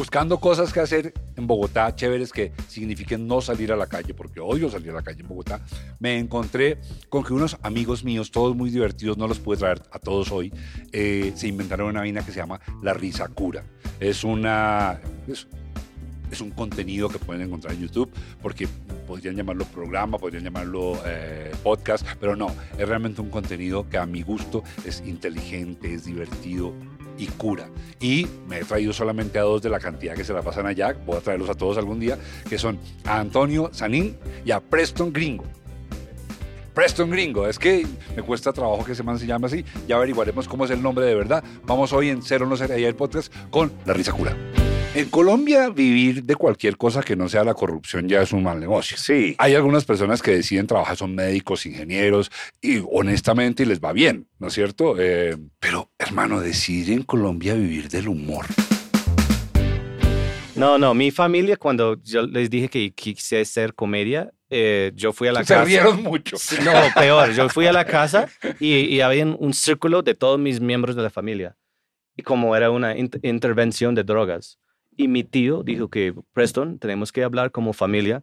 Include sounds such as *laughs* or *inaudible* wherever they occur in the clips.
buscando cosas que hacer en Bogotá, chéveres que signifiquen no salir a la calle, porque odio salir a la calle en Bogotá, me encontré con que unos amigos míos, todos muy divertidos, no los pude traer a todos hoy, eh, se inventaron una vaina que se llama La Risa Cura. Es una... Es, es un contenido que pueden encontrar en YouTube, porque podrían llamarlo programa, podrían llamarlo eh, podcast, pero no, es realmente un contenido que a mi gusto es inteligente, es divertido y cura. Y me he traído solamente a dos de la cantidad que se la pasan allá, voy a traerlos a todos algún día, que son a Antonio Sanín y a Preston Gringo. Preston Gringo, es que me cuesta trabajo que ese man se llame así, ya averiguaremos cómo es el nombre de verdad. Vamos hoy en Cero No Ser Ahí el podcast con La Risa Cura. En Colombia, vivir de cualquier cosa que no sea la corrupción ya es un mal negocio. Sí. Hay algunas personas que deciden trabajar, son médicos, ingenieros, y honestamente les va bien, ¿no es cierto? Eh, pero, hermano, decidir en Colombia vivir del humor. No, no, mi familia, cuando yo les dije que quise hacer comedia, eh, yo fui a la Se casa. rieron mucho. No, peor, yo fui a la casa y, y había un círculo de todos mis miembros de la familia. Y como era una in- intervención de drogas. Y mi tío dijo que, Preston, tenemos que hablar como familia.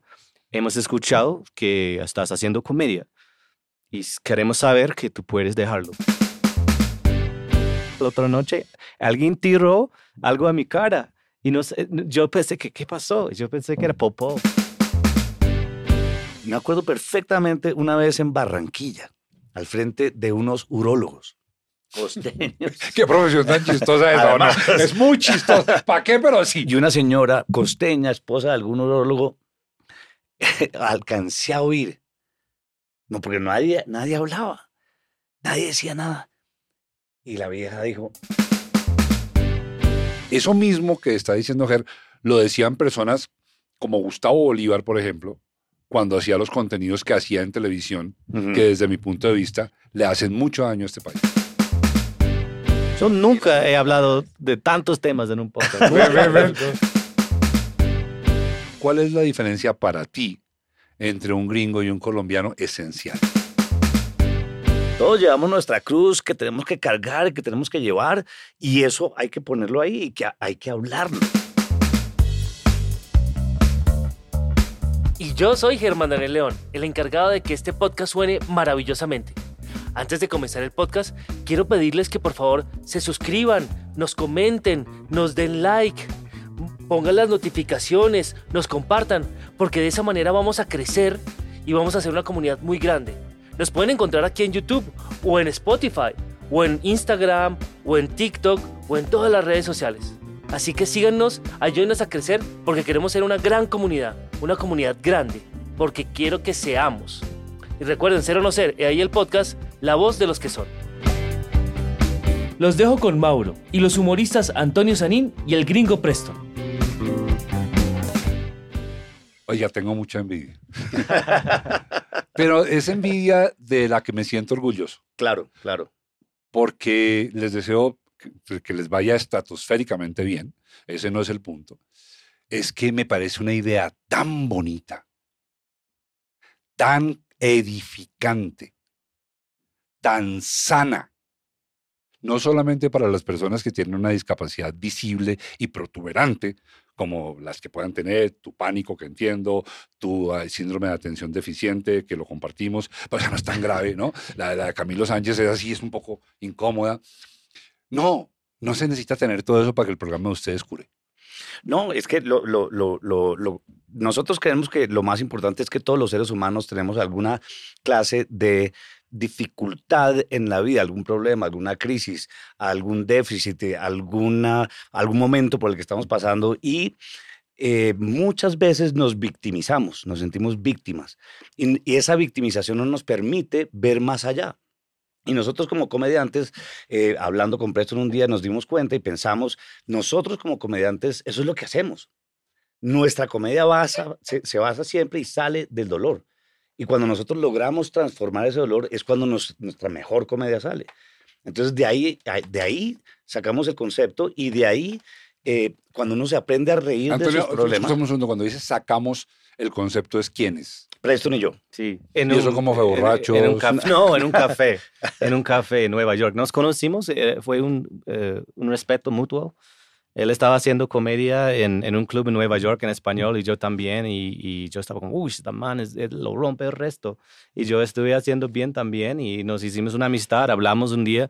Hemos escuchado que estás haciendo comedia y queremos saber que tú puedes dejarlo. La otra noche alguien tiró algo a mi cara y no sé, yo pensé que, ¿qué pasó? Yo pensé que era popó. Me acuerdo perfectamente una vez en Barranquilla, al frente de unos urólogos costeños. *laughs* Qué profesión tan chistosa esa, ¿o no? Además. Es muy chistosa. ¿Para qué? Pero sí. y una señora costeña, esposa de algún urólogo, *laughs* alcancé a oír. No, porque nadie, nadie hablaba, nadie decía nada. Y la vieja dijo, Eso mismo que está diciendo Ger, lo decían personas como Gustavo Bolívar, por ejemplo, cuando hacía los contenidos que hacía en televisión, que desde mi punto de vista le hacen mucho daño a este país. Yo nunca he hablado de tantos temas en un podcast. *laughs* ¿Cuál es la diferencia para ti entre un gringo y un colombiano esencial? todos llevamos nuestra cruz que tenemos que cargar, que tenemos que llevar, y eso hay que ponerlo ahí y que hay que hablarlo. Y yo soy Germán Daniel León, el encargado de que este podcast suene maravillosamente. Antes de comenzar el podcast, quiero pedirles que por favor se suscriban, nos comenten, nos den like, pongan las notificaciones, nos compartan, porque de esa manera vamos a crecer y vamos a hacer una comunidad muy grande. Nos pueden encontrar aquí en YouTube o en Spotify o en Instagram o en TikTok o en todas las redes sociales. Así que síganos, ayúdenos a crecer porque queremos ser una gran comunidad, una comunidad grande, porque quiero que seamos. Y recuerden, ser o no ser, he ahí el podcast, la voz de los que son. Los dejo con Mauro y los humoristas Antonio Sanín y el gringo Preston. Oiga, tengo mucha envidia. *laughs* Pero es envidia de la que me siento orgulloso, Claro, claro. porque les deseo que, que les vaya estratosféricamente bien. Ese no es el punto. Es que me parece una idea tan bonita, tan edificante, tan sana. No solamente para las personas que tienen una discapacidad visible y protuberante, como las que puedan tener, tu pánico que entiendo, tu síndrome de atención deficiente que lo compartimos, *laughs* pero no es tan grave, ¿no? La, la de Camilo Sánchez es así, es un poco incómoda. No, no se necesita tener todo eso para que el programa de ustedes cure. No, es que nosotros creemos que lo más importante es que todos los seres humanos tenemos alguna clase de dificultad en la vida, algún problema, alguna crisis, algún déficit, eh, alguna, algún momento por el que estamos pasando y eh, muchas veces nos victimizamos, nos sentimos víctimas y esa victimización no nos permite ver más allá. Y nosotros como comediantes, eh, hablando con Preston un día, nos dimos cuenta y pensamos, nosotros como comediantes, eso es lo que hacemos. Nuestra comedia basa, se, se basa siempre y sale del dolor. Y cuando nosotros logramos transformar ese dolor es cuando nos- nuestra mejor comedia sale. Entonces de ahí, de ahí sacamos el concepto y de ahí, eh, cuando uno se aprende a reír de Antonio, sus problemas, un segundo, cuando dices sacamos el concepto es quiénes. Preston y yo. Sí. ¿Y eso cómo fue, en- borrachos? En, un café, no, en un café. en un café en Nueva York. Nos conocimos, eh, fue un, eh, un respeto mutuo. Él estaba haciendo comedia en, en, un club en Nueva York en español y yo también. Y, y yo estaba como, uy, esta man es, lo rompe el resto. Y yo estuve haciendo bien también y nos hicimos una amistad, hablamos un día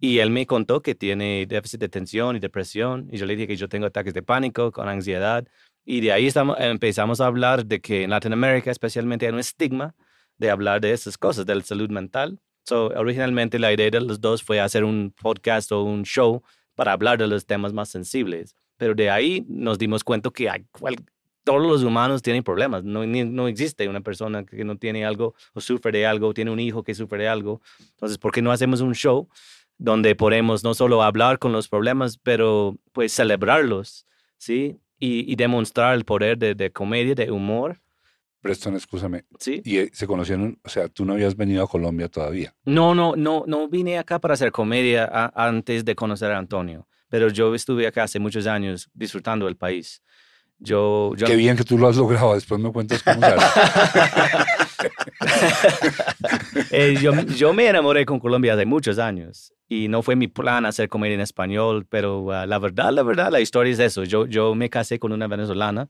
y él me contó que tiene déficit de atención y depresión. Y yo le dije que yo tengo ataques de pánico con ansiedad. Y de ahí estamos, empezamos a hablar de que en Latinoamérica especialmente hay un estigma de hablar de esas cosas, de la salud mental. So, originalmente la idea de los dos fue hacer un podcast o un show para hablar de los temas más sensibles. Pero de ahí nos dimos cuenta que hay, todos los humanos tienen problemas. No, no existe una persona que no tiene algo o sufre de algo, tiene un hijo que sufre de algo. Entonces, ¿por qué no hacemos un show donde podemos no solo hablar con los problemas, pero pues celebrarlos, ¿sí? Y, y demostrar el poder de, de comedia, de humor Preston, escúchame. Sí. Y eh, se conocieron, o sea, tú no habías venido a Colombia todavía. No, no, no, no vine acá para hacer comedia antes de conocer a Antonio, pero yo estuve acá hace muchos años disfrutando del país. Yo, yo... Qué bien que tú lo has logrado, después me cuentas cómo se *laughs* eh, yo, yo, me enamoré con Colombia hace muchos años y no fue mi plan hacer comedia en español, pero uh, la verdad, la verdad, la historia es eso. Yo, yo me casé con una venezolana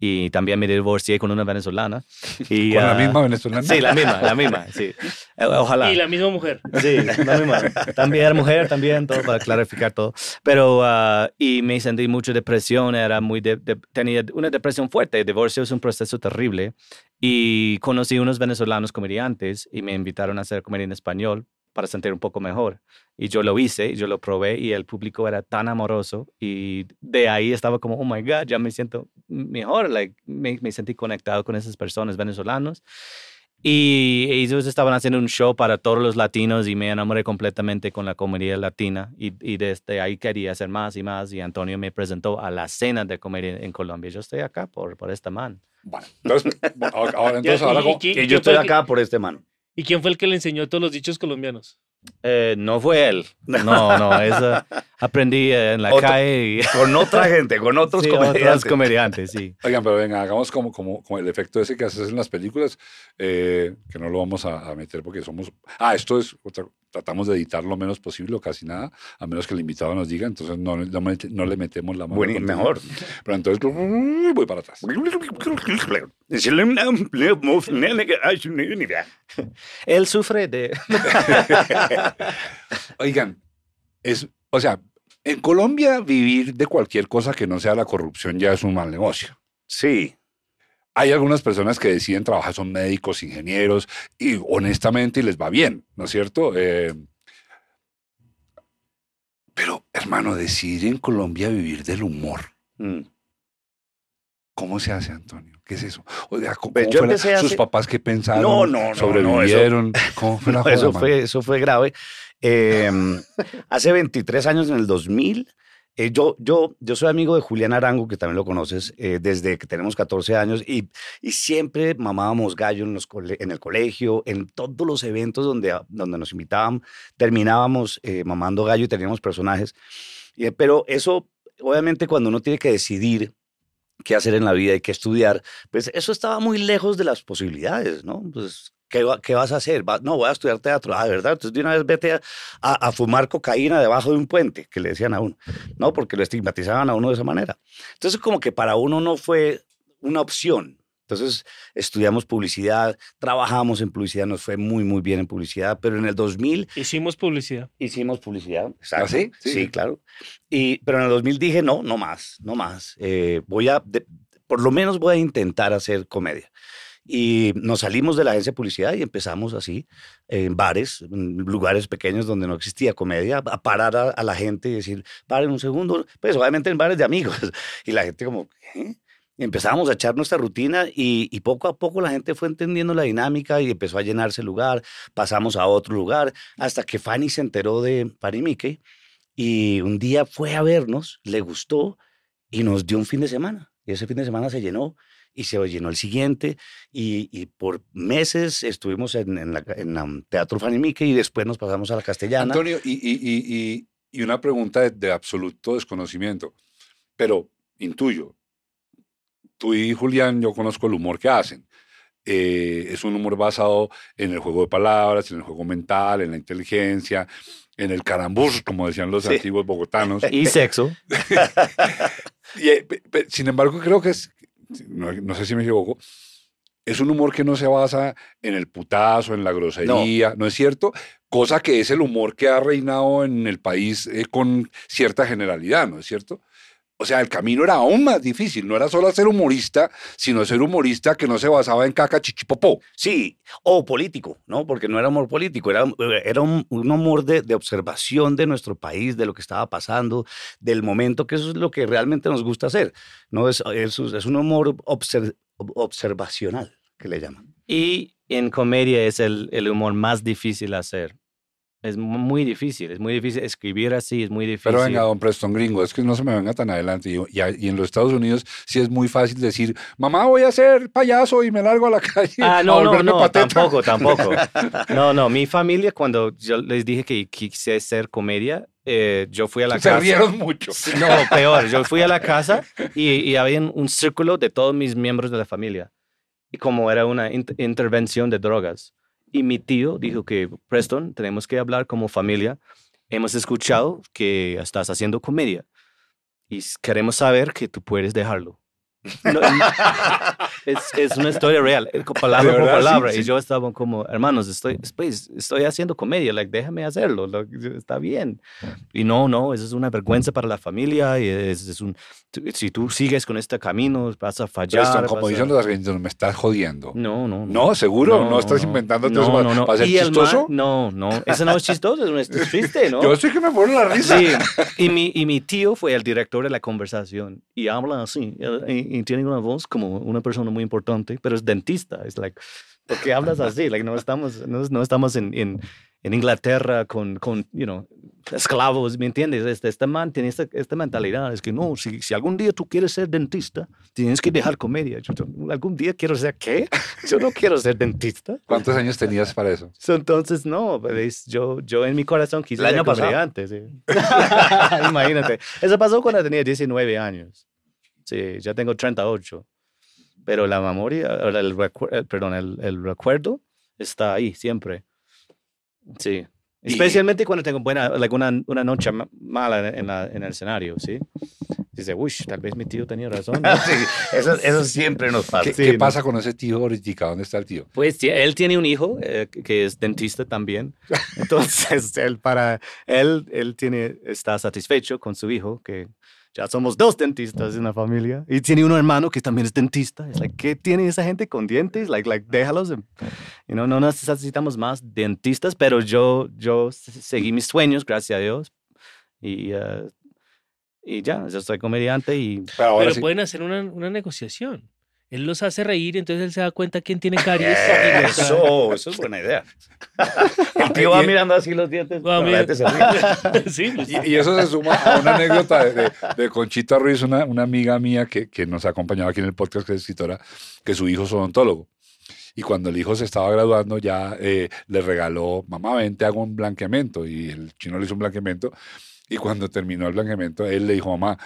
y también me divorcié con una venezolana. *laughs* Y, ¿Con la ah, misma venezolana? Sí, la misma, la misma, sí. Eh, ojalá. Y la misma mujer. Sí, la misma. También era mujer, también, todo para clarificar todo. Pero, uh, y me sentí mucho depresión, era muy, tenía una depresión fuerte. El divorcio es un proceso terrible. Y conocí unos venezolanos comediantes y me invitaron a hacer comedia en español para sentir un poco mejor. Y yo lo hice, yo lo probé y el público era tan amoroso y de ahí estaba como, oh my God, ya me siento mejor, like, me, me sentí conectado con esas personas venezolanos. Y ellos estaban haciendo un show para todos los latinos y me enamoré completamente con la comedia latina y, y, desde ahí quería hacer más y más y Antonio me presentó a la cena de comedia en Colombia. Yo estoy acá por, por esta man. Bueno, entonces, *laughs* ahora, entonces, ahora, yo estoy acá por este man. ¿Y quién fue el que le enseñó todos los dichos colombianos? Eh, no fue él. No, no, eso aprendí en la calle. Con otra gente, con *laughs* otros comediantes. comediantes, sí. Oigan, pero venga, hagamos como, como, como el efecto ese que haces en las películas, eh, que no lo vamos a, meter porque somos... Ah, esto es otra, tratamos de editar lo menos posible o casi nada, a menos que el invitado nos diga, entonces no, no, le metemos la mano. Bueno, mejor. Pero entonces voy para atrás. *laughs* Él sufre de... *laughs* *laughs* Oigan, es, o sea, en Colombia vivir de cualquier cosa que no sea la corrupción ya es un mal negocio. Sí. Hay algunas personas que deciden trabajar, son médicos, ingenieros, y honestamente les va bien, ¿no es cierto? Eh, pero, hermano, decidir en Colombia vivir del humor. Mm. ¿Cómo se hace, Antonio? ¿Qué es eso? O sea, ¿cómo pues sus papás qué pensaron? No, no, no. ¿Sobrevivieron? *laughs* ¿Cómo fue la *laughs* eso, fue, eso fue grave. Em, *laughs* hace 23 años, en el 2000, eh, yo, yo, yo soy amigo de Julián Arango, que también lo conoces, eh, desde que tenemos 14 años y, y siempre mamábamos gallo en, los en, el colegio, en todos los eventos donde, donde nos invitaban, terminábamos eh, mamando gallo y teníamos personajes. pero eso, obviamente, cuando uno tiene que decidir qué hacer en la vida y qué estudiar, pues eso estaba muy lejos de las posibilidades, ¿no? Pues, ¿qué, ¿qué, vas a hacer? no, voy a estudiar teatro. Ah, ¿verdad? Entonces de una vez vete a, a, fumar cocaína debajo de un puente, que le decían a uno, ¿no? Porque lo estigmatizaban a uno de esa manera. Entonces como que para uno no fue una opción. Entonces estudiamos publicidad, trabajamos en publicidad, nos fue muy, muy bien en publicidad, pero en el 2000... Hicimos publicidad. Hicimos publicidad, ¿Ah, exacto. sí? sí? claro. Y, pero en el 2000 dije, no, no más, no más. Eh, voy a, por lo menos voy a intentar hacer comedia. Y nos salimos de la agencia de publicidad y empezamos así, en bares, en lugares pequeños donde no existía comedia, a parar a, la gente y decir, paren un segundo, pues obviamente en bares de amigos. *laughs* Y la gente como, ¿qué? Empezamos a echar nuestra rutina y, poco a poco la gente fue entendiendo la dinámica y empezó a llenarse el lugar, pasamos a otro lugar, hasta que Fanny se enteró de Fanny Mickey y un día fue a vernos, le gustó y nos dio un fin de semana. Y ese fin de semana se llenó y se llenó el siguiente y, por meses estuvimos en, en, la, en Teatro Fanny Mickey y después nos pasamos a la castellana. Antonio, y, y una pregunta de, de absoluto desconocimiento, pero intuyo, tú y Julián, yo conozco el humor que hacen. Eh, es un humor basado en el juego de palabras, en el juego mental, en la inteligencia, en el carambús, como decían los Sí. antiguos bogotanos. *laughs* Y sexo. *laughs* Y, eh, sin embargo, creo que es, no, no sé si me equivoco, es un humor que no se basa en el putazo, en la grosería, ¿no, es cierto? Cosa que es el humor que ha reinado en el país eh, con cierta generalidad, ¿no es cierto? O sea, el camino era aún más difícil, no era solo ser humorista, sino ser humorista que no se basaba en caca chichipopó. Sí, o político, ¿no? Porque no era humor político, era, era un, un humor de, de observación de nuestro país, de lo que estaba pasando, del momento, que eso es lo que realmente nos gusta hacer. ¿no? Es, es, es un humor obser- observacional, que le llaman. Y en comedia es el, el humor más difícil hacer. Es mu- muy difícil, es muy difícil escribir así, es muy difícil. Pero venga, don Preston Gringo, es que no se me venga tan adelante. Y, y en los Estados Unidos sí es muy fácil decir, mamá, voy a ser payaso y me largo a la *laughs* calle. Ah, a no, no, no, pateta". tampoco, tampoco. *laughs* No, no, mi familia, cuando yo les dije que quise hacer comedia, eh, yo fui a la *laughs* Se casa. rieron mucho. No, peor, yo fui a la casa y, y había un círculo de todos mis miembros de la familia. Y como era una int- intervención de drogas. Y mi tío dijo que, Preston, tenemos que hablar como familia. Hemos escuchado que estás haciendo comedia y queremos saber que tú puedes dejarlo. No, es, es una historia real, eh, palabra ¿De por verdad? Sí, palabra. sí. Y yo estaba como, hermanos, estoy, pues, estoy haciendo comedia, like, déjame hacerlo, lo- está bien. Y no, no, eso es una vergüenza para la familia. Y es, es un, si tú sigues con este camino, vas a fallar. Preston, como a- los argentinos, me estás jodiendo. No, no, No, seguro, no, estás inventando no, para, no, no. para ser el chistoso. man- no, no, eso no es chistoso, no es triste, ¿no? *laughs* Yo sé que me pone la risa. Sí, y mi, y mi tío fue el director de la conversación y habla así, y, y tiene una voz como una persona muy importante, pero es dentista. Es like, ¿por qué hablas así? Like, no estamos, no, no estamos en, en, en Inglaterra con, con, you know, esclavos, ¿me entiendes? Este, este man tiene esta, esta mentalidad, es que no, si, si algún día tú quieres ser dentista, tienes que dejar comedia. Yo, ¿Algún día quiero ser qué? *laughs* Yo no quiero ser dentista. ¿Cuántos años tenías para eso? So, entonces, no, ¿ves? Yo, yo en mi corazón quise El año ser comediante, sí. *laughs* Imagínate. Eso pasó cuando tenía 19 años. Sí, ya tengo 38. Pero la memoria, el, eh, perdón, el, el recuerdo está ahí siempre. Sí. Y- Especialmente cuando tengo buena, like una, una noche ma- mala en, la- en el escenario, ¿sí? Dice, uy, tal vez mi tío tenía razón. ¿no?" *laughs* Sí, eso, eso siempre nos pasa. ¿Qué, Sí, qué no. pasa con ese tío ahorita? ¿Dónde está el tío? Pues él tiene un hijo eh, que- que es dentista también. *laughs* Entonces, él para él él tiene está satisfecho con su hijo que ya somos dos dentistas en la familia y tiene un hermano que también es dentista. Es like, ¿qué tiene esa gente con dientes? Like like déjalos. You know, no necesitamos más dentistas, pero yo yo seguí mis sueños, gracias a Dios. Y eh, y ya, yo soy comediante y Pero Pero sí. pueden hacer una, una negociación. Él los hace reír, entonces él se da cuenta quién tiene caries. *laughs* Eso, eso es buena idea. *laughs* El tío va mirando así los dientes. Va ríe. *laughs* sí, pues, Y, y eso se suma a una anécdota de, de- de Conchita Ruiz, una, una amiga mía que, que nos ha acompañado aquí en el podcast, que es escritora, que su hijo es odontólogo. Y cuando el hijo se estaba graduando, ya eh, le regaló, mamá, ven, te hago un blanqueamiento. Y el chino le hizo un blanqueamiento. Y cuando terminó el blanqueamiento, él le dijo, mamá,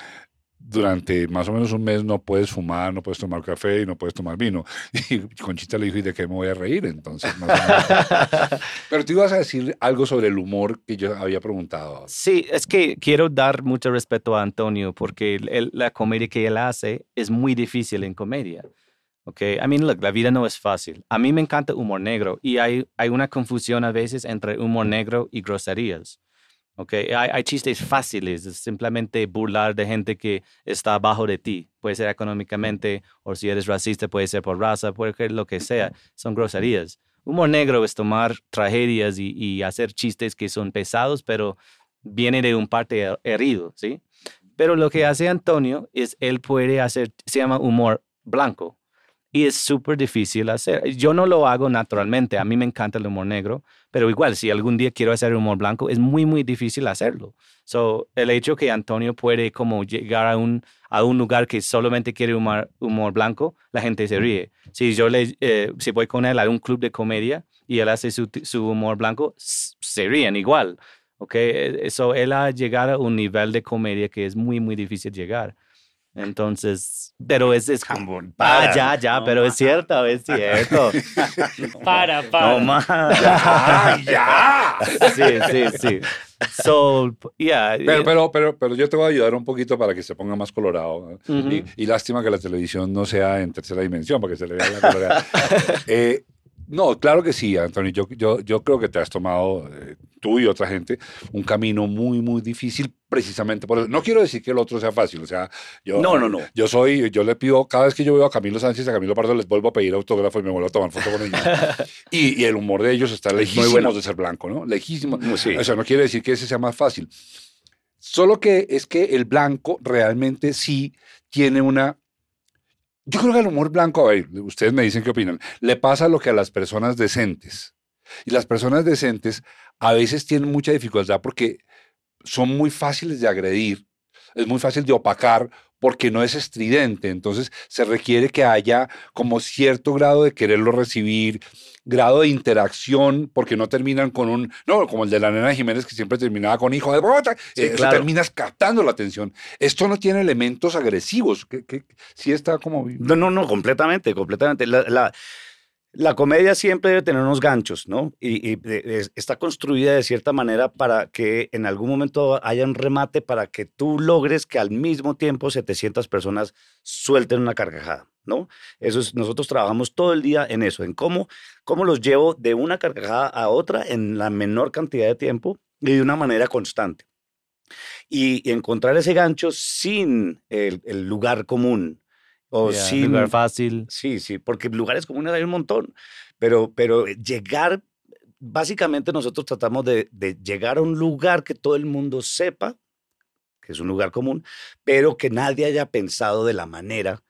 durante más o menos un mes no puedes fumar, no puedes tomar café y no puedes tomar vino. *laughs* Y Conchita le dijo, ¿y de qué me voy a reír? Entonces, no sé. *laughs* Pero tú ibas a decir algo sobre el humor que yo había preguntado. Sí, es que quiero dar mucho respeto a Antonio porque él- la comedia que él hace es muy difícil en comedia. Okay, I mean, look, la vida no es fácil. A mí me encanta humor negro y hay, hay una confusión a veces entre humor negro y groserías. Okay, hay, hay chistes fáciles, es simplemente burlar de gente que está abajo de ti. Puede ser económicamente o si eres racista, puede ser por raza, puede ser lo que sea. Son groserías. Humor negro es tomar tragedias y, y hacer chistes que son pesados, pero viene de un parte her- herido, ¿sí? Pero lo que hace Antonio es, él puede hacer, se llama humor blanco. Y es súper difícil hacer. Yo no lo hago naturalmente. A mí me encanta el humor negro, pero igual, si algún día quiero hacer humor blanco, es muy, muy difícil hacerlo. So, el hecho que Antonio puede como llegar a un, a un lugar que solamente quiere humor, humor blanco, la gente se ríe. Si yo le, eh, si voy con él a un club de comedia y él hace su, su humor blanco, se ríen igual. ¿ok? Eso, él ha llegado a un nivel de comedia que es muy, muy difícil llegar. Entonces, pero es, es Como, Ah, para. ya, ya, No, pero es cierto, es cierto. *laughs* Para, para. No más. ¡Ay, ya! Sí, sí, sí. So, yeah. Pero, pero, pero, pero yo te voy a ayudar un poquito para que se ponga más colorado. y, y lástima que la televisión no sea en tercera dimensión para que se le vea la coloreada. *laughs* Eh, no, claro que sí, Antonio. Yo, yo, yo creo que te has tomado, eh, tú y otra gente, un camino muy, muy difícil precisamente por eso. No quiero decir que el otro sea fácil, o sea, yo, No, no, no. yo soy, yo le pido, cada vez que yo veo a Camilo Sánchez y a Camilo Pardo, les vuelvo a pedir autógrafo y me vuelvo a tomar foto con ellos. *laughs* y, y el humor de ellos está lejísimo bueno. de ser blanco, ¿no? Lejísimo. Sí. O sea, no quiere decir que ese sea más fácil. Solo que es que el blanco realmente sí tiene una... Yo creo que el humor blanco, a ver, ustedes me dicen qué opinan, le pasa lo que a las personas decentes. Y las personas decentes a veces tienen mucha dificultad porque son muy fáciles de agredir, es muy fácil de opacar porque no es estridente. Entonces se requiere que haya como cierto grado de quererlo recibir, grado de interacción, porque no terminan con un, no, como el de la nena Jiménez que siempre terminaba con hijo de bota, Sí, eh, claro. terminas captando la atención. Esto no tiene elementos agresivos, que, que sí está como... No, no, no, completamente, completamente. La, la, la comedia siempre debe tener unos ganchos, ¿no? Y, y, es- está construida de cierta manera para que en algún momento haya un remate para que tú logres que al mismo tiempo 700 personas suelten una carcajada, ¿no? Eso es, nosotros trabajamos todo el día en eso, en cómo, cómo los llevo de una carcajada a otra en la menor cantidad de tiempo y de una manera constante. Y, encontrar ese gancho sin el lugar común o Yeah, sin lugar fácil. Sí, sí, porque lugares comunes hay un montón, pero, pero llegar, básicamente nosotros tratamos de, de llegar a un lugar que todo el mundo sepa, que es un lugar común, pero que nadie haya pensado de la manera,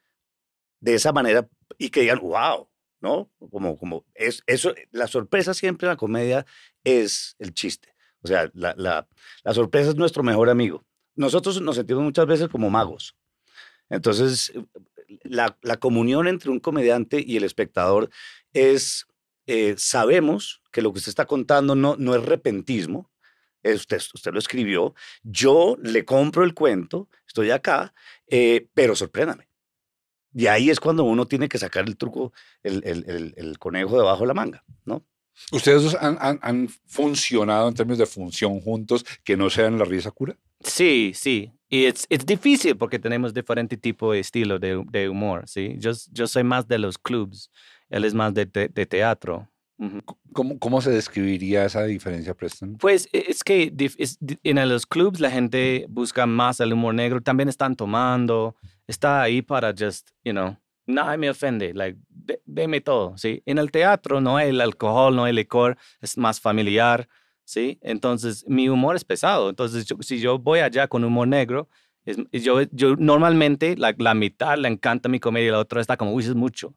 de esa manera, y que digan, wow, ¿no? Como, como, es, eso, la sorpresa siempre en la comedia es el chiste. O sea, la, la, la sorpresa es nuestro mejor amigo. Nosotros nos sentimos muchas veces como magos. Entonces, la, la comunión entre un comediante y el espectador es, eh, sabemos que lo que usted está contando no, no es repentismo, es usted, usted lo escribió, yo le compro el cuento, estoy acá, eh, pero sorpréndame. Y ahí es cuando uno tiene que sacar el truco, el, el- el- el conejo debajo de la manga, ¿no? ¿Ustedes dos han, han- han funcionado en términos de función juntos que no sean la risa cura? Sí, sí. Y es es difícil porque tenemos diferente tipo de estilo de, de humor, ¿sí? Yo, yo soy más de los clubs, él es más de, te- de teatro. ¿Cómo, ¿Cómo se describiría esa diferencia, Preston? Pues e- es que es en los clubs la gente busca más el humor negro, también están tomando, está ahí para just, you know, nada me ofende, like, de- deme todo, ¿sí? En el teatro no hay el alcohol, no hay licor, es más familiar, ¿sí? Entonces mi humor es pesado, entonces si yo voy allá con humor negro, yo, normalmente la, la mitad le encanta mi comedia y la otra está como, uy, mucho,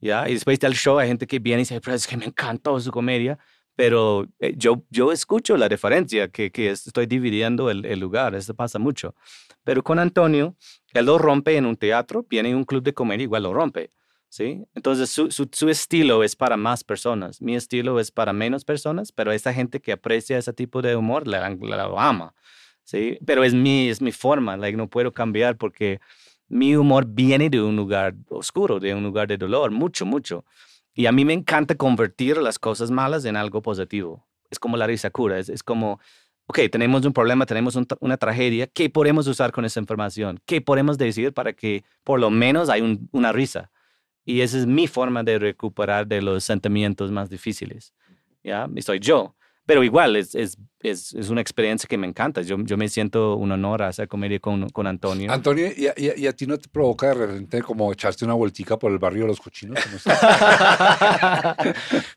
¿ya? Y después del show hay gente que viene y dice, pero es que me encantó su comedia, pero eh, yo, yo escucho la diferencia, que, que es- estoy dividiendo el, el lugar, eso pasa mucho. Pero con Antonio, él lo rompe en un teatro, viene en un club de comedia, igual lo rompe, ¿sí? Entonces su, su, su estilo es para más personas, mi estilo es para menos personas, pero esa gente que aprecia ese tipo de humor la, la lo ama, ¿sí? Pero es mi, es mi forma, like, no puedo cambiar porque mi humor viene de un lugar oscuro, de un lugar de dolor, mucho, mucho. Y a mí me encanta convertir las cosas malas en algo positivo. Es como la risa cura, es, es como, ok, tenemos un problema, tenemos un una tragedia, ¿qué podemos usar con esa información? ¿Qué podemos decir para que por lo menos hay un- una risa? Y esa es mi forma de recuperar de los sentimientos más difíciles. ¿Ya? Y soy yo. Pero igual, es, es, es, es una experiencia que me encanta. Yo, yo me siento un honor a hacer comedia con, con Antonio. Antonio, ¿y a, y a- y a ti no te provoca de repente como echarte una vueltica por el barrio de los cochinos? *laughs* *laughs*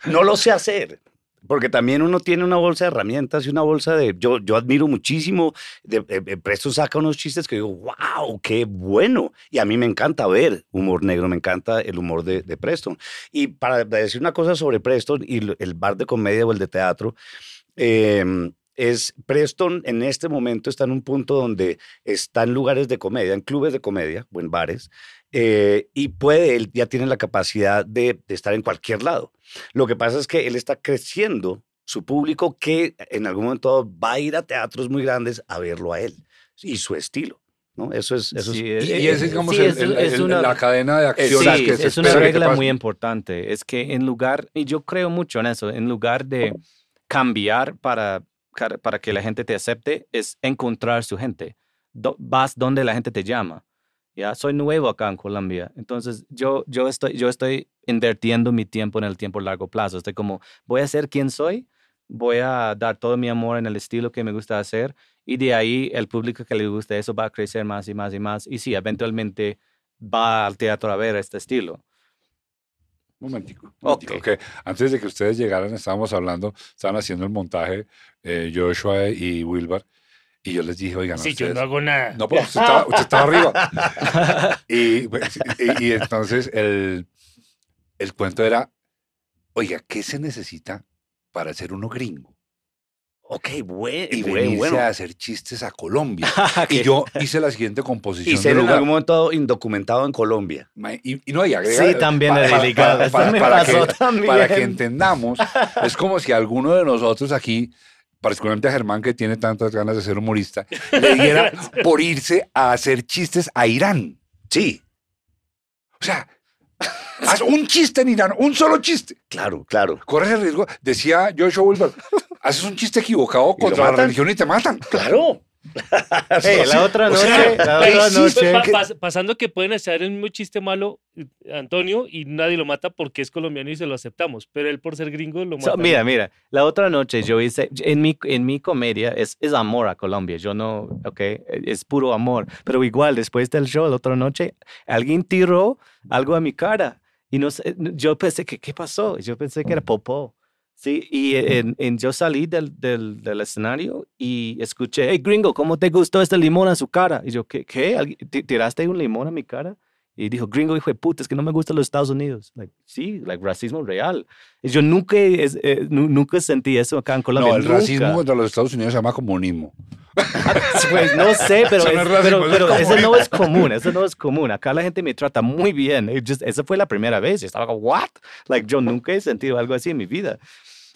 No lo sé hacer. Porque también uno tiene una bolsa de herramientas y una bolsa de... Yo, yo admiro muchísimo. De, eh, Presto saca unos chistes que digo, wow, qué bueno. Y a mí me encanta ver humor negro, me encanta el humor de, de Preston. Y para decir una cosa sobre Preston y el bar de comedia o el de teatro, eh, es Preston en este momento está en un punto donde está en lugares de comedia, en clubes de comedia o en bares, eh, y puede, él ya tiene la capacidad de, de estar en cualquier lado. Lo que pasa es que él está creciendo su público que en algún momento va a ir a teatros muy grandes a verlo a él y su estilo. ¿no? Eso es... Eso Sí, es Y, y ese es como sí, el- es- el- es el- una- la cadena de acciones que se es una regla muy importante. Es que en lugar, y yo creo mucho en eso, en lugar de cambiar para, para que la gente te acepte, es encontrar su gente. Do- vas donde la gente te llama. Ya, soy nuevo acá en Colombia. Entonces, yo, yo, estoy, yo estoy invirtiendo mi tiempo en el tiempo a largo plazo. Estoy como, voy a ser quien soy, voy a dar todo mi amor en el estilo que me gusta hacer y de ahí el público que le gusta eso va a crecer más y más y más. Y sí, eventualmente va al teatro a ver este estilo. Momentico. momentico, Ok. que antes de que ustedes llegaran, estábamos hablando, estaban haciendo el montaje eh, Joshua y Wilbar, y yo les dije, oigan, Sí, yo ustedes- no hago nada. No, pues usted estaba, usted estaba arriba. *laughs* Y, pues, y- y entonces el, el cuento era, oiga, ¿qué se necesita para ser uno gringo? Ok, bueno, Y venirse bueno. a hacer chistes a Colombia. *laughs* y Que- yo hice la siguiente composición. Y ser en algún momento indocumentado en Colombia. Y, y no, y agrega- Sí, también pa- es delicado. para- para pasó que- también. Para que entendamos, es como si alguno de nosotros aquí, particularmente a Germán, que tiene tantas ganas de ser humorista, *laughs* le diera por irse a hacer chistes a Irán. Sí, O sea, *laughs* haz un chiste en Irán, un solo chiste. claro, claro. Corres el riesgo, decía Joshua Wilbur, haces un chiste equivocado contra la religión y te matan. Claro. *laughs* Hey, la otra o sea, noche, la ¿qué otra hiciste? noche. Pa- pas- pasando que pueden hacer el mismo chiste malo, Antonio, y nadie lo mata porque es colombiano y se lo aceptamos. Pero él, por ser gringo, lo mata. So, mira, mira, la otra noche yo hice, en mi, en mi comedia es, es amor a Colombia, yo no, ok, es puro amor, pero igual después del show, la otra noche, alguien tiró algo a mi cara y no sé, yo pensé que, ¿qué pasó? Yo pensé que era popó. Sí, y en, en- yo salí del, del, del escenario y escuché, hey gringo, ¿cómo te gustó este limón a su cara? Y yo, ¿qué? ¿Qué? ¿Alguien- ti- ¿Tiraste un limón a mi cara? Y dijo, gringo, hijo de puta, es que no me gustan los Estados Unidos. Like, sí, like, racismo real. Y yo nunca, es- eh, nu- nunca sentí eso acá en Colombia. No, el nunca. racismo contra los Estados Unidos se llama comunismo. Pues no sé, *laughs* pero, es- racismo, pero, eso es pero eso no es común, eso no es común. Acá la gente me trata muy bien. Just- esa fue la primera vez. Yo estaba como, what? Like, yo nunca he sentido algo así en mi vida.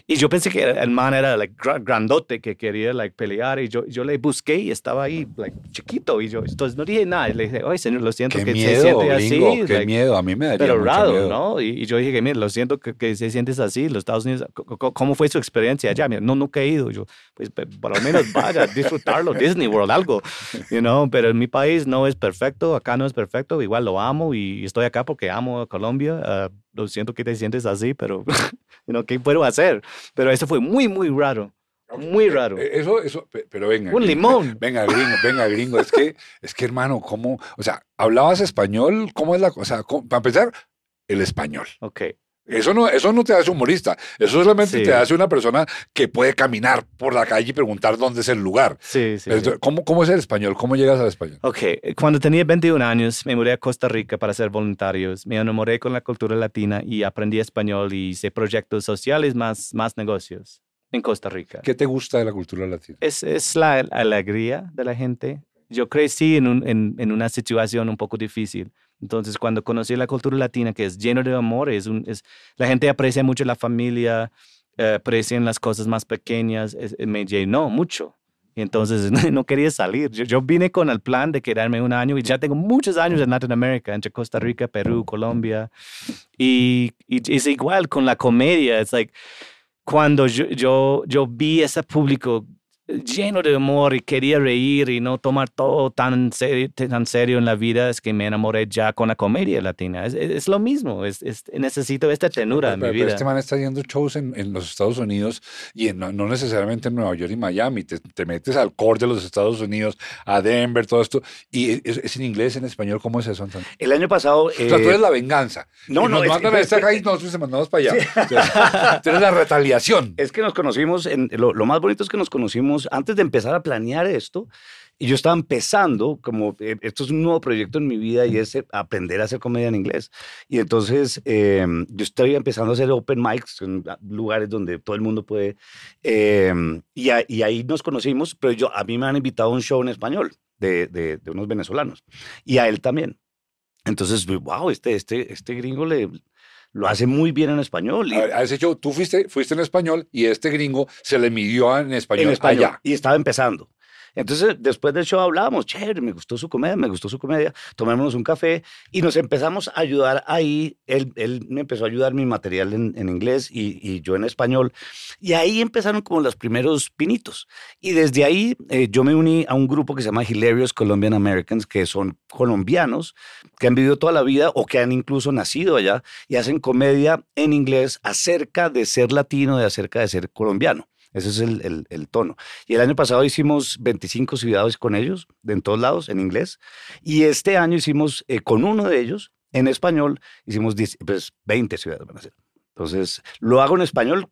Y yo pensé que el man era like, gra- grandote que quería like, pelear y yo, yo le busqué y estaba ahí like, chiquito y yo entonces no dije nada. Y le dije, oye señor, lo siento Qué que se miedo, siente gringo, así. qué like, miedo. A mí me daría pero mucho raro, miedo. ¿no? Y, y yo dije, mire, lo siento que, que se sientes así, los Estados Unidos, ¿cómo fue su experiencia allá? Mira, no, nunca he ido. Yo, pues, por lo menos vaya, disfrutarlo, *laughs* Disney World, algo, you know? Pero en mi país no es perfecto, acá no es perfecto, igual lo amo y estoy acá porque amo a Colombia. ah, lo siento que te sientes así, pero, *laughs* know, ¿qué puedo hacer? Pero eso fue muy, muy raro, muy raro. Eh, Eso, eso, pe- pero venga. Un gringo, limón. Venga, gringo, venga, gringo. Es que, es que, hermano, ¿cómo? O sea, ¿hablabas español? ¿Cómo es la cosa? ¿Cómo- Para empezar, el español. Ok. Eso no, eso no te hace humorista. Eso solamente Sí. te hace una persona que puede caminar por la calle y preguntar dónde es el lugar. Sí, sí. Entonces, ¿cómo, ¿Cómo es el español? ¿Cómo llegas al español? Ok, cuando tenía 21 años me mudé a Costa Rica para ser voluntarios. Me enamoré con la cultura latina y aprendí español y hice proyectos sociales más, más negocios en Costa Rica. ¿Qué te gusta de la cultura latina? Es, es la alegría de la gente. Yo crecí en, un- en, en una situación un poco difícil. Entonces, cuando conocí la cultura latina, que es lleno de amor, es un, es, la gente aprecia mucho la familia, eh, aprecian las cosas más pequeñas, es- me llenó mucho. Y entonces *laughs* no quería salir. Yo, yo vine con el plan de quedarme un año y ya tengo muchos años en Latinoamérica, entre Costa Rica, Perú, Colombia. Y, y es igual con la comedia. Es like, cuando yo, yo, yo vi ese público lleno de amor y quería reír y no tomar todo tan serio, tan serio en la vida, es que me enamoré ya con la comedia latina. Es, es- es lo mismo, es, es- necesito esta tenura en mi Pero- pero vida. este man está haciendo shows en, en los Estados Unidos y en- no, no necesariamente en Nueva York y Miami. Te, te metes al core de los Estados Unidos, a Denver, todo esto. Y es, es en inglés, en español. ¿Cómo es eso, Antonio? El año pasado... o sea, tú eh, eres la venganza. no, Y no, nos mandan a esta acá y nosotros te mandamos para allá. O sea, tú eres la retaliación. Es que nos conocimos, en, lo, lo más bonito es que nos conocimos antes de empezar a planear esto. Y yo estaba empezando, como eh, esto es un nuevo proyecto en mi vida y es eh, aprender a hacer comedia en inglés. Y entonces eh, yo estoy empezando a hacer open mics en ah, lugares donde todo el mundo puede. eh, y, a- y ahí nos conocimos, pero yo, a mí me han invitado a un show en español de, de, de unos venezolanos y a él también. Entonces, wow, este, este, este gringo le, lo hace muy bien en español. Y, A, ese show, tú fuiste, fuiste en español y este gringo se le midió en español, en español allá. y estaba empezando. Entonces, después del show hablábamos, chévere, me gustó su comedia, me gustó su comedia, tomémonos un café y nos empezamos a ayudar ahí. Él, él me empezó a ayudar mi material en, en inglés y, y, yo en español. Y ahí empezaron como los primeros pinitos. Y desde ahí eh, yo me uní a un grupo que se llama Hilarious Colombian Americans, que son colombianos que han vivido toda la vida o que han incluso nacido allá y hacen comedia en inglés acerca de ser latino, de acerca de ser colombiano. Ese es el, el, el, tono. Y el año pasado hicimos 25 ciudades con ellos, de en todos lados, en inglés. Y este año hicimos eh, con uno de ellos, en español, hicimos 10, pues, 20 ciudades van a ser. Entonces, lo hago en español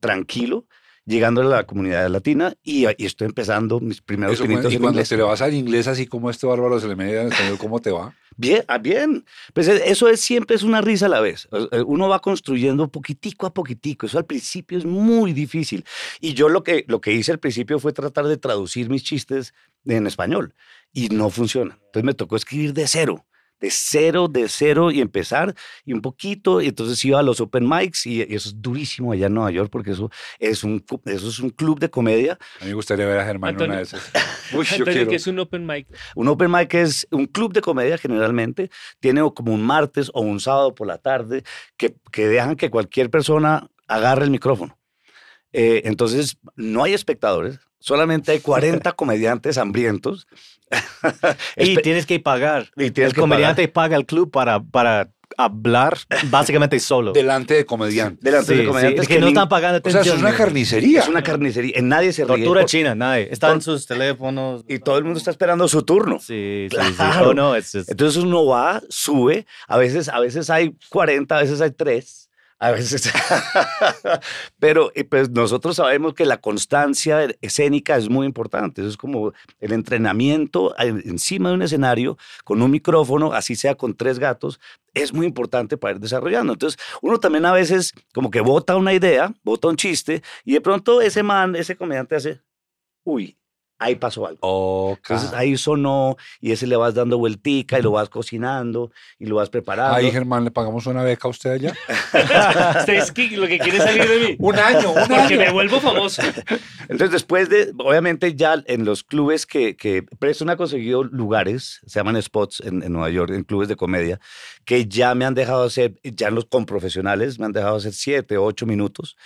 tranquilo, llegando a la comunidad latina y, y estoy empezando mis primeros Eso, pinitos y en cuando inglés. te le vas al inglés así como este bárbaro se le media en español, ¿cómo te va? Bien, ah, bien. Pues e- eso es siempre es una risa a la vez. Eh, Uno va construyendo poquitico a poquitico. Eso al principio es muy difícil. Y yo lo que, lo que hice al principio fue tratar de traducir mis chistes en español y no funciona. Entonces me tocó escribir de cero. De cero, de cero y empezar y un poquito. Y entonces iba a los open mics y, y eso es durísimo allá en Nueva York porque eso es un, eso es un club de comedia. A mí me gustaría ver a Germán una de esas. *laughs* Uy, yo Antonio, que es un open mic. Un open mic es un club de comedia generalmente, tiene como un martes o un sábado por la tarde que, que dejan que cualquier persona agarre el micrófono. Eh, entonces, no hay espectadores, solamente hay 40 *laughs* comediantes hambrientos. *laughs* Y tienes que pagar. y tienes el que comediante paga el club para, para hablar básicamente solo. *laughs* Delante de comediante. delante Sí, de sí, comediantes es que, que no están pagando O sea, atención. es una carnicería. es una carnicería, nadie se ríe. Tortura china, nadie. Están sus teléfonos. Y todo el mundo está esperando su turno. Sí, sí, sí. Claro. Oh, no, just- Entonces uno va, sube, a veces, a veces hay 40, a veces hay 3, a veces... *laughs* Pero eh, pues nosotros sabemos que la constancia escénica es muy importante. Eso es como el entrenamiento en- encima de un escenario con un micrófono, así sea con tres gatos, es muy importante para ir desarrollando. Entonces uno también a veces como que bota una idea, bota un chiste y de pronto ese man, ese comediante hace, uy, ahí pasó algo. Ok. Entonces ahí sonó y ese le vas dando vueltica y lo vas cocinando y lo vas preparando. Ahí, Germán, ¿le pagamos una beca a usted allá? *laughs* Usted es que lo que quiere salir de mí. Un año, un Porque me vuelvo famoso. Entonces después de, obviamente ya en los clubes que, que Preston ha conseguido lugares, se llaman spots en, en Nueva York, en clubes de comedia, que ya me han dejado hacer, ya los con profesionales, me han dejado hacer siete, ocho minutos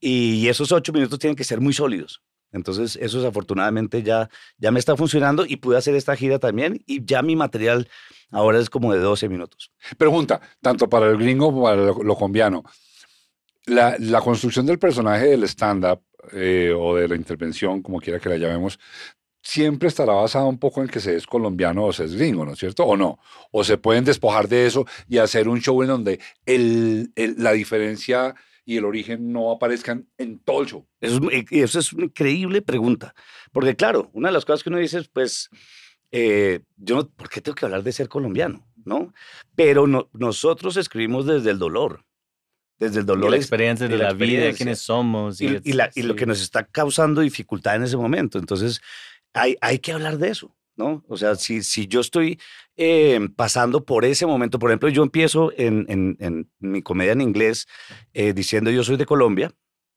y esos ocho minutos tienen que ser muy sólidos. Entonces, eso afortunadamente ya, ya me está funcionando y pude hacer esta gira también y ya mi material ahora es como de 12 minutos. Pregunta, tanto para el gringo como para lo, lo colombiano. La, la construcción del personaje del stand-up eh, o de la intervención, como quiera que la llamemos, siempre estará basada un poco en que se es colombiano o se es gringo, ¿no es cierto? ¿O no? O se pueden despojar de eso y hacer un show en donde el, el- la diferencia y el origen no aparezcan en todo el show. Eso es, y eso es una increíble pregunta. Porque claro, una de las cosas que uno dice es, pues, eh, yo, no- ¿por qué tengo que hablar de ser colombiano? ¿No? Pero no- nosotros escribimos desde el dolor. Desde el y dolor. la es- experiencia de y la la, vida, experiencia. quiénes somos. y, y la- y lo que nos está causando dificultad en ese momento. Entonces, hay, hay que hablar de eso, ¿no? O sea, si, si yo estoy eh, pasando por ese momento, por ejemplo, yo empiezo en, en- mi comedia en inglés eh, diciendo yo soy de Colombia.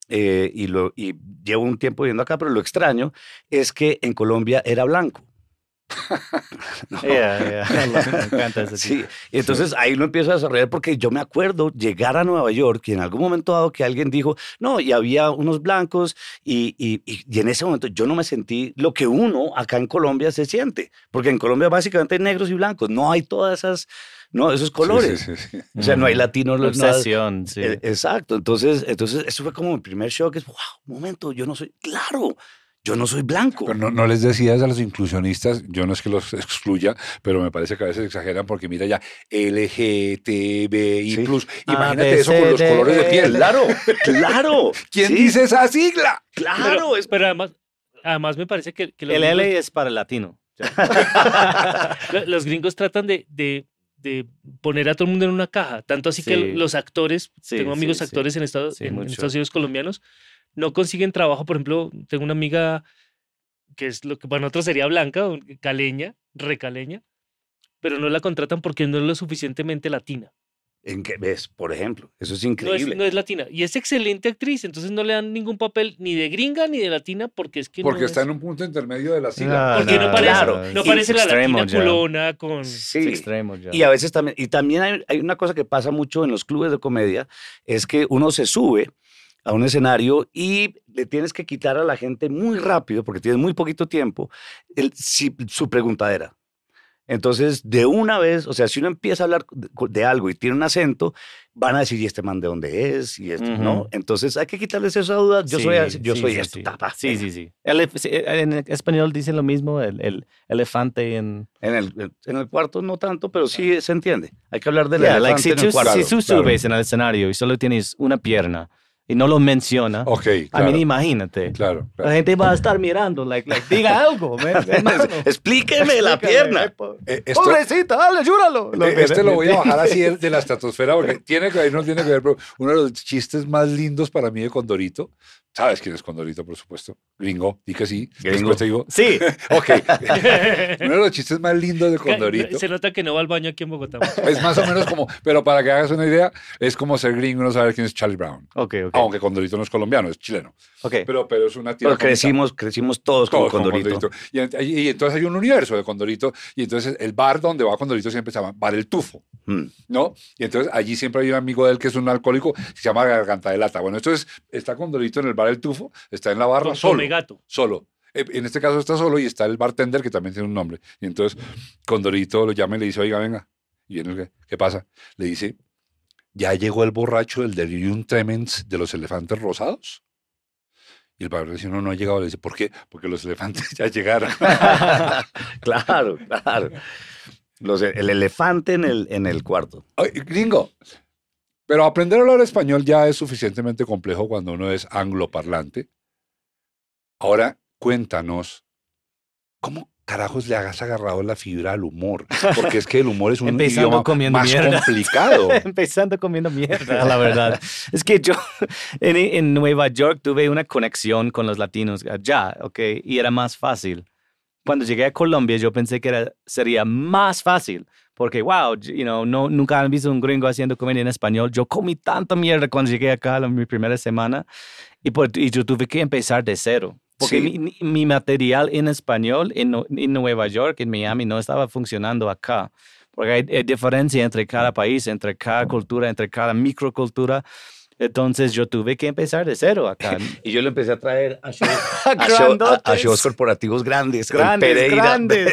eh, y, lo, y llevo un tiempo viviendo acá, pero lo extraño es que en Colombia era blanco. *laughs* No. Yeah, yeah. Me encanta ese Sí, y entonces ahí lo empiezo a desarrollar porque yo me acuerdo llegar a Nueva York y en algún momento dado que alguien dijo, no, y había unos blancos y, y, y- en ese momento yo no me sentí lo que uno acá en Colombia se siente, porque en Colombia básicamente hay negros y blancos, no hay todas esas, no, esos colores. Sí, sí, sí, sí. O sea, no hay latinos, no- no- Obsesión, sí. eh, Exacto, entonces, entonces eso fue como mi primer shock, es, wow, un momento, yo no soy, claro, yo no soy blanco. Pero no, no les decías a los inclusionistas, yo no es que los *laughs* excluya, pero me parece que a veces exageran porque mira ya, LGTBI+, Sí. imagínate A, B, eso con los colores de E, piel. Claro, *laughs* claro. ¿Quién sí, dice esa sigla? Claro, Pero, es pero además, además me parece que, que los, El gringos, L es para latino. *laughs* lo- los gringos tratan de, de- de poner a todo el mundo en una caja. Tanto así que los actores, Sí, tengo amigos sí, sí. actores en, Estados, Sí, en-. Estados Unidos colombianos, no consiguen trabajo. Por ejemplo, tengo una amiga que es lo que para nosotros sería blanca, o caleña, recaleña, pero no la contratan porque no es lo suficientemente latina. ¿En qué ves? Por ejemplo, eso es No es, increíble. no es latina. Y es excelente actriz, entonces no le dan ningún papel ni de gringa ni de latina porque es que Porque no está es- en un punto intermedio de la sigla. Porque no, parece, claro. no parece la extremo latina ya. culona con... Sí. Extremo ya. Y a veces también, y también hay, hay una cosa que pasa mucho en los clubes de comedia, es que uno se sube a un escenario y le tienes que quitar a la gente muy rápido, porque tienes muy poquito tiempo, el- si- su preguntadera. Entonces, de una vez, o sea, si uno empieza a hablar de, de algo y tiene un acento, van a decir, ¿y este man de dónde es? Y esto, ¿no? Entonces, hay que quitarles esa duda. Yo Sí, soy, yo sí, soy sí, esto. sí. tapa. Sí, sí, sí, en español dicen lo mismo, el, el elefante en... En el, en el cuarto no tanto, pero sí se entiende. Hay que hablar del Yeah, like, elefante si en el cuarto. si tú claro. subes en el escenario y solo tienes una pierna y no lo menciona, Ok, a claro. mí imagínate. Claro, La gente va a estar mirando, like, like, diga algo. *laughs* *laughs* Explíqueme la pierna. eh, po- Eh, esto- Pobrecita, dale, ayúdalo. Eh, Este lo voy a bajar así de, de la *laughs* estratosfera porque tiene que ver, no tiene que ver, pero uno de los chistes más lindos para mí de Condorito, ¿sabes quién es Condorito, por supuesto? Gringo, di que sí. Gringo. Después te digo, Sí, *laughs* ok. *laughs* uno de los chistes más lindos de Condorito Se nota que no va al baño aquí en Bogotá. es más o menos como, pero para que hagas una idea, es como ser gringo y no saber quién es Charlie Brown. ok, ok. Aunque Condorito no es colombiano, es chileno. ok. Pero, pero es una tira Pero crecimos, crecimos todos, Todos con con Condorito. Condorito. Y, y entonces hay un universo de Condorito. Y entonces el bar donde va Condorito siempre se llama Bar El Tufo. Mm. ¿no? Y entonces allí siempre hay un amigo de él que es un alcohólico que se llama Garganta de Lata. Bueno, entonces está Condorito en el bar El Tufo, está en la barra Con solo. Gato. Solo. Eh, En este caso está solo y está el bartender que también tiene un nombre. Y entonces Condorito lo llama y le dice, oiga, venga. Y viene el que, ¿qué pasa? Le dice, ya llegó el borracho del delirium tremens de los elefantes rosados. Y el bartender dice, no, no ha llegado. Le dice, ¿por qué? Porque los elefantes *laughs* ya llegaron. *laughs* claro, claro. Los- el elefante en el, en el cuarto. Ay, gringo. Pero aprender a hablar español ya es suficientemente complejo cuando uno es angloparlante. Ahora, cuéntanos, ¿cómo carajos le has agarrado la fibra al humor? Porque es que el humor es *laughs* un Empezando idioma comiendo más mierda. complicado. *laughs* Empezando comiendo mierda, la verdad. Es que yo *laughs* en, en Nueva York tuve una conexión con los latinos allá, ¿ok? Y era más fácil. Cuando llegué a Colombia, yo pensé que era, sería más fácil. Porque, wow, you know, no, nunca han visto un gringo haciendo comedia en español. Yo comí tanta mierda cuando llegué acá la, mi primera semana y, por- y yo tuve que empezar de cero. Porque Sí. mi, mi- material en español en, en Nueva York, en Miami, no estaba funcionando acá. Porque hay, hay diferencia entre cada país, entre cada cultura, entre cada microcultura. Entonces yo tuve que empezar de cero acá. *laughs* Y yo lo empecé a traer a shows, *laughs* A show- a- a shows corporativos grandes. con Grandes, Pereira, grandes.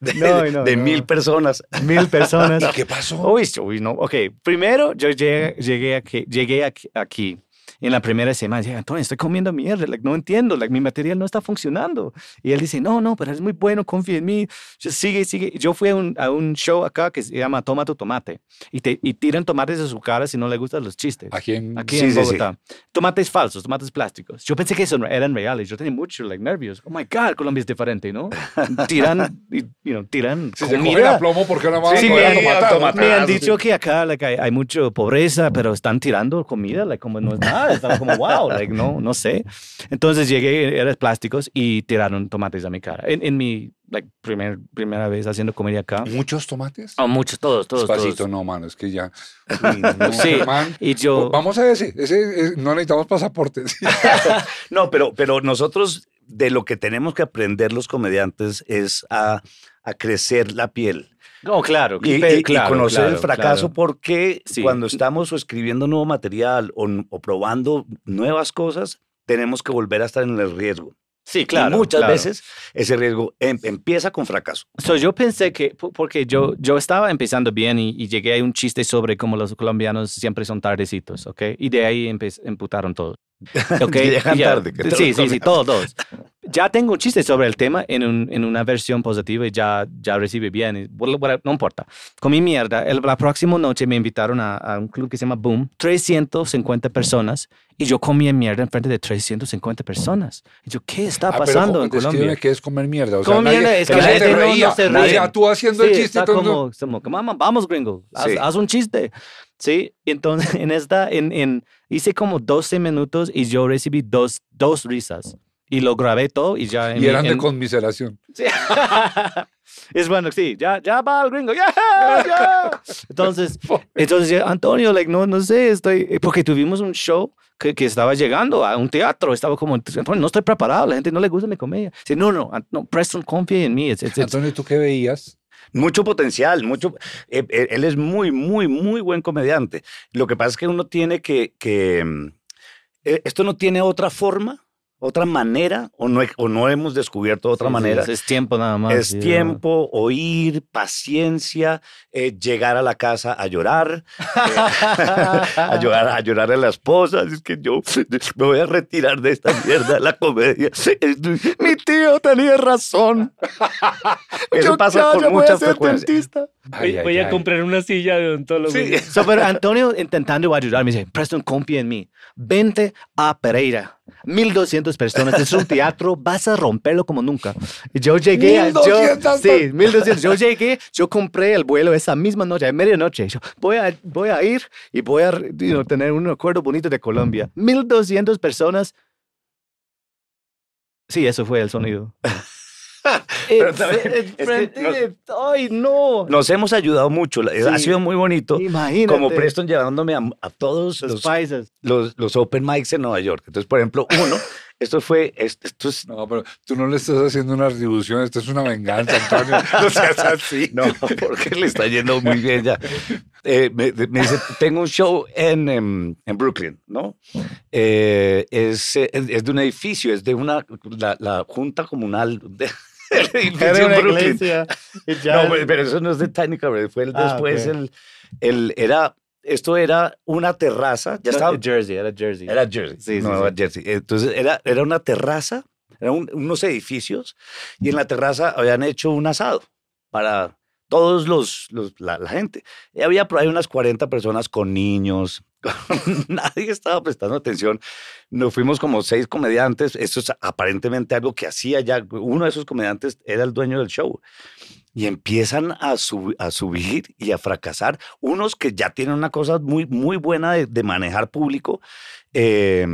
De, de- No, no, de no. mil personas. Mil personas. *laughs* ¿Y qué pasó? Uy, uy, no. Ok, primero yo llegué, llegué, aquí, llegué aquí en la primera semana. Dije, Antonio, estoy comiendo mierda. Like, no entiendo. Like, mi material no está funcionando. Y él dice, no, no, pero es muy bueno. Confía en mí. Yo, sigue, sigue. Yo fui a un, a un show acá que se llama Toma tu tomate. Y, te, y tiran tomates de su cara si no le gustan los chistes. Aquí en... Aquí Sí, en sí, sí. Bogotá. Tomates falsos, tomates plásticos. Yo pensé que eso eran reales. Yo tenía mucho like, nervios. Oh my God, Colombia es diferente, ¿no? *laughs* Tiran, y, you know, tiran Si se comida. a plomo, ¿por qué no van a tomate. me han dicho que acá like, hay, hay mucha pobreza, pero están tirando comida, like, como no es nada. Estaba como, wow, like, no, no sé. Entonces llegué, era plásticos y tiraron tomates a mi cara. En, en mi like, primer, primera vez haciendo comedia acá. ¿Muchos tomates? Oh, muchos, todos, todos. Despacito, todos. no, mano, es que ya... Uy, no, Sí, man. Y yo... Vamos a ese, ese- no necesitamos pasaportes. *laughs* No, pero, pero nosotros de lo que tenemos que aprender los comediantes es a, a crecer la piel. Oh, claro. Y, y- y claro, conocer claro, el fracaso claro. porque Sí. cuando estamos o escribiendo nuevo material o, o probando nuevas cosas, tenemos que volver a estar en el riesgo. Sí, claro. y muchas veces ese riesgo em- empieza con fracaso. So, yo pensé que, po- porque yo, yo estaba empezando bien y, y llegué a un chiste sobre cómo los colombianos siempre son tardecitos, ¿ok? Y de ahí emputaron todos. *laughs* ¿ok? Llegan Ya. tarde, Sí, sí, sí, todos, todos. Ya tengo un chiste sobre el tema en, un- en una versión positiva y ya, ya recibí bien. y no importa. Comí mierda. El- la próxima noche me invitaron a, a un club que se llama Boom. 350 personas. Y yo comí mierda en frente de 350 personas. Y yo, ¿qué está Ah, pero pasando ¿cómo- en Colombia? qué es comer mierda. O sea, nadie- mierda es que pero la gente te no- no reía. se O sea, tú haciendo el Sí, chiste. está el como, como, "Vamos, vamos, gringo, haz, Sí. haz un chiste. Sí, entonces *laughs* en esta, en, en, hice como 12 minutos y yo recibí dos, dos risas. Y lo grabé todo y ya. en Y mi- eran de en- conmiseración. Sí. *laughs* es bueno, sí, ya, ya va el gringo, ya, ya. Entonces, *laughs* Entonces, Antonio, like, no, no sé, estoy, eh, porque tuvimos un show que, que estaba llegando a un teatro, estaba como, Antonio, no estoy preparado, la gente no le gusta mi comedia. Dice, no, no, no, Preston, confía en mí. It's- it's- it's- Antonio, ¿tú qué veías? Mucho potencial, mucho. eh, eh, él es muy, muy, muy buen comediante. Lo que pasa es que uno tiene que. que mm, eh, esto no tiene otra forma, otra manera, o no, o no hemos descubierto otra Sí, manera. es, es tiempo nada más. Es sí, tiempo, oír, paciencia, eh, llegar a la casa a llorar, eh, *laughs* a llorar, a llorar a la esposa. Es que yo me voy a retirar de esta mierda de la comedia. Mi tío tenía razón. *laughs* Eso pasa con mucha frecuencia. Voy, voy a comprar una silla de odontólogo. Sí. *laughs* So, pero Antonio intentando ayudarme dice, Preston, confía en mí. Vente a Pereira. 1200 personas. Es un teatro. Vas a romperlo como nunca. Yo llegué. a- yo, 1200. sí, 1200. Yo llegué. Yo compré el vuelo esa misma noche, a medianoche. Yo voy a, voy a ir y voy a you know, tener un acuerdo bonito de Colombia. 1200 personas. Sí, eso fue el sonido. *laughs* Es que Ay, no. Nos hemos ayudado mucho. Ha Sí. sido muy bonito. Imagínate. Como Preston llevándome a, a todos Los los, los, los open mics en Nueva York. Entonces, por ejemplo, uno, *laughs* esto fue, esto, esto es No, pero tú no le estás haciendo una retribución, esto es una venganza, Antonio. *laughs* No seas así. *laughs* No, porque le está yendo muy bien ya. Eh, me, me dice, tengo un show en, em, en Brooklyn, ¿no? Eh, es, es de un edificio, es de una, la, la junta comunal de, *laughs* Era una Brooklyn. iglesia. y ya- No, pero, pero eso no es de Tiny Cabaret, fue el- Ah, después el, el, era, esto era una terraza, ya estaba, Jersey, era Jersey. era Jersey, Sí, sí, Nueva sí. Jersey. Entonces era, era una terraza, eran un- unos edificios y en la terraza habían hecho un asado para todos los, los- la, la gente. Y había por ahí unas 40 personas con niños. *laughs* Nadie estaba prestando atención. Nos fuimos como seis comediantes. Esto es aparentemente algo que hacía ya. Uno de esos comediantes era el dueño del show. Y empiezan a, sub- a subir y a fracasar. Unos que ya tienen una cosa muy, muy buena de, de manejar público. Eh,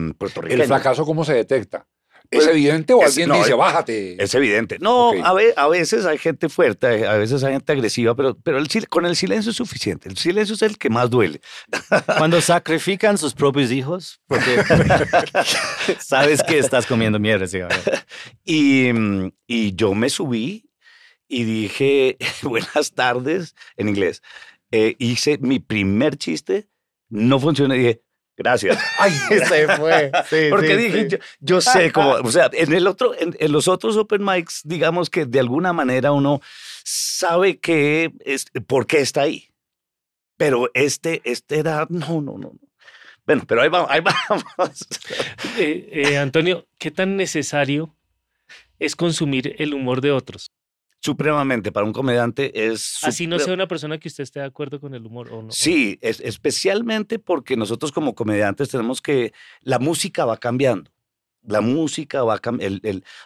¿El fracaso cómo se detecta? ¿Es Pues, evidente o es- alguien no, dice, bájate? Es evidente. No, a, ve- a veces hay gente fuerte, a veces hay gente agresiva, pero, pero el con el silencio es suficiente. El silencio es el que más duele. Cuando sacrifican sus propios hijos, porque *laughs* sabes que estás comiendo mierda. sí, y yo me subí y dije, *laughs* buenas tardes, en inglés. Eh, hice mi primer chiste, no funcionó y dije, gracias. *laughs* Ay, *laughs* se fue. Sí, Porque sí, dije, sí. Yo, yo sé cómo, o sea, en, el otro, en, en los otros open mics, digamos que de alguna manera uno sabe que es, por qué está ahí. Pero este, este era, no, no, no. no. Bueno, pero ahí vamos, ahí vamos. Eh, eh, Antonio, ¿qué tan necesario es consumir el humor de otros? Supremamente, para un comediante es... Así no sea una persona que usted esté de acuerdo con el humor o no. Sí, es, especialmente porque nosotros como comediantes tenemos que, la música va cambiando. La música va cambiando,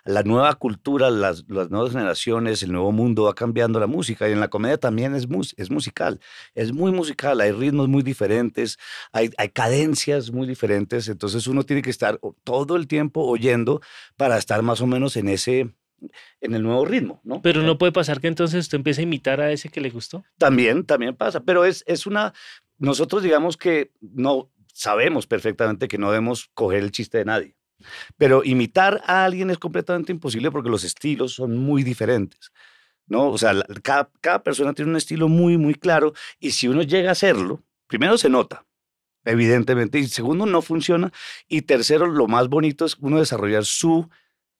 la nueva cultura, las, las nuevas generaciones, el nuevo mundo va cambiando la música. Y en la comedia también es, mus- es musical. Es muy musical, hay ritmos muy diferentes, hay, hay cadencias muy diferentes. Entonces uno tiene que estar todo el tiempo oyendo para estar más o menos en ese, en el nuevo ritmo, ¿no? Pero no puede pasar que entonces usted empiece a imitar a ese que le gustó. También, también pasa, pero es, es una, nosotros digamos que no sabemos perfectamente que no debemos coger el chiste de nadie, pero imitar a alguien es completamente imposible porque los estilos son muy diferentes, ¿no? O sea, la- cada, cada persona tiene un estilo muy, muy claro y si uno llega a hacerlo, primero se nota, evidentemente, y segundo no funciona, y tercero, lo más bonito es uno desarrollar su,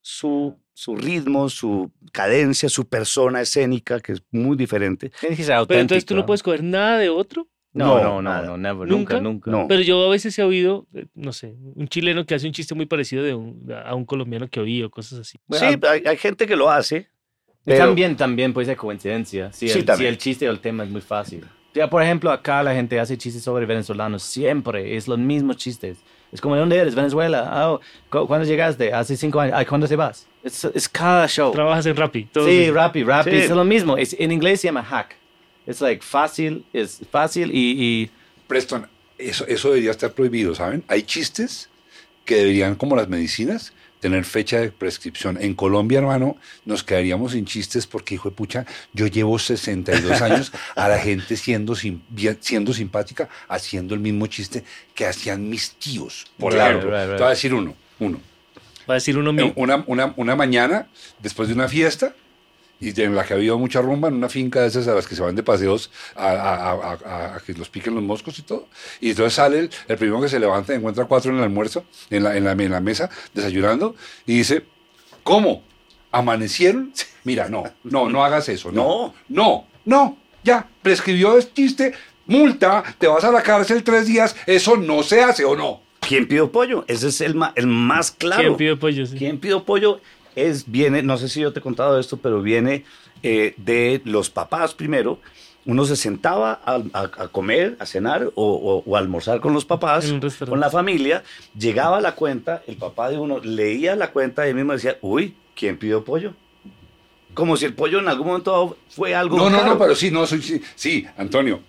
su, su ritmo, su cadencia, su persona escénica, que es muy diferente. Tienes que ser Pero entonces tú auténtico. no puedes coger nada de otro. No, No, no, no, never, ¿Nunca? nunca. No. Pero yo a veces he oído, eh, no sé, un chileno que hace un chiste muy parecido de un- a un colombiano que oí o cosas así. Bueno, sí, hay, hay gente que lo hace. Pero- también, también puede ser coincidencia. Si, Sí, el, si el chiste o el tema es muy fácil. Ya, por ejemplo, acá la gente hace chistes sobre venezolanos. Siempre es los mismos chistes. Es como, ¿de dónde eres? Venezuela. Ah, ¿cu- ¿Cuándo llegaste? Hace cinco años. Ay, ¿Cuándo te vas? Es, es cada show. Trabajas en Rappi. todos Sí. Rappi, Rappi. Sí. Es lo mismo. Es, en inglés se llama hack. Es like fácil, es fácil y, y Preston, eso, eso debería estar prohibido, ¿saben? Hay chistes que deberían, como las medicinas, tener fecha de prescripción. En Colombia, hermano, nos quedaríamos sin chistes porque, hijo de pucha, yo llevo 62 *laughs* años a la gente siendo, sim- siendo simpática, haciendo el mismo chiste que hacían mis tíos. Por right, right. te voy a decir uno, uno. Va a decir uno mío. Una, una, una mañana, después de una fiesta, y en la que ha habido mucha rumba, en una finca de esas a las que se van de paseos a, a- a- a- a que los piquen los moscos y todo. Y entonces sale el, el primero que se levanta y encuentra cuatro en el almuerzo, en la, en la, en la mesa, desayunando, y dice, ¿cómo? ¿Amanecieron? Mira, no, no, no hagas eso. No, no, no, ya, prescribió el chiste, multa, te vas a la cárcel tres días, eso no se hace o no. ¿Quién pidió pollo? Ese es el, ma- el más claro. ¿Quién pide pollo? Sí. ¿Quién pidió pollo? Es, viene, no sé si yo te he contado esto, pero viene eh, de los papás primero. Uno se sentaba a, a- a comer, a cenar o, o- o a almorzar con los papás, con la familia. Llegaba la cuenta, el papá de uno leía la cuenta y él mismo decía, uy, ¿quién pidió pollo? Como si el pollo en algún momento fue algo No, no, caro. no, pero sí, no, soy, sí, sí, Antonio.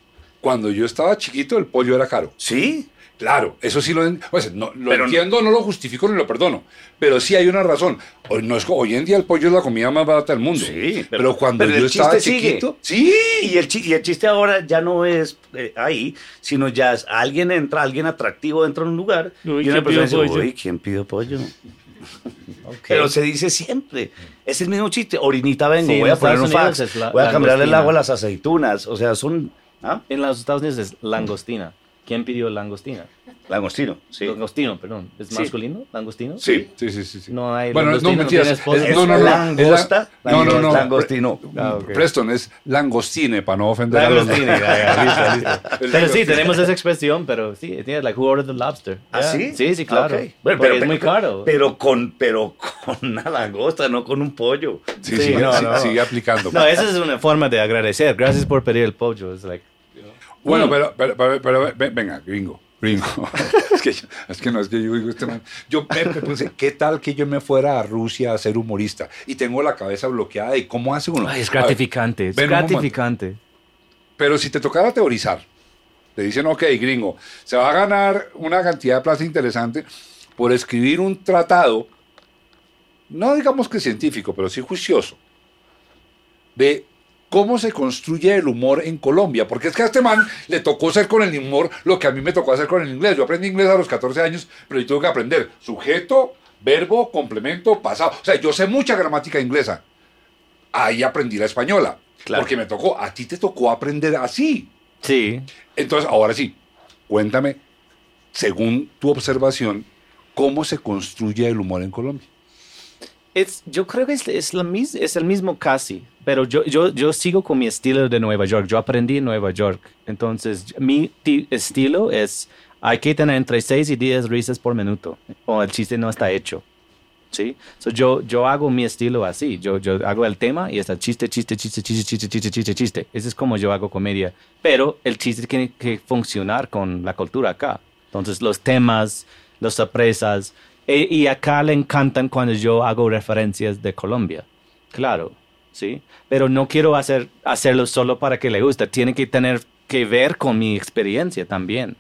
Cuando yo estaba chiquito, el pollo era caro. Sí, Claro, eso sí lo, en- pues, no, lo Pero entiendo, no lo justifico ni lo perdono. Pero sí hay una razón. Hoy, no es, hoy en día el pollo es la comida más barata del mundo. Sí, pero, pero- cuando pero yo el estaba chiste sigue. chiquito. Sí. Y el, chi- y el chiste ahora ya no es eh, ahí, sino ya es alguien entra, alguien atractivo dentro de un lugar Uy, y una ¿quién persona dice, pollo? uy, ¿quién pidió pollo? *laughs* Pero se dice siempre. Es el mismo chiste. Orinita vengo, Sí, en voy a poner un fax, la- voy a cambiarle el agua a las aceitunas. O sea, son... ¿Ah? En los Estados Unidos es langostina. ¿Quién pidió langostina? Langostino, sí. Langostino, perdón. ¿Es Sí. masculino? ¿Langostino? Sí, sí, sí, sí. sí. No hay bueno, no, langostino, no mentiras. esposa. Es- no, no, no. langosta, no, no, no. langostino. Ah, ok. Preston es langostine, para no ofender a los... *laughs* Ya, ya, listo, listo. *laughs* Pero sí, tenemos esa expresión, pero sí, tiene like who ordered the lobster. ¿Ah, Yeah. sí? Sí, sí, claro. Ok. Bueno, Porque es muy caro. Pero con, pero con *laughs* una langosta, no con un pollo. Sí, Sí, sigue, no, sí- no. sigue aplicando. No, esa es una forma de agradecer. Gracias por pedir el pollo. Es like, Bueno, pero, pero, pero, pero, ve- venga, gringo, gringo. *laughs* es, que, yo- es que no, es que yo digo, este man, yo me, me puse, ¿qué tal que yo me fuera a Rusia a ser humorista? Y tengo la cabeza bloqueada y cómo hace uno. ay, es ver, gratificante, es gratificante. pero si te tocara teorizar, te dicen, ok, gringo, se va a ganar una cantidad de plata interesante por escribir un tratado, no digamos que científico, pero sí juicioso, de cómo se construye el humor en Colombia. Porque es que a este man le tocó hacer con el humor lo que a mí me tocó hacer con el inglés. Yo aprendí inglés a los 14 años, pero yo tuve que aprender sujeto, verbo, complemento, pasado. O sea, yo sé mucha gramática inglesa. Ahí aprendí la española. Claro. Porque me tocó, a ti te tocó aprender así. Sí. Entonces, ahora sí, cuéntame, según tu observación, cómo se construye el humor en Colombia. Es, yo creo que es, es, la mis- es el mismo casi, pero yo, yo, yo sigo con mi estilo de Nueva York. Yo aprendí en Nueva York. Entonces, mi ti- estilo es, hay que tener entre 6 y 10 risas por minuto, o el chiste no está hecho. ¿Sí? So, yo, yo hago mi estilo así. Yo, yo hago el tema y está chiste, chiste, chiste, chiste, chiste, chiste, chiste, chiste. Ese es como yo hago comedia. Pero el chiste tiene que funcionar con la cultura acá. Entonces, los temas, las sorpresas. E- y acá le encantan cuando yo hago referencias de Colombia. Claro, ¿sí? Pero no quiero hacer, hacerlo solo para que le guste. Tiene que tener que ver con mi experiencia también.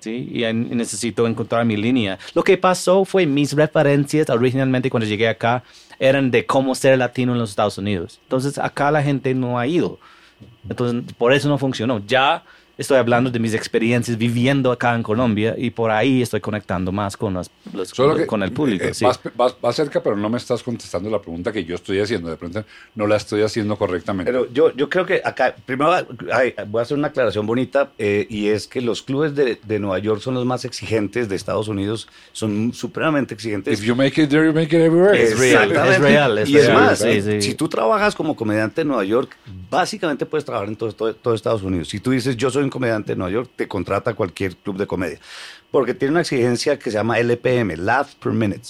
¿sí? Y necesito encontrar mi línea. Lo que pasó fue mis referencias originalmente cuando llegué acá eran de cómo ser latino en los Estados Unidos. Entonces acá la gente no ha ido. Entonces por eso no funcionó. Ya estoy hablando de mis experiencias viviendo acá en Colombia y por ahí estoy conectando más con, los, los- Solo que, con el público. eh, sí. vas, vas- vas cerca, pero no me estás contestando la pregunta que yo estoy haciendo. De pronto no la estoy haciendo correctamente. Pero yo, yo creo que acá, primero ay, voy a hacer una aclaración bonita, eh, y es que los clubes de, de Nueva York son los más exigentes de Estados Unidos, son supremamente exigentes. If you make it there, you make it everywhere. Es real, es real, es y es real, más, sí, sí. si tú trabajas como comediante en Nueva York, básicamente puedes trabajar en todo, todo, todo Estados Unidos. Si tú dices, yo soy un comediante de Nueva York, te contrata cualquier club de comedia. Porque tiene una exigencia que se llama LPM, Laugh Per Minute.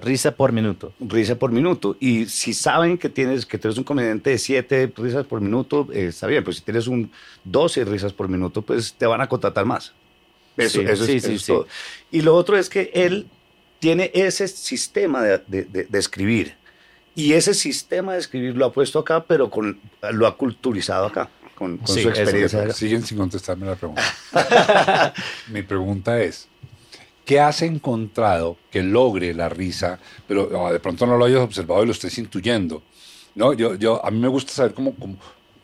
Risa por minuto. risa por minuto. Y si saben que tienes que eres un comediante de 7 risas por minuto, eh, está bien. Pues si tienes un 12 risas por minuto, pues te van a contratar más. Eso, Sí, eso es, sí, eso es todo. Y lo otro es que él tiene ese sistema de, de- de- de escribir. Y ese sistema de escribir lo ha puesto acá, pero con, lo ha culturizado acá, con, con Sí, su experiencia. Siguen sin contestarme la pregunta. *laughs* Mi pregunta es, ¿qué has encontrado que logre la risa, pero ah, de pronto no lo hayas observado y lo estés intuyendo? ¿no? Yo, yo, a mí me gusta saber cómo, cómo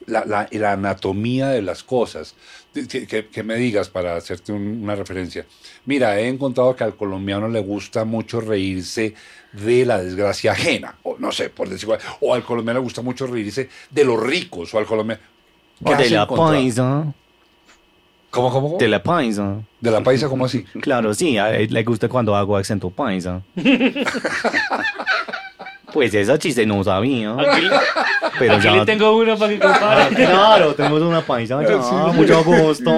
la, la- la anatomía de las cosas. Que, que- que me digas para hacerte un- una referencia. Mira, he encontrado que al colombiano le gusta mucho reírse de la desgracia ajena, o no sé, por decirlo, o al colombiano le gusta mucho reírse de los ricos, o al colombiano... ¿Qué O de la paisa. ¿Cómo, cómo? De la paisa. ¿De la paisa, ¿cómo así? Claro, sí, a él le gusta cuando hago acento paisa. *laughs* pues esa chiste no sabía. Aquí, Pero aquí ya. le tengo uno para que Ah, compare. claro, tenemos una paisa ya. Mucho gusto.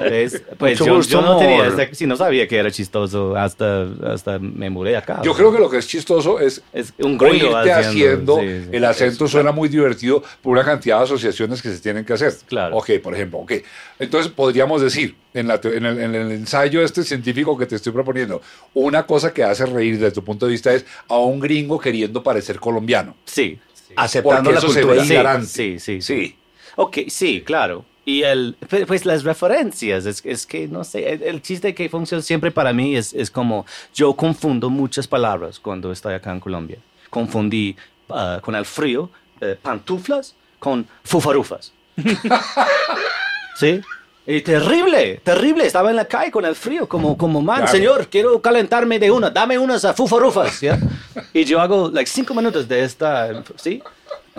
Es- pues Mucho yo, gusto, yo no tenía ese- sí, no sabía que era chistoso hasta, hasta me mudé acá. Yo creo que lo que es chistoso es es un gringo oírte haciendo, sí, sí. el acento suena muy divertido por una cantidad de asociaciones que se tienen que hacer. Claro. Ok, por ejemplo, ok. Entonces podríamos decir, en, la en el, en el ensayo este científico que te estoy proponiendo, una cosa que hace reír desde tu punto de vista es a un gringo queriendo parecer colombiano. Sí. Aceptando Porque la cultura. ve Sí, sí, sí, sí. Ok, sí, claro. Y el, pues, pues las referencias, es, es que no sé, el, el chiste que funciona siempre para mí es, es como yo confundo muchas palabras cuando estoy acá en Colombia. Confundí ah, con el frío eh, pantuflas con fufarufas. *laughs* ¿Sí? Y terrible, terrible. Estaba en la calle con el frío, como, como man, Claro. señor, quiero calentarme de una, dame unas uh, fufarufas. ¿ya? *laughs* Y yo hago like cinco minutos de esta, ¿sí?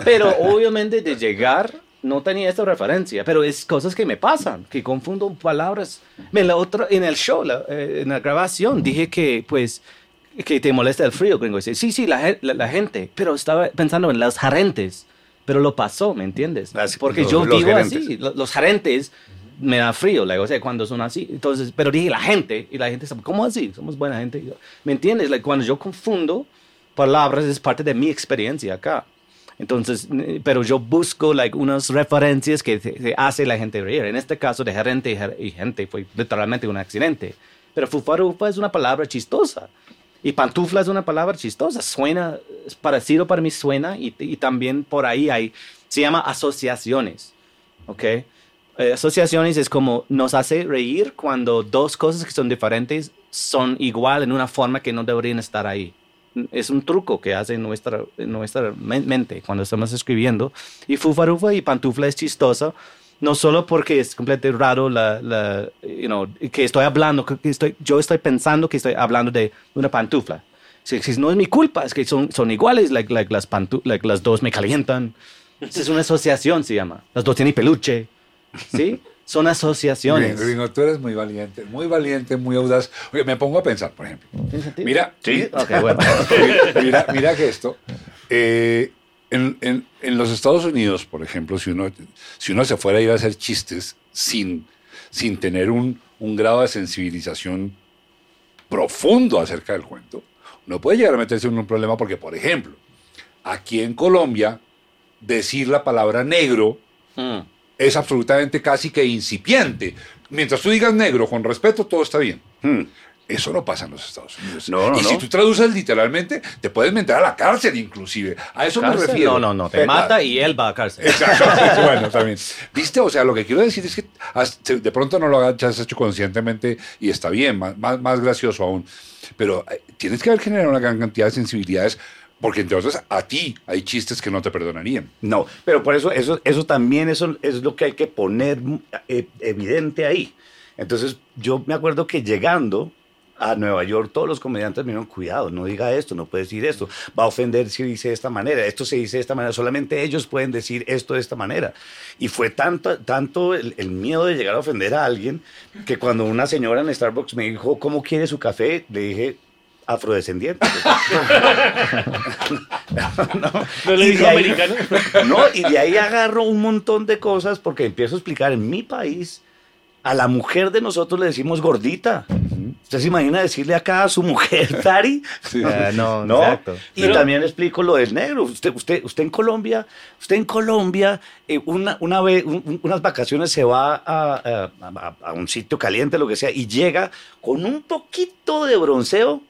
Pero obviamente de llegar no tenía esta referencia, pero es cosas que me pasan, que confundo palabras. En, la otra, en el show, la- eh, en la grabación, dije que pues que te molesta el frío, gringo. Dice, sí, sí, la, la, la gente, pero estaba pensando en los gerentes, pero lo pasó, ¿me entiendes? Las- Porque los- yo los vivo gerentes. así, lo- los gerentes me da frío, like, o sea, cuando son así. Entonces, pero dije la gente, y la gente, ¿cómo así? Somos buena gente. Yo, ¿Me entiendes? Like, cuando yo confundo palabras es parte de mi experiencia acá. Entonces, pero yo busco like, unas referencias que te, te hace la gente reír. En este caso de gerente y ger- y gente fue literalmente un accidente. Pero fufarufa es una palabra chistosa. Y pantufla es una palabra chistosa. Suena, es parecido para mí suena. Y, y también por ahí hay, se llama asociaciones. ¿Ok? Eh, asociaciones es como nos hace reír cuando dos cosas que son diferentes son igual en una forma que no deberían estar ahí. Es un truco que hace nuestra, nuestra men- mente cuando estamos escribiendo. Y fufarufa y pantufla es chistoso, no solo porque es completamente raro la, la, you know, que estoy hablando, que estoy, yo estoy pensando que estoy hablando de una pantufla. Si, si no es mi culpa, es que son, son iguales, like, like las, pantu like las dos me calientan. Es una asociación, se llama. Las dos tienen peluche. ¿Sí? Son asociaciones. Gringo, tú eres muy valiente, muy valiente, muy audaz. Oye, me pongo a pensar, por ejemplo. Mira, Sí. Bueno. *laughs* mira, mira que esto, eh, en, en- en los Estados Unidos, por ejemplo, si uno, si uno se fuera a ir a hacer chistes sin, sin tener un, un grado de sensibilización profundo acerca del cuento, uno puede llegar a meterse en un problema porque, por ejemplo, aquí en Colombia, decir la palabra negro Mm. Es absolutamente casi que incipiente. Mientras tú digas negro con respeto, todo está bien. Hmm. Eso no pasa en los Estados Unidos. No, no, y si no. tú traduces literalmente, te puedes meter a la cárcel inclusive. A eso me refiero. No, no, no. Te mata y él va a cárcel. Exacto. *laughs* bueno, también. ¿Viste? O sea, lo que quiero decir es que has- de pronto no lo has hecho conscientemente y está bien, más, más, más gracioso aún. Pero eh, tienes que haber generado una gran cantidad de sensibilidades porque entre otras a ti hay chistes que no te perdonarían. No, pero por eso, eso, eso también eso es lo que hay que poner eh, evidente ahí. Entonces, yo me acuerdo que llegando a Nueva York, todos los comediantes me dijeron, cuidado, no diga esto, no puede decir esto, va a ofender si dice de esta manera, esto se dice de esta manera, solamente ellos pueden decir esto de esta manera. Y fue tanto, tanto el, el miedo de llegar a ofender a alguien que cuando una señora en Starbucks me dijo, ¿cómo quiere su café? Le dije, afrodescendiente. *laughs* ¿No le Y dijo de ahí- americano? *laughs* No, y de ahí agarro un montón de cosas porque empiezo a explicar en mi país. A la mujer de nosotros le decimos gordita. ¿Usted se imagina decirle acá a su mujer, *laughs* Tari? Eh, no, ¿No? exacto. Y Pero- también explico lo del negro. Usted, usted, usted en Colombia, usted en Colombia, eh, una, una vez, un- un- unas vacaciones se va a, a- a- a un sitio caliente, lo que sea, y llega con un poquito de bronceo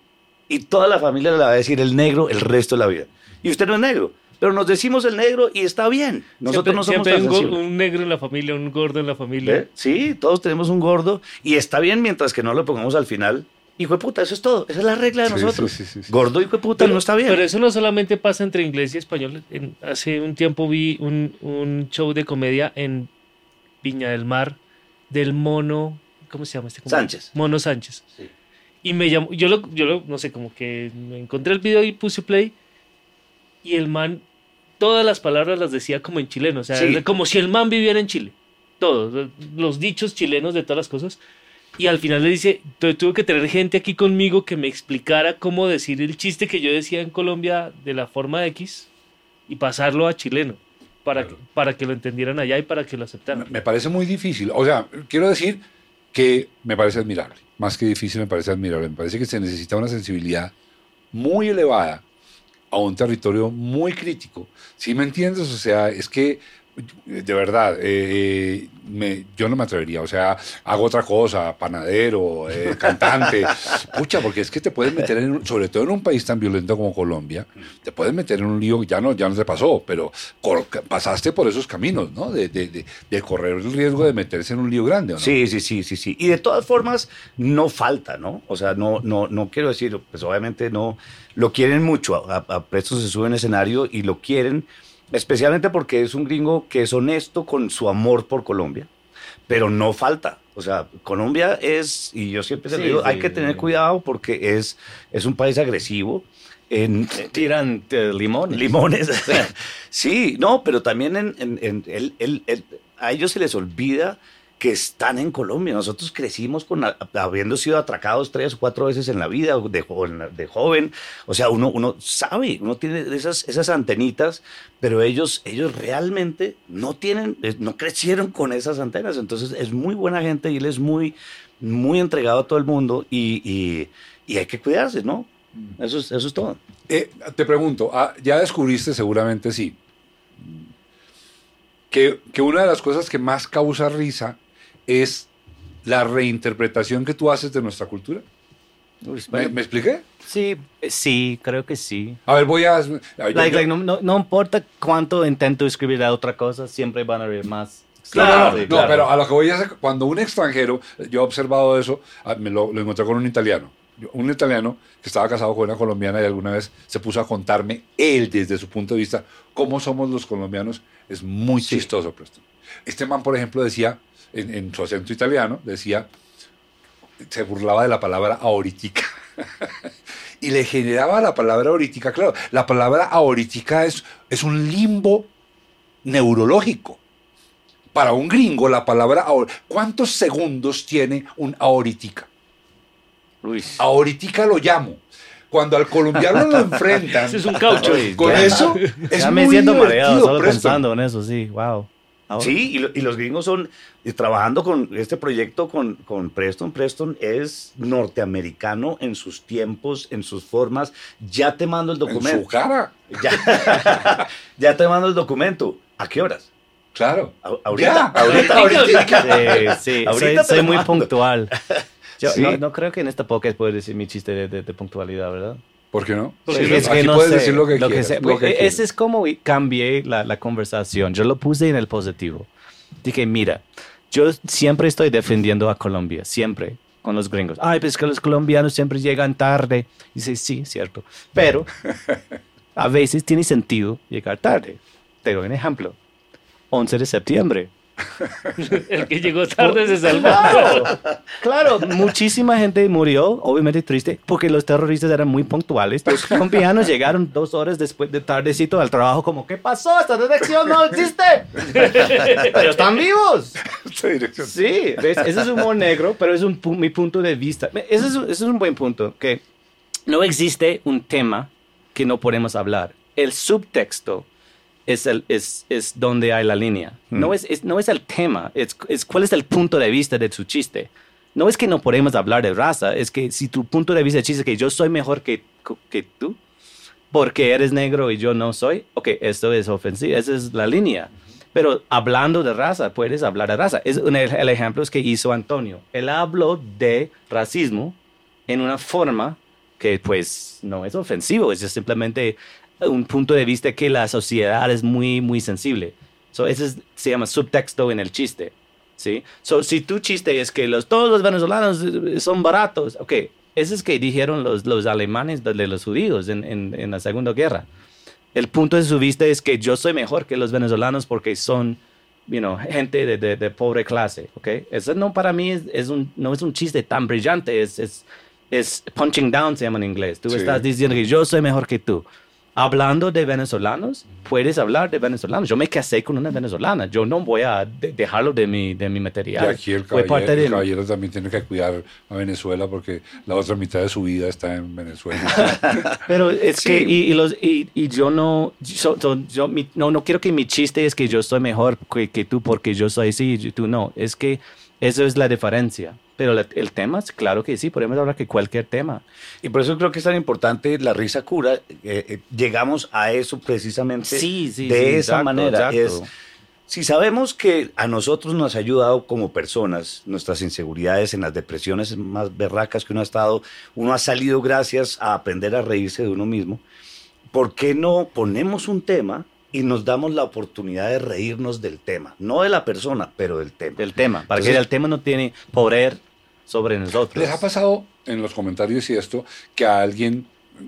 y toda la familia le va a decir el negro el resto de la vida. Y usted no es negro, pero nos decimos el negro y está bien. Nosotros siempre, no somos siempre un, un negro en la familia, un gordo en la familia. ¿Ve? Sí, todos tenemos un gordo y está bien mientras que no lo pongamos al final hijo de puta, eso es todo. Esa es la regla de Sí, nosotros. sí, sí, sí. Gordo, hijo de puta, no está bien. Pero eso no solamente pasa entre inglés y español. En- hace un tiempo vi un, un show de comedia en Viña del Mar del mono. ¿Cómo se llama este? Sánchez. Mono Sánchez. Sí. Y me llamó. Yo lo, yo lo, no sé, como que me encontré el video y puse play. Y el man, todas las palabras las decía como en chileno. O sea, Sí. como si el man viviera en Chile. Todos. Los dichos chilenos de todas las cosas. Y al final le dice, "Tu- tuve que tener gente aquí conmigo que me explicara cómo decir el chiste que yo decía en Colombia de la forma X y pasarlo a chileno para, que, para que lo entendieran allá y para que lo aceptaran. Me parece muy difícil. O sea, quiero decir que me parece admirable. Más que difícil, me parece admirable. Me parece que se necesita una sensibilidad muy elevada a un territorio muy crítico. ¿Sí me entiendes? O sea, es que, de verdad, eh, me- yo no me atrevería. O sea, hago otra cosa, panadero, eh, cantante. *laughs* Pucha, porque es que te puedes meter, en, sobre todo en un país tan violento como Colombia, te puedes meter en un lío, ya no, ya no te pasó, pero pasaste por esos caminos, ¿no? De, de- de- de correr el riesgo de meterse en un lío grande, ¿o no? Sí, sí, sí, sí, sí. Y de todas formas, no falta, ¿no? O sea, no, no, no quiero decir, pues obviamente no, lo quieren mucho. A, a Presto se sube en escenario y lo quieren, especialmente porque es un gringo que es honesto con su amor por Colombia, pero no falta. O sea, Colombia es, y yo siempre se lo Sí, digo, sí, hay que tener sí. cuidado porque es, es un país agresivo. En, Tiran eh, limones. Limones. *laughs* *laughs* sí, no, pero también en, en- en- el- el- el- a ellos se les olvida que están en Colombia. Nosotros crecimos con habiendo sido atracados tres o cuatro veces en la vida de, jo- de joven. O sea, uno, uno sabe, uno tiene esas, esas antenitas, pero ellos, ellos realmente no tienen, eh, no crecieron con esas antenas. Entonces es muy buena gente y él es muy, muy entregado a todo el mundo y, y- y hay que cuidarse, ¿no? Eso es, eso es todo. Eh, te pregunto, ah, ya descubriste seguramente sí, que, que una de las cosas que más causa risa es la reinterpretación que tú haces de nuestra cultura. ¿Me, me expliqué? Sí, eh, sí, creo que sí. A ver, voy a... a yo- Like, yo- like, no, no, no importa cuánto intento escribir a otra cosa, siempre van a haber más. No, Sí, no, claro. pero a lo que voy es que cuando un extranjero, yo he observado eso, ah, me lo, lo encontré con un italiano, un italiano que estaba casado con una colombiana y alguna vez se puso a contarme él desde su punto de vista cómo somos los colombianos, es muy chistoso, Preston. Este man, por ejemplo, decía, en, en su acento italiano, decía, se burlaba de la palabra ahoritica. *laughs* y le generaba la palabra ahoritica. Claro, la palabra ahoritica es, es un limbo neurológico. Para un gringo, la palabra ahor- ¿Cuántos segundos tiene un ahoritica? Uy. Ahoritica lo llamo. Cuando al colombiano lo enfrentan *laughs* Ese es un caucho. Con eso, es ya me muy siento mareado solo Preston. pensando en eso, sí, wow. Ahora- Sí, y, lo- y los gringos son, y trabajando con este proyecto con, con Preston, Preston es norteamericano en sus tiempos, en sus formas. Ya te mando el En su documento. cara, Ya, *laughs* ya te mando el documento. ¿A qué horas? claro. A- ahorita. Ya, ahorita, ahorita. Sí, sí, Ahorita soy, muy puntual. Yo Sí. no, no creo que en esta podcast pueda decir mi chiste de, de- de puntualidad, ¿verdad? ¿Por qué no? Sí, es aquí puedes decir lo que quieras. lo que quieras. ese es como cambié la, la conversación. Yo lo puse en el positivo. Dije, mira, yo siempre estoy defendiendo a Colombia, siempre, con los gringos. Ay, pues que los colombianos siempre llegan tarde. Dice, sí, cierto. Pero *laughs* a veces tiene sentido llegar tarde. Te doy un ejemplo. 11 de septiembre. El que llegó tarde se salvó. Claro, claro, muchísima gente murió, obviamente triste, porque los terroristas eran muy puntuales. Los colombianos llegaron dos horas después de tardecito al trabajo, como, ¿qué pasó? Esta detección no existe. Pero están vivos. Sí, ¿ves? ese es humor negro, pero es un, pu- mi punto de vista. Ese es, un- ese es un buen punto, que no existe un tema que no podemos hablar. El subtexto es, el, es, es donde hay la línea. No, es, es- no es el tema, es, es cuál es el punto de vista de su chiste. No es que no podemos hablar de raza, es que si tu punto de vista de chiste es que yo soy mejor que, que tú, porque eres negro y yo no soy, ok, esto es ofensivo, esa es la línea. Pero hablando de raza, puedes hablar de raza. Es un- el ejemplo es que hizo Antonio. Él habló de racismo en una forma que pues no es ofensivo, es simplemente un punto de vista que la sociedad es muy, muy sensible. So, ese es- se llama subtexto en el chiste. ¿sí? So, si tu chiste es que los, todos los venezolanos eh, son baratos, ok, eso es que dijeron los, los alemanes de, de los judíos en, en, en la Segunda Guerra. El punto de su vista es que yo soy mejor que los venezolanos porque son you know, gente de, de, de pobre clase, ¿ok? Eso no para mí es, es un, no es un chiste tan brillante, es, es, es punching down, se llama en inglés. Tú Sí. estás diciendo que yo soy mejor que tú. Hablando de venezolanos, puedes hablar de venezolanos. Yo me casé con una venezolana. Yo no voy a de- dejarlo de mi, de mi Y material. aquí el caballero, parte el caballero también tiene que cuidar a Venezuela porque la otra mitad de su vida está en Venezuela. *laughs* Pero es Sí. que, y, y los, y, y yo no, yo, yo- yo- mi- no, no quiero que mi chiste es que yo soy mejor que, que tú porque yo soy así y tú no. Es que eso es la diferencia. Pero la- el tema, es claro que sí, podemos hablar que cualquier tema. Y por eso creo que es tan importante la risa cura. eh, eh, llegamos a eso precisamente Sí, sí, de sí, esa exacto, manera. exacto. Es, si sabemos que a nosotros nos ha ayudado como personas, nuestras inseguridades en las depresiones más berracas que uno ha estado, uno ha salido gracias a aprender a reírse de uno mismo, ¿por qué no ponemos un tema y nos damos la oportunidad de reírnos del tema? No de la persona, pero del tema. El tema, para que el tema no tiene poder sobre nosotros. ¿Les ha pasado en los comentarios y esto que a alguien,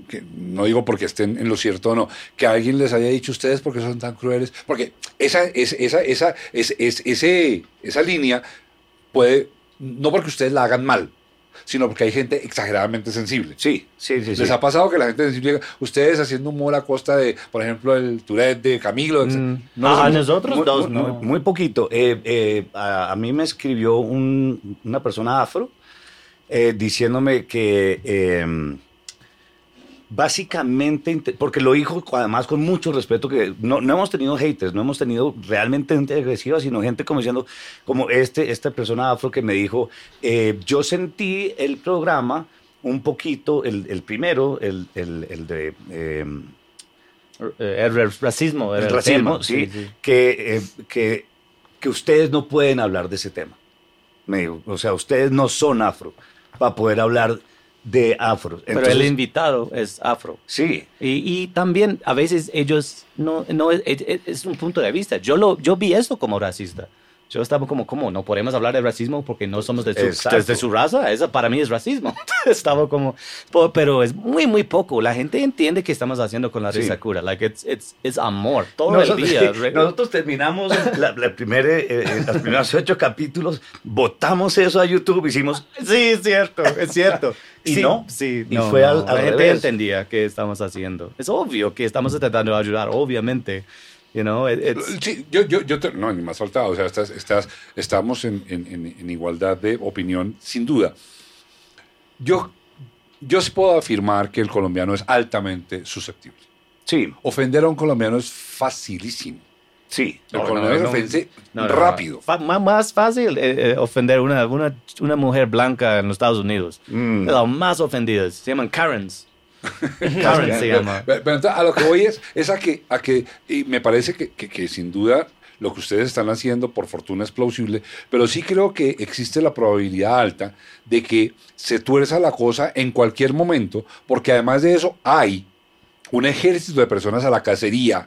que no digo porque estén en lo cierto o no, que a alguien les haya dicho ustedes porque son tan crueles? Porque esa, es, esa, esa, es, es- ese, esa línea puede, no porque ustedes la hagan mal, sino porque hay gente exageradamente sensible. Sí, sí, sí. sí. ¿Les ha pasado que la gente sensible, ustedes haciendo humor a costa de, por ejemplo, el Tourette de Camilo? etc.? Mm, No, a no, nosotros muy, dos, muy- no. muy poquito. Eh, eh, a, a mí me escribió un- una persona afro eh, diciéndome que eh, básicamente, porque lo dijo además con mucho respeto, que no, no hemos tenido haters, no hemos tenido realmente gente agresiva, sino gente como diciendo, como este, esta persona afro que me dijo, eh, yo sentí el programa un poquito, el, el primero, el, el- el de... eh, Eh, el ra- racismo. el racismo, tema, sí, Que, eh, que, que ustedes no pueden hablar de ese tema. Me dijo, o sea, ustedes no son afro para poder hablar de afro. Pero Entonces, el invitado es afro. sí, Y, y también a veces ellos no, no es, es- un punto de vista. Yo lo yo vi esto como racista. Yo estaba como, ¿cómo? No podemos hablar de racismo porque no somos de su, Exacto. de, de su raza. Eso para mí es racismo. *laughs* estaba como, pero es muy, muy poco. La gente entiende que estamos haciendo con la Sí. risa cura. Like, it's, it's, it's amor. Todo nosotros, el día. *laughs* nosotros terminamos la, la primera, eh, eh, los primeros ocho capítulos, botamos eso a YouTube, hicimos *laughs* Sí, es cierto, es cierto. Y sí, no, sí, y no, fue no. al- al La gente revés. entendía qué estamos haciendo. Es obvio que estamos tratando de ayudar, obviamente. You know, it- Sí, yo, yo, yo te- no, ni más faltaba. O sea, estás, estás, estamos en, en- en- en igualdad de opinión, sin duda. Yo, yo sí puedo afirmar que el colombiano es altamente susceptible. sí, Ofender a un colombiano es facilísimo. Sí. El No, colombiano no, se no. ofende no, no, no. rápido. Más fácil eh, eh, ofender una, una, una mujer blanca en los Estados Unidos. Mm. Las más ofendidas. Se llaman Karens. *laughs* Karen se llama. Pero, pero entonces, a lo que voy es, es a que, a que y me parece que, que- que sin duda lo que ustedes están haciendo, por fortuna, es plausible, pero sí creo que existe la probabilidad alta de que se tuerza la cosa en cualquier momento, porque además de eso hay un ejército de personas a la cacería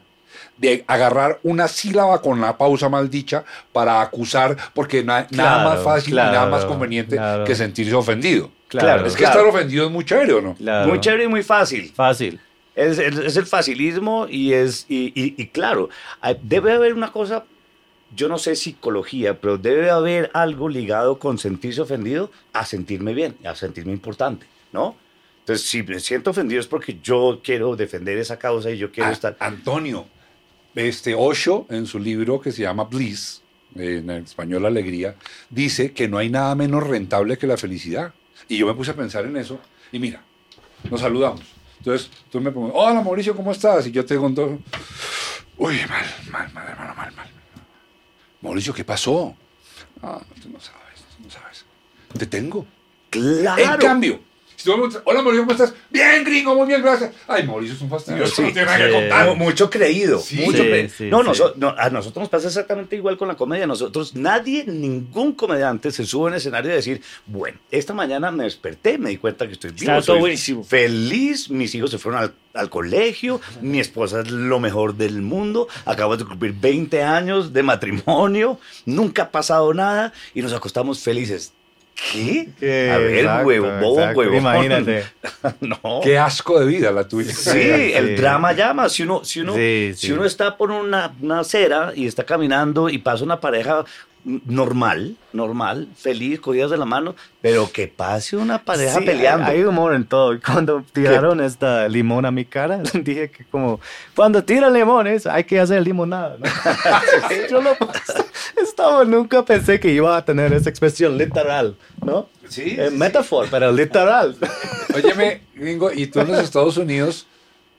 de agarrar una sílaba con la pausa mal dicha para acusar, porque na- nada Claro, más fácil y nada claro, más conveniente claro. que sentirse ofendido. Claro, es que claro. estar ofendido es muy chévere, ¿o no? Claro. Muy chévere y muy fácil. Fácil. Es, es- es el facilismo y es y, y- y claro, ah, debe haber una cosa, yo no sé psicología, pero debe haber algo ligado con sentirse ofendido a sentirme bien, a sentirme importante, ¿no? Entonces, si me siento ofendido es porque yo quiero defender esa causa y yo quiero A- estar... Antonio, este Osho, en su libro que se llama Bliss, en español Alegría, dice que no hay nada menos rentable que la felicidad. Y yo me puse a pensar en eso, y mira, nos saludamos. Entonces, tú me pones, hola Mauricio, ¿cómo estás? Y yo te conto, uy, mal, mal, mal, hermano, mal, mal. Mauricio, ¿qué pasó? Ah, tú no sabes, tú no sabes. Te tengo. ¡Claro! En cambio, si tú me preguntas, hola Mauricio, ¿cómo estás? Bien, gringo, muy bien, gracias. Ay, Mauricio es un fastidioso, Sí, no tiene nada que contar. Mu- mucho creído. Sí. mucho Sí, cre- sí, no, noso- no, a nosotros nos pasa exactamente igual con la comedia. Nosotros, nadie, ningún comediante se sube en escenario y decir, bueno, esta mañana me desperté, me di cuenta que estoy vivo. Está todo buenísimo. Feliz, mis hijos se fueron al, al colegio, mi esposa es lo mejor del mundo, acabo de cumplir 20 años de matrimonio, nunca ha pasado nada y nos acostamos felices. ¿Qué? ¿Qué? A ver, Exacto, huevo, bobo, exacto. huevo. Imagínate. *laughs* no. Qué asco de vida la tuya. Sí, Sí. el drama llama. Si uno, si uno, Sí, si sí. uno está por una, una acera y está caminando y pasa una pareja normal, normal, feliz, cogidas de la mano, pero que pase una pareja Sí, peleando. Hay, hay humor en todo. Cuando tiraron esta limón a mi cara, *laughs* dije que como, cuando tiran limones hay que hacer limonada. ¿no? *laughs* *laughs* Yo no estaba, nunca pensé que iba a tener esa expresión literal, ¿no? Sí, Eh, sí, metáfora, pero literal. Óyeme, gringo, y tú en los Estados Unidos,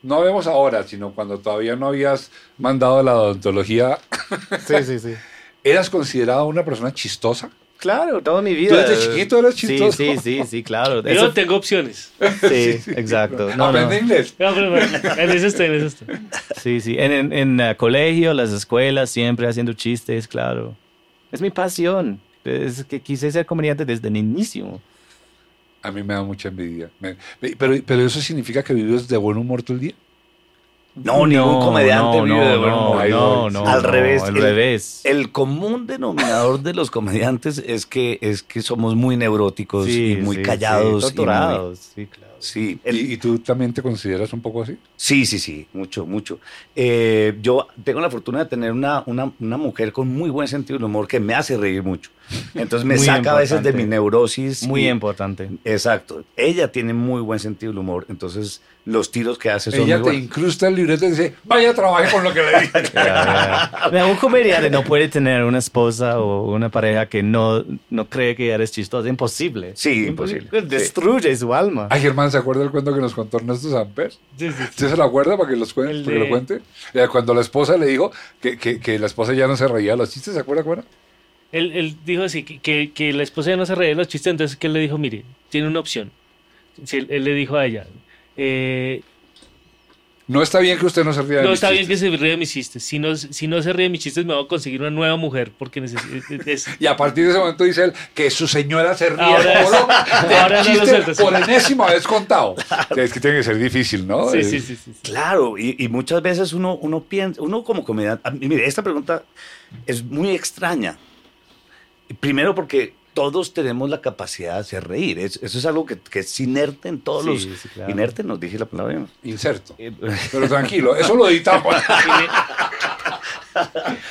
no vemos ahora, sino cuando todavía no habías mandado la odontología, Sí, sí, sí. ¿Eras considerada una persona chistosa? Claro, toda mi vida. ¿Tú desde chiquito eras Sí, chistoso? Sí, sí, sí, claro. Yo Eso- tengo opciones. *laughs* *laughs* sí, exacto. No, Aprende no. inglés. No, pero bueno, en eso estoy, en eso estoy. Sí, sí. En, en, en eh, colegio, las escuelas, siempre haciendo chistes, claro. Es mi pasión. Es que quise ser comediante desde el inicio. A mí me da mucha envidia. Pero, pero eso significa que vives de buen humor todo el día. No, ningún comediante no, vive de buen no, humor. No, no, Al no, revés, Al el- revés. El común denominador de los comediantes es que, es que somos muy neuróticos y muy sí, callados. Sí, y muy- sí, claro. sí, el- ¿Y, y tú también te consideras un poco así? Sí, sí, sí, mucho, mucho. Eh, yo tengo la fortuna de tener una, una, una mujer con muy buen sentido del humor que me hace reír mucho. Entonces me Muy saca a veces de mi neurosis. Muy y- importante. Exacto. Ella tiene muy buen sentido del humor. Entonces los tiros que hace son Ella muy te buenos. incrusta el libreto y dice, vaya, trabaje con lo que le dije. *laughs* Un comediante no puede tener una esposa o una pareja que no, no cree que eres chistoso. Es imposible. Sí, imposible. Pues Destruye su alma. Ay, Germán, ¿se acuerda el cuento que nos contó Ernesto Samper? Sí, sí, sí. ¿Usted se lo acuerda para que, los cuen- El para que lo cuente? Cuando la esposa le dijo que, que, que la esposa ya no se reía de los chistes, ¿se acuerda? acuerda? Él, él dijo así, que, que, que la esposa ya no se reía de los chistes, entonces que él le dijo, mire, tiene una opción. Sí, él, él le dijo a ella, eh, No está bien que usted no se ría de no mis está bien que chistes. se ríe de mis chistes. Si no, si no se ríe de mis chistes, me voy a conseguir una nueva mujer porque necesito... es- Y a partir de ese momento dice él que su señora se ríe Ahora solo es- *laughs* de ahora no lo chiste sí. por enésima vez contado. Es que tiene que ser difícil, ¿no? Sí, sí, sí, sí, sí. Claro, y, y muchas veces uno, uno piensa, uno como comediante, mire, esta pregunta es muy extraña. Primero porque todos tenemos la capacidad de hacer reír. Es- eso es algo que, que es inerte en todos Sí, los... sí, claro. Inerte, nos dije la palabra bien. Inserto. Eh, Pero tranquilo, eso lo editamos. *laughs*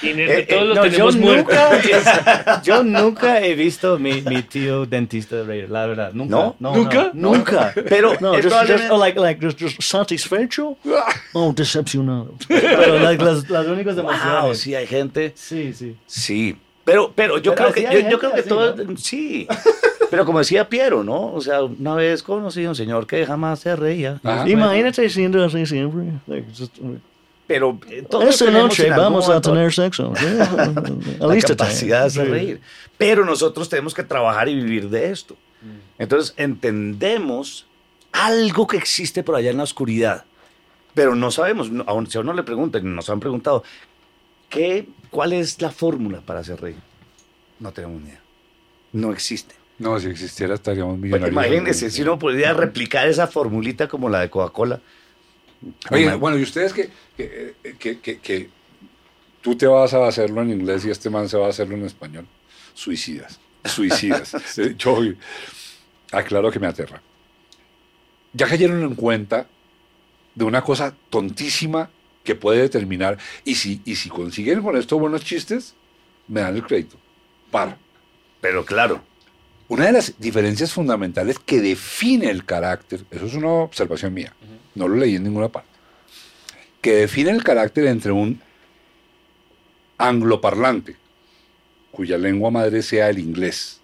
Inerte, Eh, todos eh, los No, tenemos yo muertos. nunca, *laughs* yo nunca he visto mi, mi tío dentista reír, la verdad. Nunca. ¿No? ¿Nunca? No, nunca. Pero *laughs* No, es just, just, oh, like, like, just, just satisfecho o decepcionado. Pero like, las, las únicas emociones. wow, sí hay gente... sí, sí. Sí, pero, pero yo Pero creo que, yo, creo que así, todo, ¿no? sí. Pero como decía Piero, ¿no? O sea, una vez conocí a un señor que jamás se reía. Ajá. Imagínate siendo así siempre. Like, just, Pero eh, todos esta noche vamos a tener sexo. la *laughs* capacidad de reír. Pero nosotros tenemos que trabajar y vivir de esto. Entonces entendemos algo que existe por allá en la oscuridad, pero no sabemos. aun si a uno le preguntan, nos han preguntado, ¿qué, ¿cuál es la fórmula para hacer reír? No tenemos ni idea. No existe. No, si existiera estaríamos Pues millonarios. imagínense, si uno pudiera replicar esa formulita como la de Coca-Cola. Oye, bueno, y ustedes que, que, que, que- que tú te vas a hacerlo en inglés y este man se va a hacerlo en español. Suicidas. Suicidas. *laughs* Eh, Yo aclaro que me aterra. Ya cayeron en cuenta de una cosa tontísima que puede determinar. Y si, y si consiguen con esto buenos chistes, me dan el crédito. Par. Pero claro, Una de las diferencias fundamentales que define el carácter, eso es una observación mía, no lo leí en ninguna parte, que define el carácter entre un angloparlante, cuya lengua madre sea el inglés,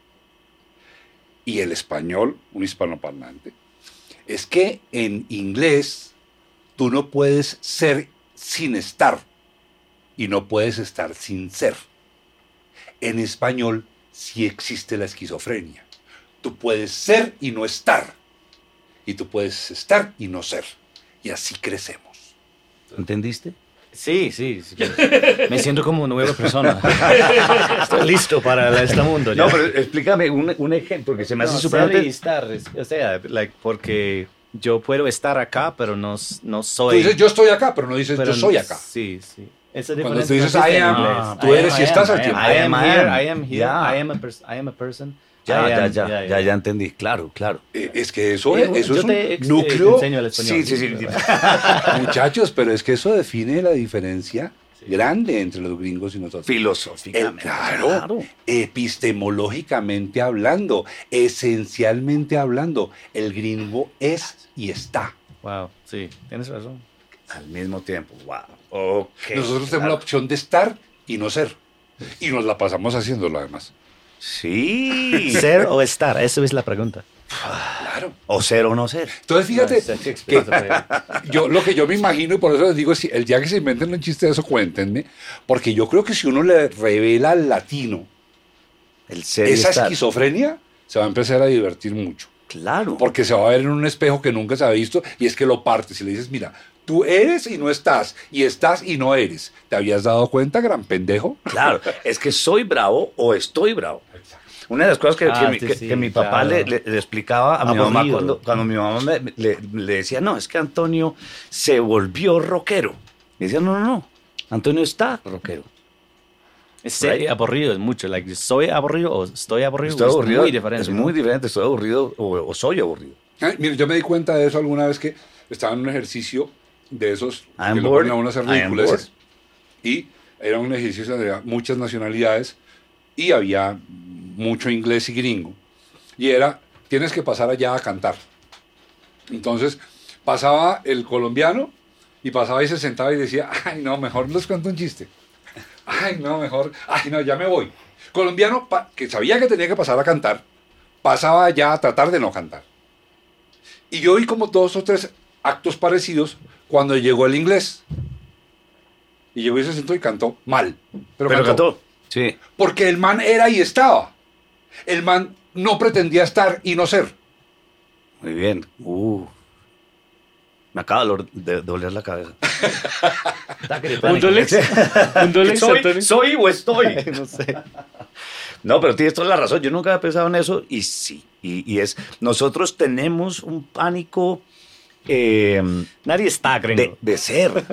y el español, un hispanoparlante, es que en inglés tú no puedes ser sin estar y no puedes estar sin ser. En español sí existe la esquizofrenia. Tú puedes ser y no estar. Y tú puedes estar y no ser. Y así crecemos. ¿entendiste? Sí, sí. sí. *laughs* Me siento como una nueva persona. *laughs* Estoy listo para este mundo. ya. No, pero explícame un, un ejemplo que se me hace No, súper ser y ante- estar, es- o sea, like, porque yo puedo estar acá, pero no, no Tú soy. dices, yo estoy acá, pero no dices, pero yo soy acá. Sí, sí. Cuando tú dices I am, tú I eres am, y I estás am, al tiempo. I am I am, here, I am. Here, Ya. I am a I am a person. Ya, I ya, am- ya, ya, ya entendí. Claro, claro. Eh, Es que eso, Sí, eso es un núcleo. te enseño el español. Sí, sí, sí. *laughs* Muchachos, pero es que eso define la diferencia grande entre los gringos y nosotros. Filosóficamente. claro, epistemológicamente hablando, esencialmente hablando, el gringo es y está. Wow, sí, tienes razón. Al mismo tiempo. Wow. Ok. Nosotros tenemos la opción de estar y no ser. Y nos la pasamos haciéndolo además. Sí. *laughs* ¿Ser o estar? Esa es la pregunta. Claro. O ser o no ser. Entonces fíjate, que *laughs* yo lo que yo me imagino y por eso les digo, si el día que se inventen un chiste de eso, cuéntenme, porque yo creo que si uno le revela al latino El ser y esa estar. esquizofrenia, se va a empezar a divertir mucho. Claro. Porque se va a ver en un espejo que nunca se ha visto y es que lo partes y le dices, mira, tú eres y no estás, y estás y no eres. ¿Te habías dado cuenta, gran pendejo? Claro, es que soy bravo o estoy bravo. Una de las cosas que, Ah, que mi, sí, que- sí, que mi papá claro. le, le- le explicaba a mi mamá Aburrido. cuando, cuando mi mamá me- le, le decía, no, es que Antonio se volvió rockero. Y decía, no, no, no, Antonio está rockero. Ser Right. aburrido es mucho. Like, ¿Soy aburrido o estoy aburrido? Estoy es aburrido. muy diferente. Es ¿no? muy diferente, estoy aburrido o, o soy aburrido. Ay, mire, yo me di cuenta de eso alguna vez que estaba en un ejercicio de esos I'm que lo bored. ponen a uno a hacer ridiculeces. Y era un ejercicio había muchas nacionalidades y había mucho inglés y gringo. Y era, tienes que pasar allá a cantar. Entonces pasaba el colombiano y pasaba y se sentaba y decía, ay no, mejor les cuento un chiste. Ay no, mejor, ay no, ya me voy. Colombiano que sabía que tenía que pasar a cantar, pasaba ya a tratar de no cantar. Y yo vi como dos o tres actos parecidos cuando llegó el inglés. Y llegó y se sentó y cantó mal. Pero, Pero cantó. cantó. Sí. Porque el man era y estaba. El man no pretendía estar y no ser. Muy bien. Uh. Me acaba de doler la cabeza. *laughs* *laughs* Un. Dolex. *laughs* Un Dolex, soy o estoy. no sé. No, pero tienes toda la razón. Yo nunca había pensado en eso y sí. Y, y es, nosotros tenemos un pánico eh, Nadie está, gringo. de, de ser.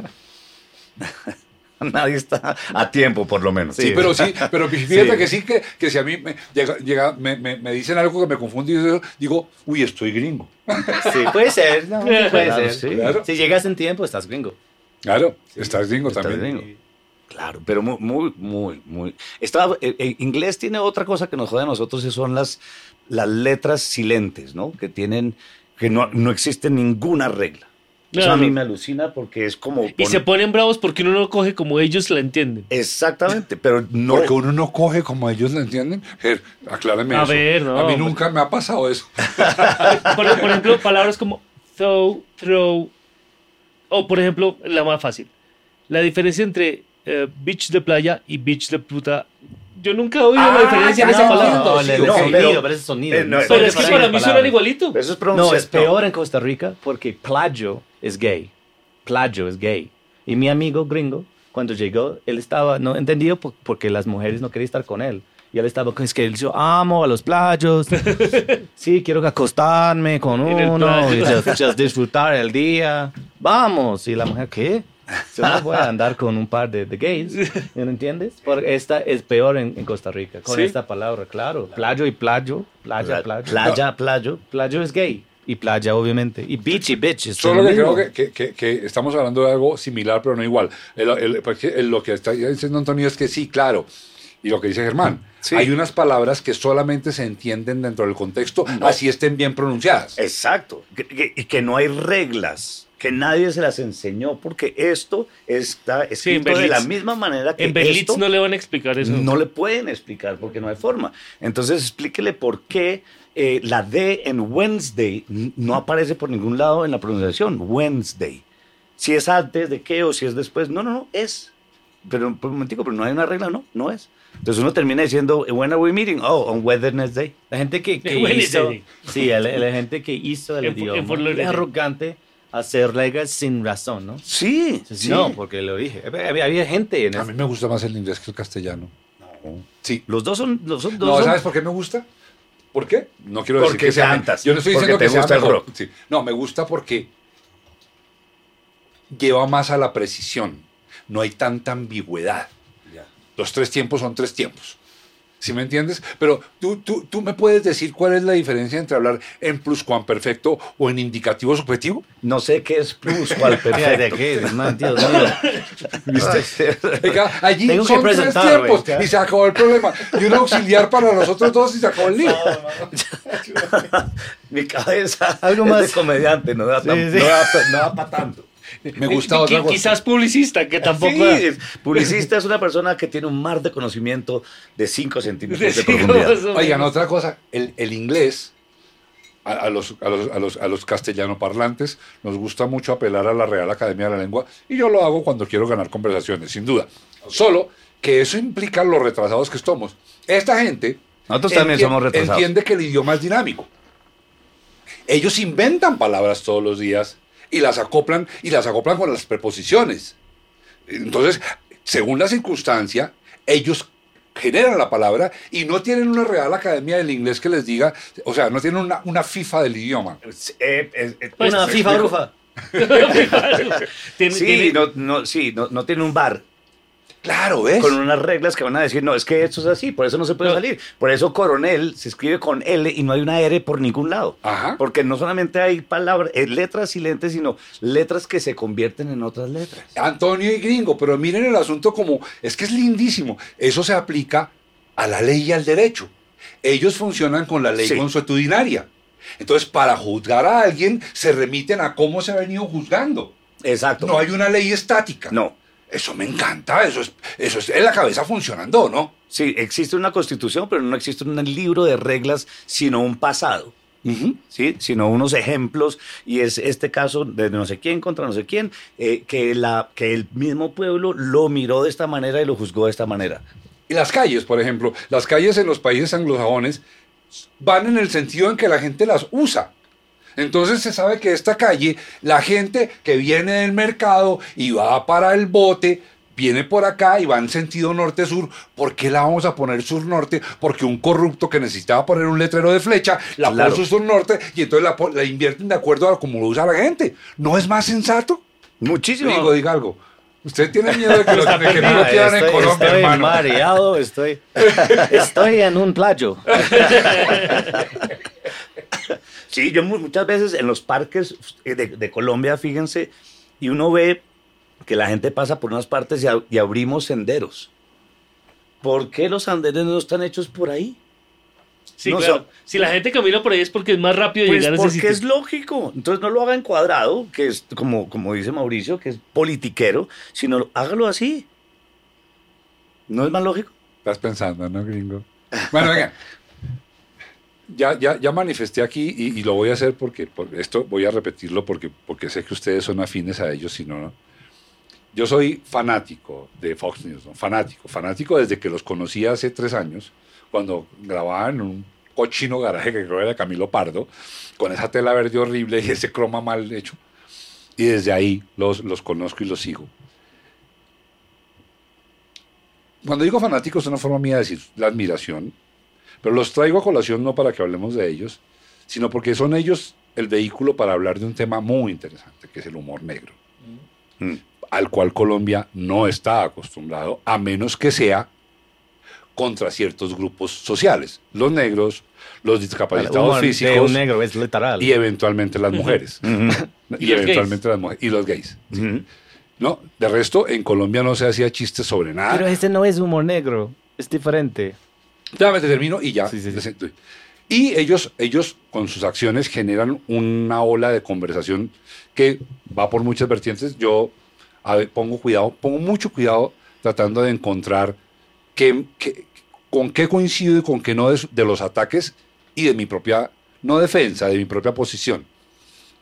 *laughs* Nadie está a tiempo, por lo menos. Sí, pero sí, *laughs* pero fíjate Sí. que sí, que, que si a mí me, llega, llega- me, me- me dicen algo que me confunde, yo digo, uy, estoy gringo. *laughs* Sí, puede ser. No, puede Claro, ser. sí. Claro. Si llegas en tiempo, estás gringo. Claro, estás gringo Estás también. gringo. Claro, pero muy, muy, muy, muy. Estaba, el, el inglés tiene otra cosa que nos jode a nosotros y son las, las letras silentes, ¿no? Que tienen, que no, no existe ninguna regla. Eso a mí me alucina porque es como... Y pon- se ponen bravos porque uno no coge como ellos la entienden. Exactamente, pero *laughs* no... Porque uno no coge como ellos lo entienden. Aclárame A eso. ver, no, A mí nunca me ha pasado eso. *laughs* Por, por ejemplo, *laughs* palabras como throw, throw. O, por ejemplo, la más fácil. La diferencia entre eh, beach de playa y beach de puta. Yo nunca he oído la Ah, diferencia en esa no, palabra. no, el, el ok, sonido, pero- pero, ese sonido. eh, no, Pero es que para mí suenan palabras. igualito. Eso es No, es peor en Costa Rica porque plagio es gay. Plagio es gay. Y mi amigo gringo, cuando llegó, él estaba, no entendido por- porque las mujeres no querían estar con él. Y él estaba, es que él yo amo a los playos. *laughs* sí, quiero acostarme con uno y playo. just, just disfrutar el día. Vamos. Y la mujer, ¿qué? Yo no voy a andar con un par de, de gays, ¿no entiendes? Porque esta es peor en, en Costa Rica, con ¿Sí? esta palabra, claro. Playo y playo, playa, Playa, playo. playa, playo. Playo es gay. Y playa, obviamente. Y beach y bitch. es Solo lo que creo que, que- que- que estamos hablando de algo similar, pero no igual. El- el- porque el- lo que está diciendo Antonio es que sí, claro. Y lo que dice Germán, Sí. hay unas palabras que solamente se entienden dentro del contexto, así estén bien pronunciadas. Exacto. Que- que- Y que, no hay reglas, que nadie se las enseñó, porque esto está Sí, escrito de la misma manera que En Berlitz esto no le van a explicar eso. no le pueden explicar porque no hay forma. Entonces explíquele por qué eh, la D en Wednesday no aparece por ningún lado en la pronunciación. Wednesday. Si es antes de qué o si es después. No, no, no, es. Pero por un momentico, pero no hay una regla, no, no es. Entonces uno termina diciendo, when are we meeting? Oh, on Wednesday. La gente que, *laughs* que hizo, sí. la, la gente que hizo el En- idioma es arrogante hacer reglas sin razón, ¿no? Sí, Entonces, sí. No, porque lo dije. Había, había gente en A mí me gusta más el inglés que el castellano. Sí. Los dos son... Los dos No, son- ¿sabes por qué me gusta? ¿Por qué? No quiero decir Porque que sea cantas, Yo no estoy diciendo te que sea gusta el mejor. rock. Sí. No, me gusta porque lleva más a la precisión. no hay tanta ambigüedad. Los tres tiempos son tres tiempos. ¿Sí me entiendes? Pero tú, tú, tú me puedes decir cuál es la diferencia entre hablar en pluscuamperfecto o en indicativo subjetivo. No sé qué es pluscuamperfecto. *laughs* ¿Qué? Man, Dios mío. ¿Viste? *laughs* Oiga, allí Tengo que son tres tiempos y se acabó el problema. Y un auxiliar para los otros dos y se acabó el lío. *laughs* Mi cabeza Algo es más. de comediante, no da, Sí, tan- sí. no da, no da para tanto. Me gusta Qui- otra cosa. Quizás publicista, que tampoco. Sí, publicista es una persona que tiene un mar de conocimiento de 5 centímetros de como profundidad. Oigan, otra cosa, el, el inglés, a, a los, a, los, a, los, a los castellano parlantes, nos gusta mucho apelar a la Real Academia de la Lengua y yo lo hago cuando quiero ganar conversaciones, sin duda. Solo que eso implica lo retrasados que estamos. Esta gente Nosotros también somos retrasados. entiende que el idioma es dinámico. Ellos inventan palabras todos los días y las acoplan y las acoplan con las preposiciones. Entonces, según la circunstancia, ellos generan la palabra y no tienen una Real Academia del Inglés que les diga, o sea, no tienen una, una FIFA del idioma. Eh, eh, eh, Pues, Una ¿me FIFA explico? rufa. *laughs* *laughs* Tiene- sí, no, no, sí no, no tiene un bar Claro, ¿ves? con unas reglas que van a decir, no, es que esto es así, por eso no se puede No. salir. Por eso coronel se escribe con L y no hay una R por ningún lado. Ajá. Porque no solamente hay palabras, eh, letras silentes, sino letras que se convierten en otras letras. Antonio y gringo, pero miren el asunto como, es que es lindísimo. Eso se aplica a la ley y al derecho. Ellos funcionan con la ley Sí. consuetudinaria. Entonces, para juzgar a alguien, se remiten a cómo se ha venido juzgando. Exacto. No hay una ley estática. No. Eso me encanta, eso es, eso es en la cabeza funcionando, ¿no? Sí, existe una constitución, pero no existe un libro de reglas, sino un pasado. ¿sí? sino unos ejemplos, y es este caso de no sé quién contra no sé quién, eh, que, la, que el mismo pueblo lo miró de esta manera y lo juzgó de esta manera. Y las calles, por ejemplo, las calles en los países anglosajones van en el sentido en que la gente las usa. Entonces se sabe que esta calle, la gente que viene del mercado y va para el bote, viene por acá y va en sentido norte-sur. ¿Por qué la vamos a poner sur-norte? Porque un corrupto que necesitaba poner un letrero de flecha, la Claro. puso sur-norte y entonces la, la invierten de acuerdo a cómo lo usa la gente. ¿No es más sensato? Muchísimo. Digo, diga algo. Usted tiene miedo de que, lo- de que no lo quieran en estoy, Colombia, estoy hermano. mareado, estoy, estoy en un playo. Sí, yo mu- muchas veces en los parques eh, de, de Colombia, fíjense, y uno ve que la gente pasa por unas partes y, ab- y abrimos senderos. ¿Por qué los senderos no están hechos por ahí? Sí, no, claro. o sea- si la gente camina por ahí es porque es más rápido Pues llegar a ese porque sitio. es lógico. Entonces no lo haga en cuadrado, que es como, como dice Mauricio, que es politiquero, sino hágalo así. ¿No es más lógico? Estás pensando, ¿no, gringo? Bueno, venga. *laughs* Ya, ya, ya manifesté aquí y, y lo voy a hacer porque, por esto voy a repetirlo porque, porque sé que ustedes son afines a ellos, si no, no. Yo soy fanático de Fox News, ¿no? fanático, fanático desde que los conocí hace tres años, cuando grababan en un cochino garaje que creo era Camilo Pardo, con esa tela verde horrible y ese croma mal hecho. Y desde ahí los, los conozco y los sigo. Cuando digo fanático es una forma mía de decir la admiración, pero los traigo a colación no para que hablemos de ellos, sino porque son ellos el vehículo para hablar de un tema muy interesante, que es el humor negro, Mm. al cual Colombia no está acostumbrado, a menos que sea contra ciertos grupos sociales, los negros, los discapacitados de físicos un negro es literal. y eventualmente las mujeres. *laughs* Y y eventualmente las mujeres y los gays. Ujú. No, de resto en Colombia no se hacía chistes sobre nada. Pero este no es humor negro, es diferente. Déjame te termino y ya. Sí, sí, sí. Y ellos, ellos con sus acciones generan una ola de conversación que va por muchas vertientes. Yo a ver, pongo cuidado, pongo mucho cuidado tratando de encontrar qué, qué- con qué coincido y con qué no de, de los ataques y de mi propia, no defensa, de mi propia posición.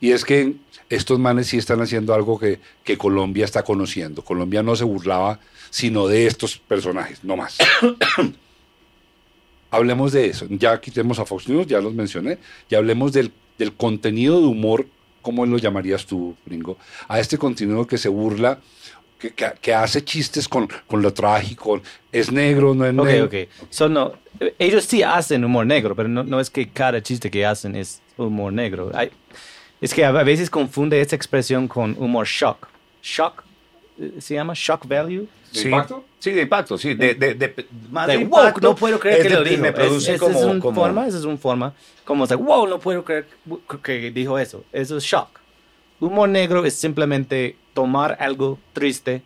Y es que estos manes sí están haciendo algo que, que Colombia está conociendo. Colombia no se burlaba sino de estos personajes, no más. *coughs* hablemos de eso. Ya quitemos a Fox News, ya los mencioné. Ya hablemos del, del contenido de humor, ¿cómo lo llamarías tú, gringo? A este contenido que se burla, que, que- que hace chistes con, con lo trágico. Es negro, no es Ok, negro. ok. So, no, ellos sí hacen humor negro, pero no, no es que cada chiste que hacen es humor negro. Hay- es que a veces confunde esa expresión con humor shock. Shock eh, se llama shock value. ¿De Sí. impacto? Sí, de impacto, sí. De, de, de- más De, de wow, impacto. no puedo creer es que de- lo dijo. Me Es- produce esa como... es una como- forma, esa es una forma, como de, wow, no puedo creer que dijo eso. Eso es shock. Humor negro es simplemente tomar algo triste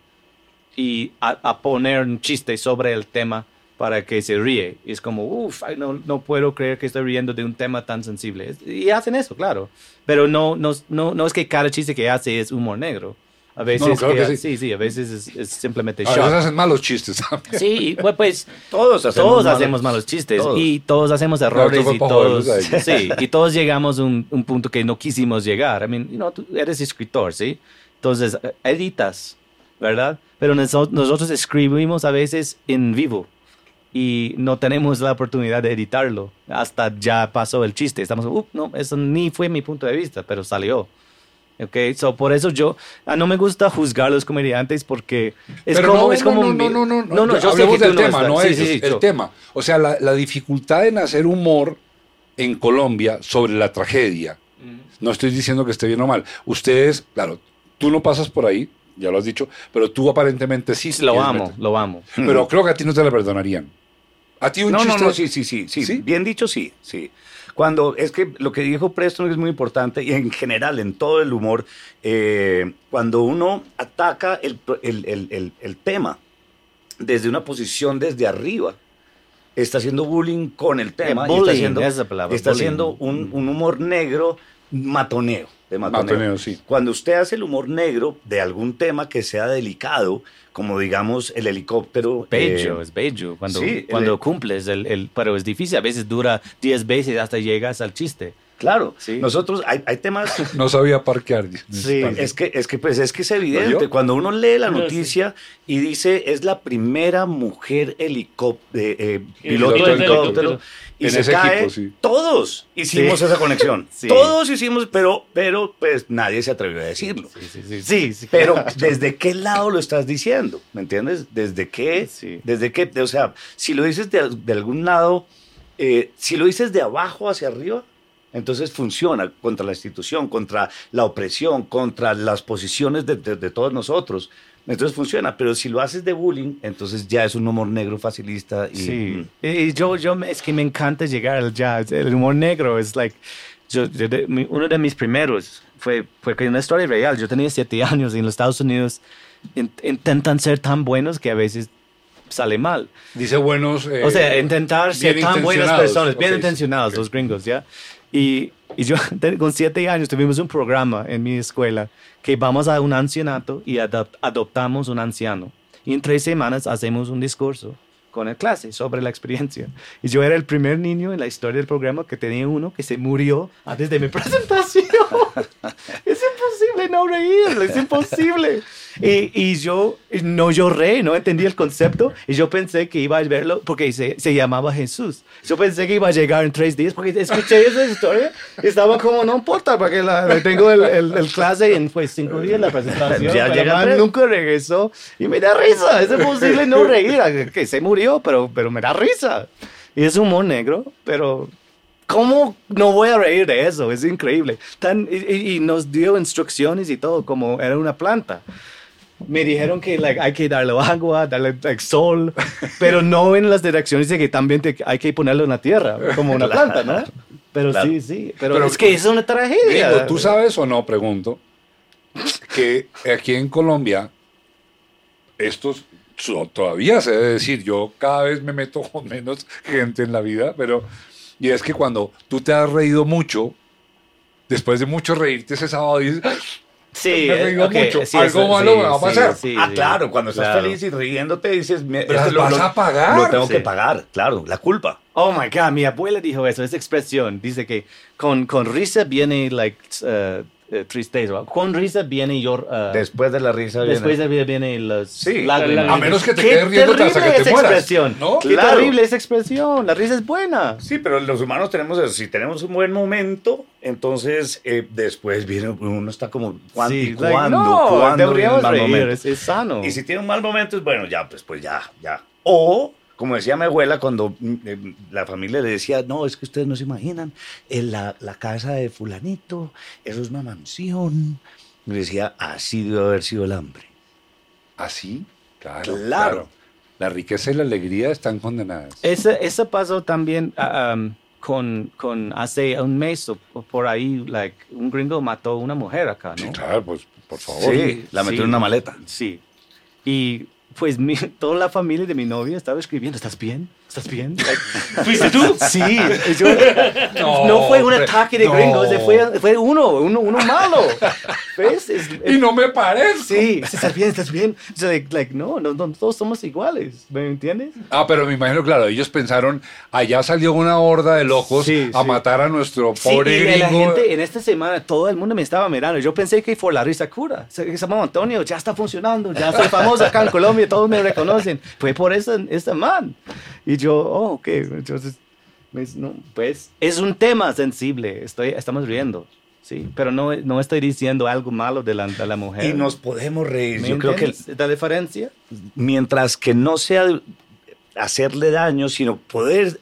y a, a poner un chiste sobre el tema para que se ríe. Y es como, uff, no, no puedo creer que estoy riendo de un tema tan sensible. Y hacen eso, claro. Pero no, no, no, no es que cada chiste que hace es humor negro. A veces, claro que que- sí. sí, sí, a veces es, es simplemente A shock. veces hacen malos chistes también. *laughs* Sí, bueno, pues Todos hacemos todos malos- hacemos malos chistes Todos. y todos hacemos errores fue y todos, a *laughs* sí, y todos llegamos a un, un punto que no quisimos llegar. I mean, you know, tú eres escritor, ¿sí? Entonces, eh, editas, ¿verdad? Pero noso- nosotros escribimos a veces en vivo y no tenemos la oportunidad de editarlo hasta ya pasó el chiste. Estamos, "Uh, no, eso ni fue mi punto de vista, pero salió. Ok, so por eso yo ah, no me gusta juzgar a los comediantes porque es Pero como, no, es no, como no, mi- no, no, no, no, no, yo hablemos del no tema, no ellos, sí, sí, el yo- tema. O sea, la, la dificultad en hacer humor en Colombia sobre la tragedia. No estoy diciendo que esté bien o mal. Ustedes, claro, tú no pasas por ahí, ya lo has dicho, pero tú aparentemente sí. Lo amo, meter. lo amo. Pero creo que a ti no te la perdonarían. A ti un No, no, chiste... no, sí, sí, sí, sí, ¿Sí? Bien dicho, sí, sí. Cuando, es que lo que dijo Preston es muy importante y en general, en todo el humor, eh, cuando uno ataca el, el- el- el- el tema desde una posición desde arriba, está haciendo bullying con el tema. y está haciendo, esa es la palabra, está bullying. haciendo un, un humor negro matoneo. De matoneo. Matoneo, sí. Cuando usted hace el humor negro de algún tema que sea delicado, como digamos el helicóptero. Bello, eh, es bello. Cuando, sí, cuando el- cumples, el, el- pero es difícil. A veces dura 10 veces hasta llegas al chiste. Claro, Sí. nosotros hay, hay temas *laughs* No sabía parquear. Sí, Es que, es que, pues, es que es evidente. Cuando uno lee la No, sí. noticia y dice es la primera mujer helicóptero, piloto Piloto de helicóptero, y En se ese cae, equipo, sí. todos hicimos Sí. esa conexión. *laughs* Sí. Todos hicimos, pero, pero pues nadie se atrevió a decirlo. Sí, sí, sí. sí, sí. Pero *laughs* ¿desde qué lado lo estás diciendo? ¿Me entiendes? ¿Desde qué? Sí. ¿Desde qué? O sea, si lo dices de, de algún lado, eh, si lo dices de abajo hacia arriba, entonces funciona contra la institución, contra la opresión, contra las posiciones de, de- de todos nosotros. Entonces funciona, pero si lo haces de bullying, entonces ya es un humor negro facilista. Y, Sí. Y yo, yo es que me encanta llegar al jazz. El humor negro es like. Yo, yo de- mi- uno de mis primeros fue, fue una historia real. Yo tenía siete años y en los Estados Unidos in- intentan ser tan buenos que a veces sale mal. Dice buenos... eh, O sea, intentar ser tan buenas personas, bien Ok, intencionados, los gringos, ¿ya? Y, y yo *laughs* con siete años tuvimos un programa en mi escuela que vamos a un ancianato y adop- adoptamos un anciano. Y en tres semanas hacemos un discurso con el clase sobre la experiencia. Y yo era el primer niño en la historia del programa que tenía uno que se murió antes de mi *laughs* presentación. *laughs* es imposible no reír, es imposible. Y, y yo no lloré, no entendí el concepto y yo pensé que iba a verlo porque se, se llamaba Jesús. Yo pensé que iba a llegar en tres días porque escuché esa historia y estaba como, no importa, porque la, tengo el, el, el clase en pues, cinco días la presentación. Ya llega nunca regresó y me da risa. Es imposible no reír, que se murió, pero, pero me da risa. Y es humor negro, pero ¿Cómo no voy a reír de eso? Es increíble. Tan, y- y nos dio instrucciones y todo, como era una planta. Me dijeron que like, hay que darle agua, darle like, sol, pero no en las direcciones de que también te- hay que ponerlo en la tierra, como una Claro. planta, ¿no? Pero Claro. sí, sí. Pero, Pero- es que es una tragedia. ¿tú sabes o no, pregunto, que aquí en Colombia, estos todavía se debe decir, yo cada vez me meto con menos gente en la vida, pero, y es que cuando tú te has reído mucho, después de mucho reírte ese sábado dices, "Ay, Sí, me eh, mucho, sí, algo eso- malo sí, me va a pasar. sí, ah, claro, cuando estás Claro. feliz y riéndote dices, me- Pero esto las vas a pagar. Lo tengo Sí. que pagar, claro, la culpa. Oh my God, mi abuela dijo eso, esa expresión. Dice que con, con risa viene like, uh, uh, tristeza. Con risa viene llor. uh, Después de la risa viene- después de viene las Sí, lágrimas. a menos que te quedes riéndote hasta que te esa mueras, expresión. ¿no? Qué Claro. terrible esa expresión. La risa es buena. Sí, pero los humanos tenemos eso. Si tenemos un buen momento, entonces eh, después viene uno está como ¿cuándo, Sí, y like, cuándo, no, cuándo deberíamos reír, es, es sano. Y si tiene un mal momento, es bueno, ya, pues, pues ya, ya. O, como decía mi abuela, cuando mm, eh, la familia le decía, no, es que ustedes no se imaginan, en la, la casa de fulanito, eso es una mansión. Me decía, así debe haber sido el hambre. Así, claro, Claro. La riqueza y la alegría están condenadas. Ese, eso pasó también ah, um, con, con hace un mes o o por ahí, like, un gringo mató a una mujer acá, ¿no? Sí, claro, pues por favor. Sí, la metió Sí. en una maleta. Sí. Y pues mi- *laughs* toda la familia de mi novia estaba escribiendo, ¿estás bien? ¿Estás bien? Like, *laughs* ¿Fuiste tú? sí. yo- *laughs* no, fue un ataque de no. gringos, fue, fue uno, uno, uno malo. ¿Ves? Es- Y no me parezco. Sí, estás bien, estás bien. So, like, like, no, no, no, todos somos iguales, ¿me entiendes? Ah, pero me imagino, claro, ellos pensaron, allá salió una horda de locos Sí, a sí. matar a nuestro Sí, pobre la gringo. gente en esta semana, todo el mundo me estaba mirando. Yo pensé que fue la risa cura. Llamaba Antonio, ya está funcionando, ya soy famoso acá en Colombia, todos me reconocen. Fue por ese, este man. Y yo, oh, ok. Entonces, pues, no, pues es un tema sensible, estoy, estamos riendo. Sí, pero no, no estoy diciendo algo malo de la, de la mujer. Y nos podemos reír. ¿Me Yo creo que la diferencia. mientras que no sea hacerle daño, sino poder...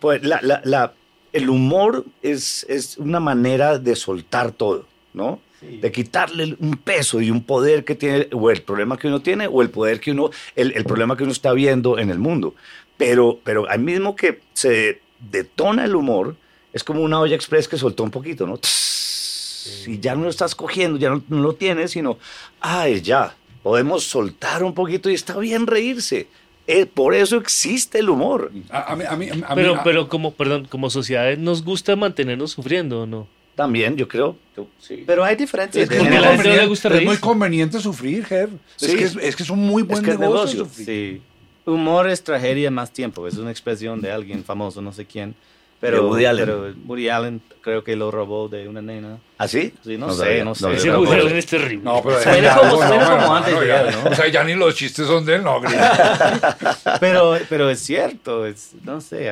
pues, la- la- la- el humor es, es una manera de soltar todo, ¿no? Sí. De quitarle un peso y un poder que tiene, o el problema que uno tiene, o el poder que uno, el, el problema que uno está viendo en el mundo. Pero, pero al mismo que se detona el humor, es como una olla express que soltó un poquito, ¿no? Y ya no lo estás cogiendo, ya no, no lo tienes, sino, ay, ya, podemos soltar un poquito y está bien reírse. Eh, por eso existe el humor. A, a mí, a mí- a mí- Pero, a- pero como, perdón, como sociedad nos gusta mantenernos sufriendo, ¿o no? También, yo creo. yo- sí. Pero hay diferencias. es, es muy conveniente- gusta es muy conveniente sufrir, Ger. Es, Sí. que es, es que es un muy buen Es que es negocio, negocio. sufrir. Sí. Humor es tragedia más tiempo. Es una expresión de alguien famoso, no sé quién. Pero De Woody Allen. pero Woody Allen creo que lo robó de una nena. ¿Así? Sí, no sé, sabía, no sé. Ese pero- Woody Allen es terrible. No, pero Suena ya, como- no, no, como no, antes no, de ya. él, ¿no? O sea, ya ni los chistes son de él, no. *laughs* Pero, pero es cierto, es, no sé.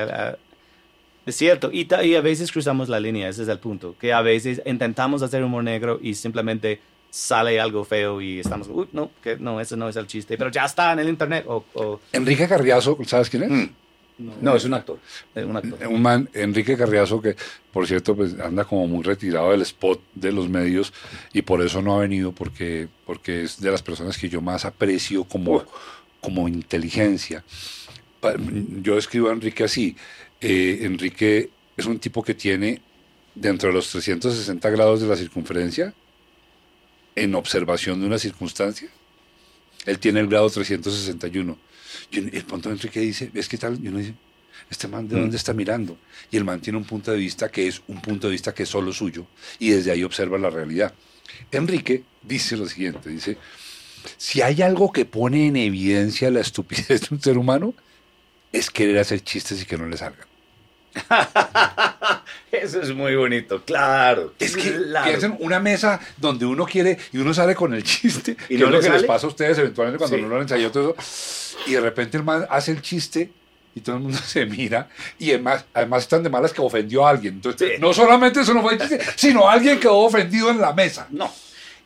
es cierto. Y, y a veces cruzamos la línea, ese es el punto. Que a veces intentamos hacer humor negro y simplemente sale algo feo y estamos, uy, no, que no, ese no es el chiste. Pero ya está en el internet. O, o- Enrique Carriazo, ¿sabes quién es? Mm. No, es un actor. Es un actor. Un man, Enrique Carriazo, que por cierto pues anda como muy retirado del spot de los medios y por eso no ha venido, porque, porque es de las personas que yo más aprecio como, como inteligencia. Yo escribo a Enrique así. eh, Enrique es un tipo que tiene dentro de los 360 grados de la circunferencia, en observación de una circunstancia, él tiene el grado 361. Y el punto de Enrique dice, ¿ves qué tal? Y uno dice, ¿este man de Mm. dónde está mirando? Y el man tiene un punto de vista que es un punto de vista que es solo suyo y desde ahí observa la realidad. Enrique dice lo siguiente, dice, si hay algo que pone en evidencia la estupidez de un ser humano, es querer hacer chistes y que no le salgan. *laughs* Eso es muy bonito, claro. Es que, Claro. que hacen una mesa donde uno quiere y uno sale con el chiste, ¿Y no es lo que les sale? pasa a ustedes eventualmente cuando Sí. no lo han ensayado todo eso, y de repente el man hace el chiste y todo el mundo *laughs* se mira y además, además están de malas que ofendió a alguien. Entonces, Sí. no solamente eso no fue el chiste, sino alguien quedó ofendido en la mesa. No.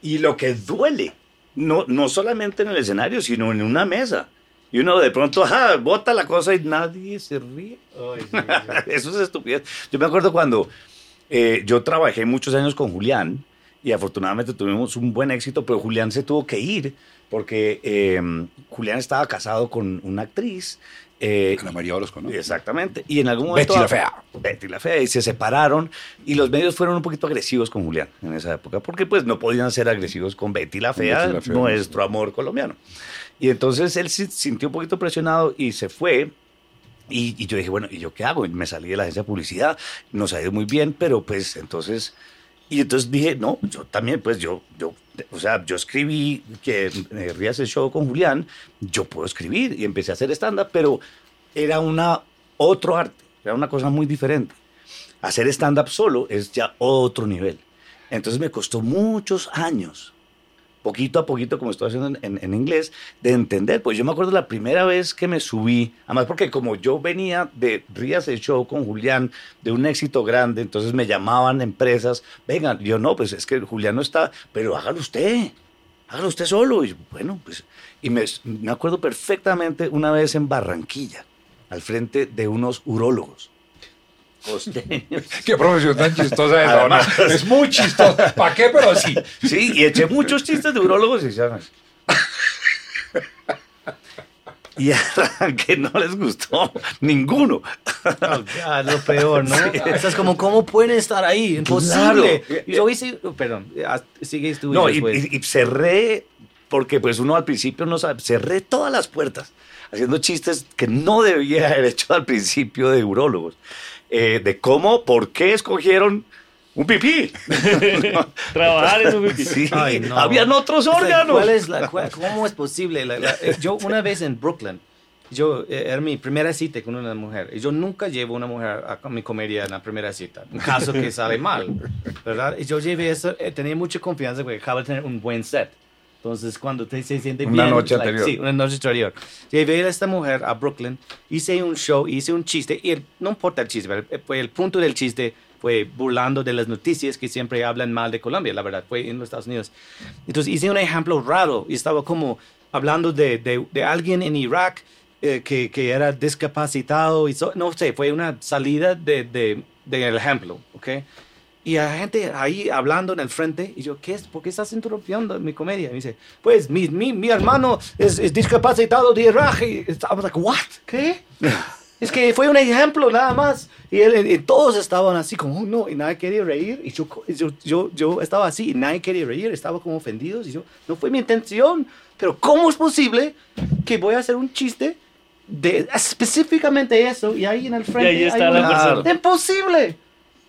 Y lo que duele, no, no solamente en el escenario, sino en una mesa. Y uno de pronto, *laughs* ajá, bota la cosa y nadie se ríe. *laughs* Eso es estupidez. Yo me acuerdo cuando eh, yo trabajé muchos años con Julián y afortunadamente tuvimos un buen éxito, pero Julián se tuvo que ir porque eh, Julián estaba casado con una actriz. eh, Ana María Orozco, ¿no? Exactamente. Y en algún momento... Betty la Fea. Betty la Fea. Y se separaron. Y los medios fueron un poquito agresivos con Julián en esa época. Porque pues no podían ser agresivos con Betty la Fea, Betty la Fea, nuestro amor colombiano. Y entonces él se sintió un poquito presionado y se fue. Y, y yo dije, bueno, ¿y yo qué hago? Y me salí de la agencia de publicidad. Nos ha ido muy bien, pero pues entonces... Y entonces dije, no, yo también, pues yo, yo, o sea, yo escribí que eh, Rías el show con Julián, yo puedo escribir y empecé a hacer stand-up, pero era una, otro arte, era una cosa muy diferente. Hacer stand-up solo es ya otro nivel. Entonces me costó muchos años, poquito a poquito, como estoy haciendo en, en- inglés, de entender. Pues yo me acuerdo la primera vez que me subí, además porque como yo venía de Rías el Show con Julián, de un éxito grande, entonces me llamaban empresas, vengan, yo no, pues es que Julián no está, pero hágalo usted, hágalo usted solo. Y bueno, pues, y me, me acuerdo perfectamente una vez en Barranquilla, al frente de unos urólogos. Costeños. *laughs* Qué profesión tan chistosa es. no, no, es muy chistosa. ¿Para qué? Pero sí. Sí, y eché muchos chistes de urólogos y ya. Y arranque no les gustó ninguno. Oh, God, lo peor, ¿no? O sea, es como, ¿cómo pueden estar ahí? Imposible. Claro. Y yo hice, perdón, sigues tú No, y, y- y cerré, porque pues uno al principio no sabe, cerré todas las puertas, haciendo chistes que no debía haber hecho al principio de urólogos. Eh, de cómo, por qué escogieron un pipí. *laughs* Trabajar en un pipí. Sí, Ay, no. habían otros órganos. ¿cuál es la- cuál- ¿Cómo es posible? La- la- eh, yo una vez en Brooklyn, yo eh, era mi primera cita con una mujer. Y yo nunca llevo una mujer a, mi comedia en la primera cita, en caso que sale mal, ¿verdad? Y yo llevé eso, eh, tenía mucha confianza porque acaba de tener un buen set. Entonces, cuando te, se siente Una bien... noche like, anterior. Sí, una noche anterior. Llevé a esta mujer a Brooklyn, hice un show, hice un chiste, y el- no importa el chiste, pero el, fue el punto del chiste fue burlando de las noticias que siempre hablan mal de Colombia, la verdad, fue en los Estados Unidos. Entonces hice un ejemplo raro y estaba como hablando de, de, de alguien en Irak eh, que, que era discapacitado y so- no sé, fue una salida de, de, del ejemplo, ¿ok? Y la gente ahí hablando en el frente, y yo, ¿qué es? ¿Por qué estás interrumpiendo mi comedia? Y me dice, pues mi, mi, mi hermano es, es discapacitado de. Y estaba like, ¿what? ¿Qué? *laughs* Es que fue un ejemplo nada más. Y, él, y todos estaban así como, "Oh, no, y nadie quería reír. Y yo, y yo, yo, yo estaba así, y nadie quería reír, estaba como ofendidos. Y yo, no fue mi intención. Pero ¿cómo es posible que voy a hacer un chiste de específicamente eso y ahí en el frente? ahí está hay la una- persona. Imposible.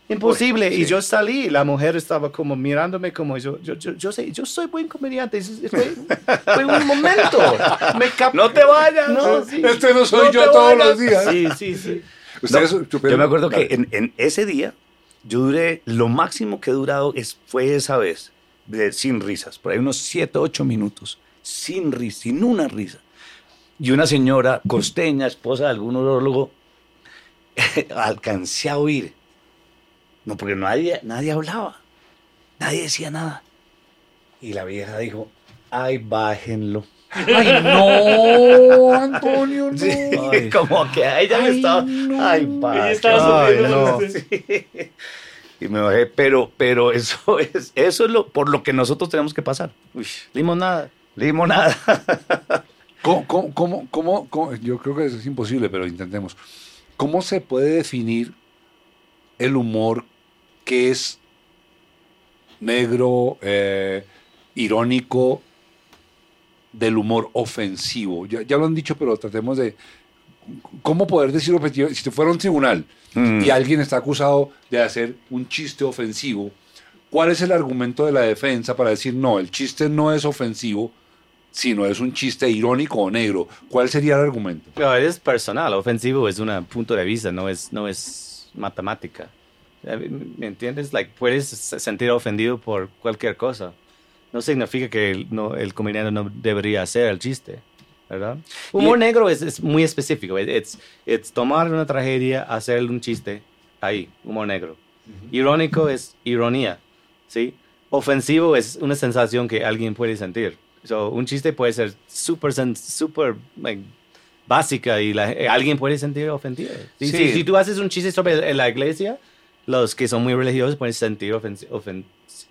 Imposible. Pues, Y sí. yo salí, la mujer estaba como mirándome como yo, yo, yo, yo sé, yo soy buen comediante. Fue, un momento. Me No te vayas. No, sí. Este no soy No yo te todos vayas. los días. Sí, sí, sí. Ustedes- No, yo me acuerdo que en, en ese día, yo duré, lo máximo que he durado es, fue esa vez, de, sin risas, por ahí unos 7, 8 minutos, sin risa, sin una risa. Y una señora costeña, esposa de algún urólogo, *laughs* alcancé a oír. No, porque nadie, nadie hablaba, nadie decía nada. Y la vieja dijo, ay, bájenlo. Ay, no, Antonio, *laughs* no. Sí, *laughs* Ay. como que a ella Ay, estaba, no. ay, Ella bájenlo". estaba Ay, no. Sí. *laughs* Y me bajé, pero, pero eso es, eso es lo, por lo que nosotros tenemos que pasar. Uy, limonada. Limonada. ¿Cómo, cómo, cómo, cómo- cómo- yo creo que eso es imposible, pero intentemos. ¿Cómo se puede definir el humor que es negro, eh, irónico, del humor ofensivo? Ya, ya lo han dicho, pero tratemos de... ¿Cómo poder decir objetivo? Si te fuera a un tribunal Mm. y alguien está acusado de hacer un chiste ofensivo, ¿cuál es el argumento de la defensa para decir no, el chiste no es ofensivo, sino es un chiste irónico o negro? ¿Cuál sería el argumento? Pero es personal, ofensivo es un punto de vista, no es, no es matemática. ¿Me entiendes? Like, puedes se- sentir ofendido por cualquier cosa. No significa que el, no, el comediante no debería hacer el chiste, ¿verdad? Humor negro es, es muy específico. Es tomar una tragedia, hacer un chiste, ahí, humor negro. Irónico es ironía, ¿sí? Ofensivo es una sensación que alguien puede sentir. So, un chiste puede ser súper, súper, like, básica y la- eh, alguien puede sentir ofendido. Si, Sí. si- si tú haces un chiste sobre la iglesia, los que son muy religiosos pueden sentir ofen- ofen-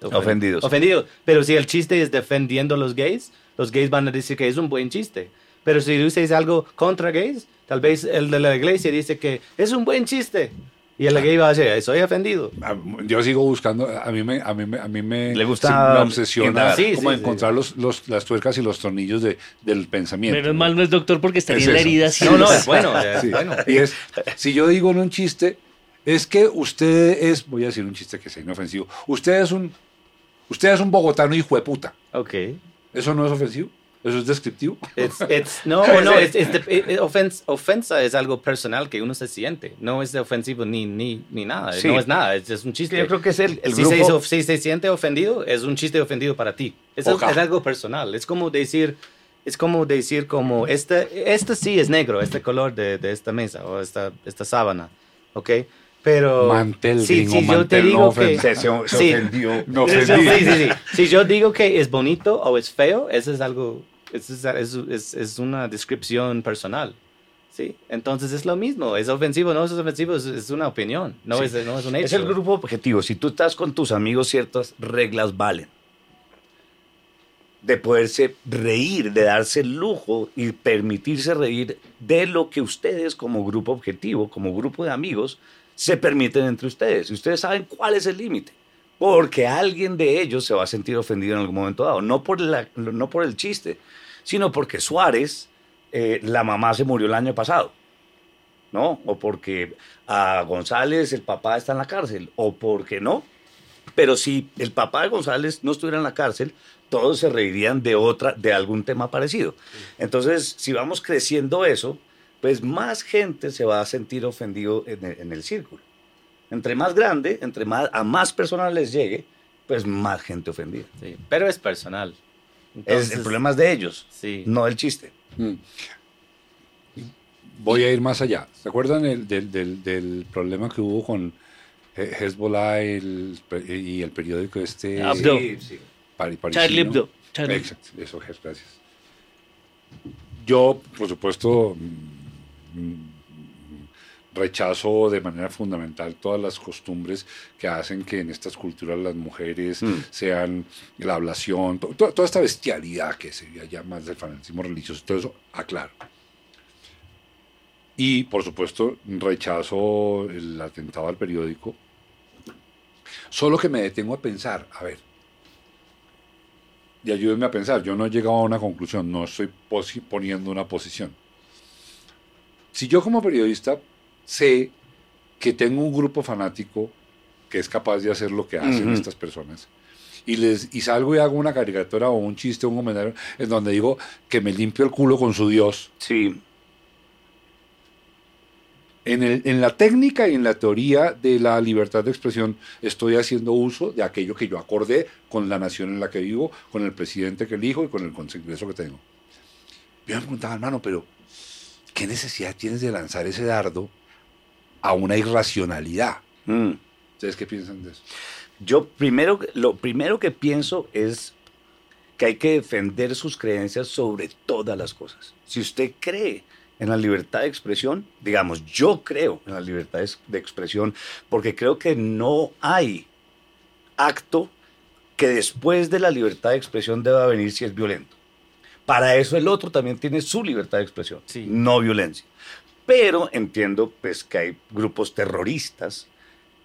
Ofendidos. Ofendidos. Pero si el chiste es defendiendo a los gays, los gays van a decir que es un buen chiste. Pero si dices algo contra gays, tal vez el de la iglesia dice que es un buen chiste. Y el gay va a decir, soy ofendido. Ah, Yo sigo buscando, a mí me, a mí me, a mí me, Le gusta sí, me obsesiona. Sí, como sí, sí. encontrar Los, los- las tuercas y los tornillos de, del pensamiento. Menos mal no es doctor porque estaría Es en la herida. No, no, es bueno. es Sí. bueno. Y es, si yo digo en un chiste, es que usted es, voy a decir un chiste que sea inofensivo, usted es un, usted es un bogotano hijo de puta. Ok. ¿Eso no es ofensivo? ¿Eso es descriptivo? It's, *laughs* it's, no, no, es, es de- eh, ofens- ofensa es algo personal que uno se siente. No es de ofensivo ni, ni, ni nada. Sí. No es nada, es, es un chiste. Yo creo que es el, el si, grupo. se, hizo- si se siente ofendido, es un chiste ofendido para ti. Es, es algo personal. Es como decir, es como decir como, este, este sí es negro, este color de, de esta mesa o esta, esta sábana. ¿Ok? Pero... Mantel, si, gringo, si yo te mantel, digo no que... se, se- se Sí. ofendió. No Sí, ofendí. sí, sí, sí. Si yo digo que es bonito o es feo, eso es algo, eso es, es, es- es una descripción personal. ¿sí? Entonces es lo mismo, es ofensivo, no es ofensivo, es, es una opinión, no, Sí. es, no es un hecho. Es el grupo objetivo. Si tú estás con tus amigos, ciertas reglas valen. de poderse reír, de darse el lujo y permitirse reír de lo que ustedes como grupo objetivo, como grupo de amigos, se permiten entre ustedes. Y ustedes saben cuál es el límite. Porque alguien de ellos se va a sentir ofendido en algún momento dado. No por, la- no por el chiste, sino porque Suárez, eh, la mamá se murió el año pasado. ¿No? O porque a González el papá está en la cárcel. O porque no. Pero si el papá de González no estuviera en la cárcel, todos se reirían de otra, de algún tema parecido. Entonces, si vamos creciendo eso, pues más gente se va a sentir ofendido en el, en el círculo. Entre más grande, entre más a más personas les llegue, pues más gente ofendida. Sí, pero es personal. Es, el problema es de ellos, Sí. no del chiste. Mm. Voy a ir más allá. ¿Se acuerdan el- del, del- del problema que hubo con He- Hezbollah y el, y el periódico este Abdo. Sí, sí. pari-? Charlie Hebdo. Exacto, eso, gracias. Yo, por supuesto, rechazo de manera fundamental todas las costumbres que hacen que en estas culturas las mujeres Mm. sean la ablación, to- to- toda esta bestialidad que sería ya más del fanatismo religioso, todo eso, aclaro. Y, por supuesto, rechazo el atentado al periódico. Solo que me detengo a pensar, a ver, y ayúdenme a pensar, yo no he llegado a una conclusión, no estoy poniendo una posición. Si yo como periodista sé que tengo un grupo fanático que es capaz de hacer lo que hacen estas personas, y, les, y salgo y hago una caricatura o un chiste o un comentario en donde digo que me limpio el culo con su Dios, Sí, en, el- en la técnica y en la teoría de la libertad de expresión estoy haciendo uso de aquello que yo acordé con la nación en la que vivo, con el presidente que elijo y con el congreso que tengo. Yo me preguntaba, hermano, pero ¿qué necesidad tienes de lanzar ese dardo a una irracionalidad? Mm. ¿Ustedes qué piensan de eso? Yo primero, lo primero que pienso es que hay que defender sus creencias sobre todas las cosas. Si usted cree en la libertad de expresión, digamos, yo creo en la libertad de- de expresión porque creo que no hay acto que después de la libertad de expresión deba venir si es violento. Para eso el otro también tiene su libertad de expresión, Sí. no violencia. Pero entiendo pues que hay grupos terroristas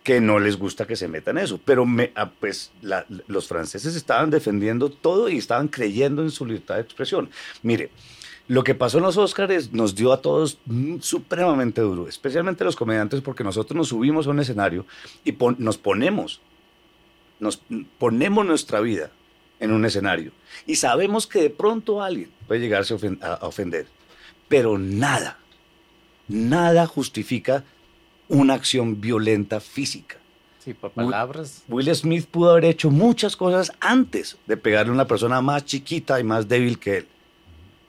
que no les gusta que se metan en eso. Pero me, ah, pues la- los franceses estaban defendiendo todo y estaban creyendo en su libertad de expresión. Mire, lo que pasó en los Óscares nos dio a todos mm, supremamente duro, especialmente los comediantes, porque nosotros nos subimos a un escenario y pon- nos ponemos, nos ponemos nuestra vida en un escenario y sabemos que de pronto alguien puede llegarse a ofen- a- a ofender, pero nada, nada justifica una acción violenta física. Sí, por palabras. Will Smith pudo haber hecho muchas cosas antes de pegarle a una persona más chiquita y más débil que él.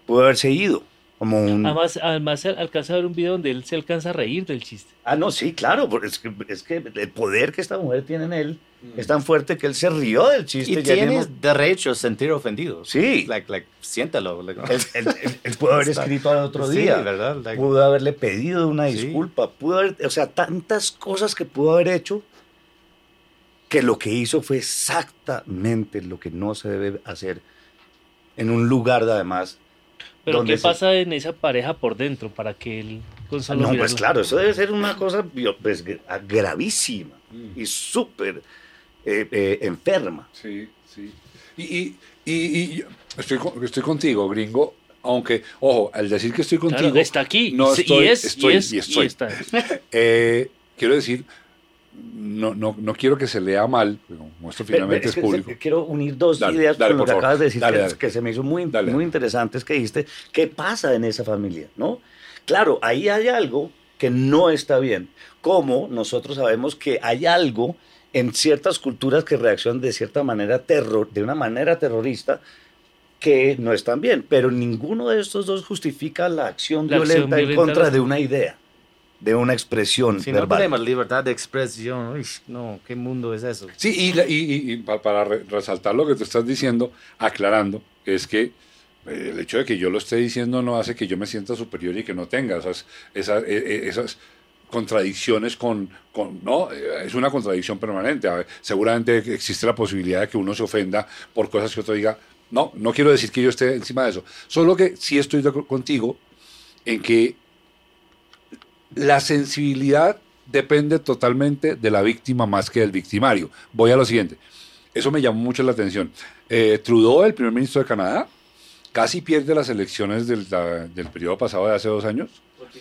Pudo haberse ido como un... Además, además al- alcanza a ver un video donde él se alcanza a reír del chiste. Ah, no, sí, claro, porque es que, es que el poder que esta mujer tiene en él es tan fuerte que él se rió del chiste. Y ya mismo. tienes derecho a sentir ofendido. Sí. Like, like, siéntalo. like, *laughs* Él, él- él- él pudo haber escrito al otro Sí, día. ¿verdad? Like- pudo haberle pedido una Sí. disculpa, pudo haber, o sea, tantas cosas que pudo haber hecho que lo que hizo fue exactamente lo que no se debe hacer en un lugar de además. Pero ¿qué se- pasa en esa pareja por dentro para que él con solo no, pues claro, eso debe ser una cosa bio- pues, gra- gravísima y súper eh, eh, enferma. Sí, sí. Y, y, y, y estoy, estoy contigo, gringo, aunque, ojo, al decir que estoy Claro, contigo, está aquí. no y estoy- es, estoy- y es, y estoy. está. *laughs* eh, quiero decir, no, no, no quiero que se lea mal, pero como esto finalmente es ve, público. que- Quiero unir dos Dale, ideas dale, con lo que favor. acabas de decir, Dale, que, dale. que se me hizo muy, Dale. muy interesantes que dijiste. ¿Qué pasa en esa familia? ¿no? Claro, ahí hay algo que no está bien. Como nosotros sabemos que hay algo en ciertas culturas que reaccionan de cierta manera, terror, de una manera terrorista, que no están bien. Pero ninguno de estos dos justifica la acción, La acción violenta, en violenta contra de una idea, de una expresión Si no verbal. tenemos libertad de expresión, uy, no, ¿qué mundo es eso? Sí, y, la- y- y- y pa- para re- resaltar lo que tú estás diciendo, aclarando, es que eh, el hecho de que yo lo esté diciendo no hace que yo me sienta superior y que no tenga esas, esas, eh, eh, esas contradicciones con, con- no, Eh, es una contradicción permanente. Ver, seguramente existe la posibilidad de que uno se ofenda por cosas que otro diga, No, no quiero decir que yo esté encima de eso. Solo que sí estoy de acuerdo contigo en que la sensibilidad depende totalmente de la víctima más que del victimario. Voy a lo siguiente. Eso me llamó mucho la atención. Eh, Trudeau, el primer ministro de Canadá, casi pierde las elecciones del, del periodo pasado de hace dos años porque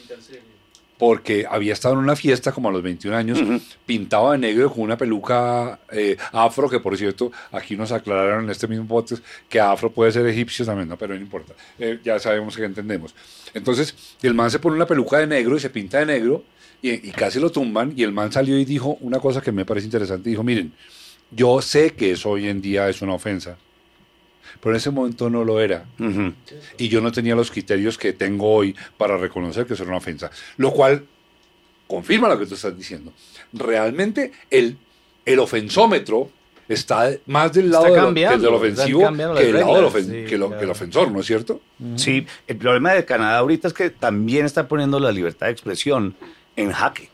había estado en una fiesta como a los 21 años, pintado de negro con una peluca eh, afro, que por cierto, aquí nos aclararon en este mismo podcast que afro puede ser egipcio también, ¿no? pero no importa, Eh, ya sabemos que entendemos. Entonces, el man se pone una peluca de negro y se pinta de negro y, y casi lo tumban y el man salió y dijo una cosa que me parece interesante, dijo, miren, yo sé que eso hoy en día es una ofensa, pero en ese momento no lo era y yo no tenía los criterios que tengo hoy para reconocer que eso era una ofensa. Lo cual confirma lo que tú estás diciendo. Realmente el, el ofensómetro está más del lado de del ofensivo que del lado del ofen- sí, que lo- claro. que el ofensor, ¿no es cierto? Sí, el problema de Canadá ahorita es que también está poniendo la libertad de expresión en jaque.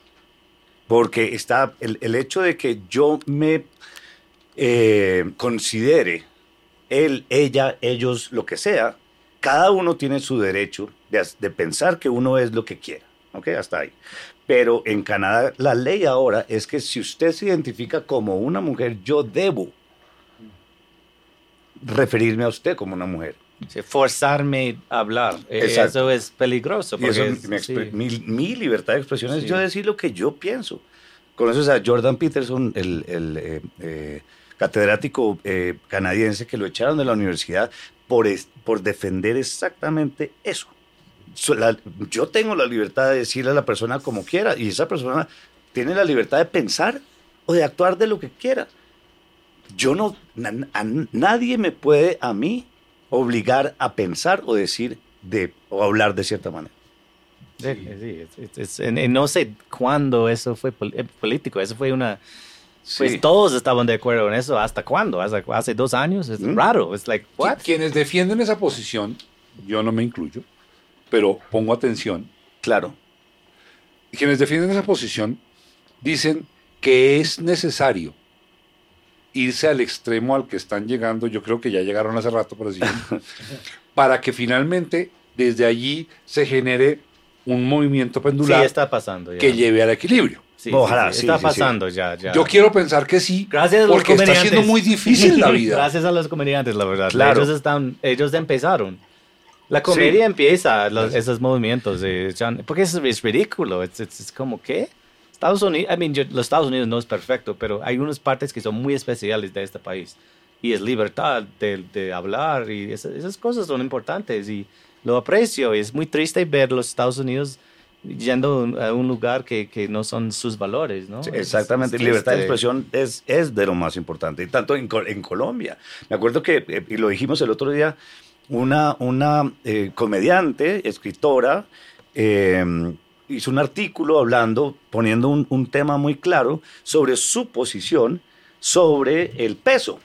Porque está el, el hecho de que yo me eh, considere él, ella, ellos, lo que sea, cada uno tiene su derecho de, pensar que uno es lo que quiera. ¿Ok? Hasta ahí. Pero en Canadá la ley ahora es que si usted se identifica como una mujer, yo debo referirme a usted como una mujer. Sí, forzarme a hablar. Exacto. Eso es peligroso. Y eso porque mi, es- mi expre- sí. mi- mi libertad de expresión es Sí. yo decir lo que yo pienso. Conoces a Jordan Peterson, el, el, eh, eh, catedrático eh, canadiense que lo echaron de la universidad por, es- por defender exactamente eso. So- la- yo tengo la libertad de decirle a la persona como quiera y esa persona tiene la libertad de pensar o de actuar de lo que quiera. Yo no, na- a nadie me puede a mí obligar a pensar o decir de, o hablar de cierta manera. Sí, sí, en no sé cuándo eso fue eh, político, eso fue una... Pues Sí. todos estaban de acuerdo en eso. ¿Hasta cuándo? ¿Hace, hace dos años? Es Mm. raro. Es like, what? Quienes defienden esa posición, yo no me incluyo, pero pongo atención, Claro. quienes defienden esa posición dicen que es necesario irse al extremo al que están llegando, yo creo que ya llegaron hace rato, pero sí, *laughs* para que finalmente desde allí se genere un movimiento Sí, pendular está pasando. que lleve al equilibrio. Sí, Ojalá, sí, sí, está sí, sí. pasando ya, ya. Yo quiero pensar que sí, Gracias a los porque está comediantes. siendo muy difícil la *laughs* vida. Gracias a los comediantes, la verdad. Claro. Ellos, están, ellos empezaron. La comedia Sí. empieza, los- esos movimientos. porque es, es ridículo. Es, es- es como, ¿qué? Estados Unidos, I mean, yo- los Estados Unidos no es perfecto, pero hay unas partes que son muy especiales de este país. Y es libertad de, de hablar y esas, esas cosas son importantes y lo aprecio. Y es muy triste ver los Estados Unidos yendo a un lugar que, que no son sus valores, ¿no? Sí, Es- Exactamente, es libertad de expresión es, es de lo más importante, y tanto en, en Colombia. Me acuerdo que, eh, y lo dijimos el otro día, una, una eh, comediante, escritora, eh, hizo un artículo hablando, poniendo un, un tema muy claro sobre su posición sobre el peso,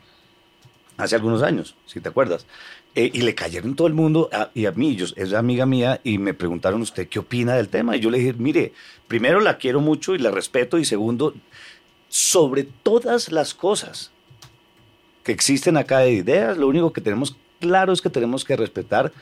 hace algunos años, si te acuerdas. Eh, y le cayeron todo el mundo, a- y a mí, yo, es amiga mía, y me preguntaron usted qué opina del tema. Y yo le dije, mire, primero la quiero mucho y la respeto, y segundo, sobre todas las cosas que existen acá de ideas, lo único que tenemos claro es que tenemos que respetar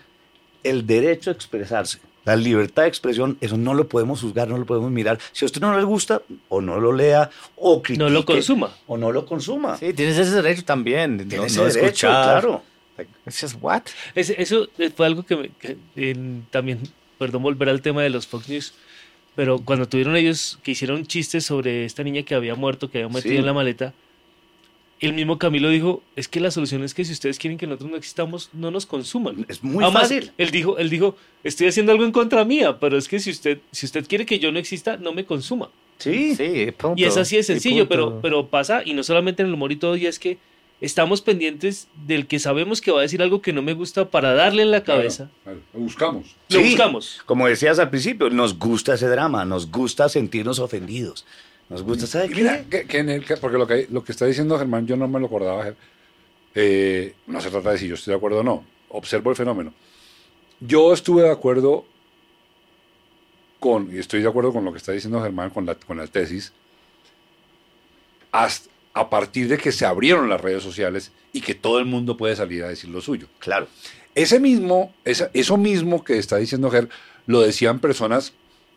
el derecho a expresarse. La libertad de expresión, eso no lo podemos juzgar, no lo podemos mirar. Si a usted no le gusta, o no lo lea, o critique. No lo consuma. O no lo consuma. Sí, tienes ese derecho también. Tiene no, ese no derecho, escuchar. claro. Like, it's just what? Ese- eso eh, fue algo que, me- que, en- también, perdón, volver al tema de los Fox News, pero cuando tuvieron ellos que hicieron chistes sobre esta niña que había muerto, que había metido Sí. en la maleta, el mismo Camilo dijo, es que la solución es que si ustedes quieren que nosotros no existamos, no nos consuman. Es muy Además, fácil. Él dijo, él dijo, estoy haciendo algo en contra mía, pero es que si usted, si usted quiere que yo no exista, no me consuma. Sí. Sí, punto. Y es así de sencillo, pero, pero pasa, y no solamente en el humor y todo, y es que estamos pendientes del que sabemos que va a decir algo que no me gusta para darle en la cabeza. Claro, claro, lo buscamos. Lo Sí. buscamos. Como decías al principio, nos gusta ese drama, nos gusta sentirnos ofendidos. Nos gusta, ¿sabes qué? mira, que, que en el- que- porque lo que, lo que está diciendo Germán, yo no me lo acordaba. Eh, no se trata de si yo estoy de acuerdo o no. Observo el fenómeno. Yo estuve de acuerdo con, y estoy de acuerdo con lo que está diciendo Germán, con la, con la tesis, hasta, a partir de que se abrieron las redes sociales y que todo el mundo puede salir a decir lo suyo. Claro. Ese mismo, esa- eso mismo que está diciendo Ger, lo decían personas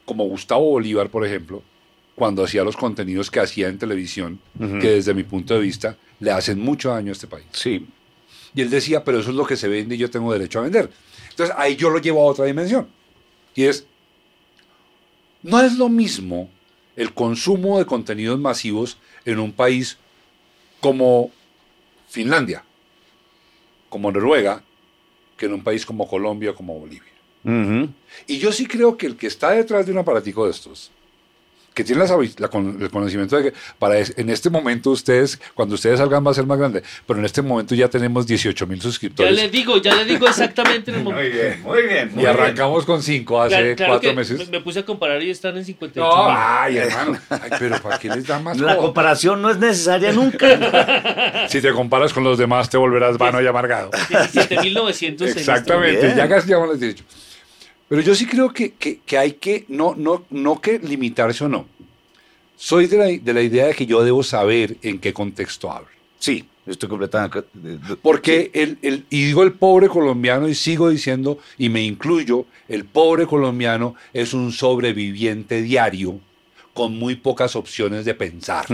como Gustavo Bolívar, por ejemplo, cuando hacía los contenidos que hacía en televisión, que desde mi punto de vista le hacen mucho daño a este país. Sí. Y él decía, pero eso es lo que se vende y yo tengo derecho a vender. Entonces ahí yo lo llevo a otra dimensión. Y es, no es lo mismo el consumo de contenidos masivos en un país como Finlandia, como Noruega, que en un país como Colombia o como Bolivia. Y yo sí creo que el que está detrás de un aparatico de estos, que tiene la sabi- la con- el conocimiento de que para es- en este momento ustedes, cuando ustedes salgan va a ser más grande, pero en este momento ya tenemos 18 mil Ya suscriptores. le digo, ya le digo exactamente en el *laughs* momento. bien, muy bien. y arrancamos con 5 hace Claro, claro cuatro que meses. Me, me puse a comparar y están en 58 No, ay, hermano. *laughs* Ay, pero ¿para qué les da más? La comparación no es necesaria nunca. Si te comparas con los demás, te volverás vano y amargado. 17.900 en este Exactamente, Bien. ya casi llegamos a los 18. Pero yo sí creo que, que- que hay que, no, no, no que limitarse o no. Soy de la, de la idea de que yo debo saber en qué contexto hablo. Sí, estoy completamente. Porque el, el- y digo el pobre colombiano y sigo diciendo, y me incluyo, el pobre colombiano es un sobreviviente diario con muy pocas opciones de pensar.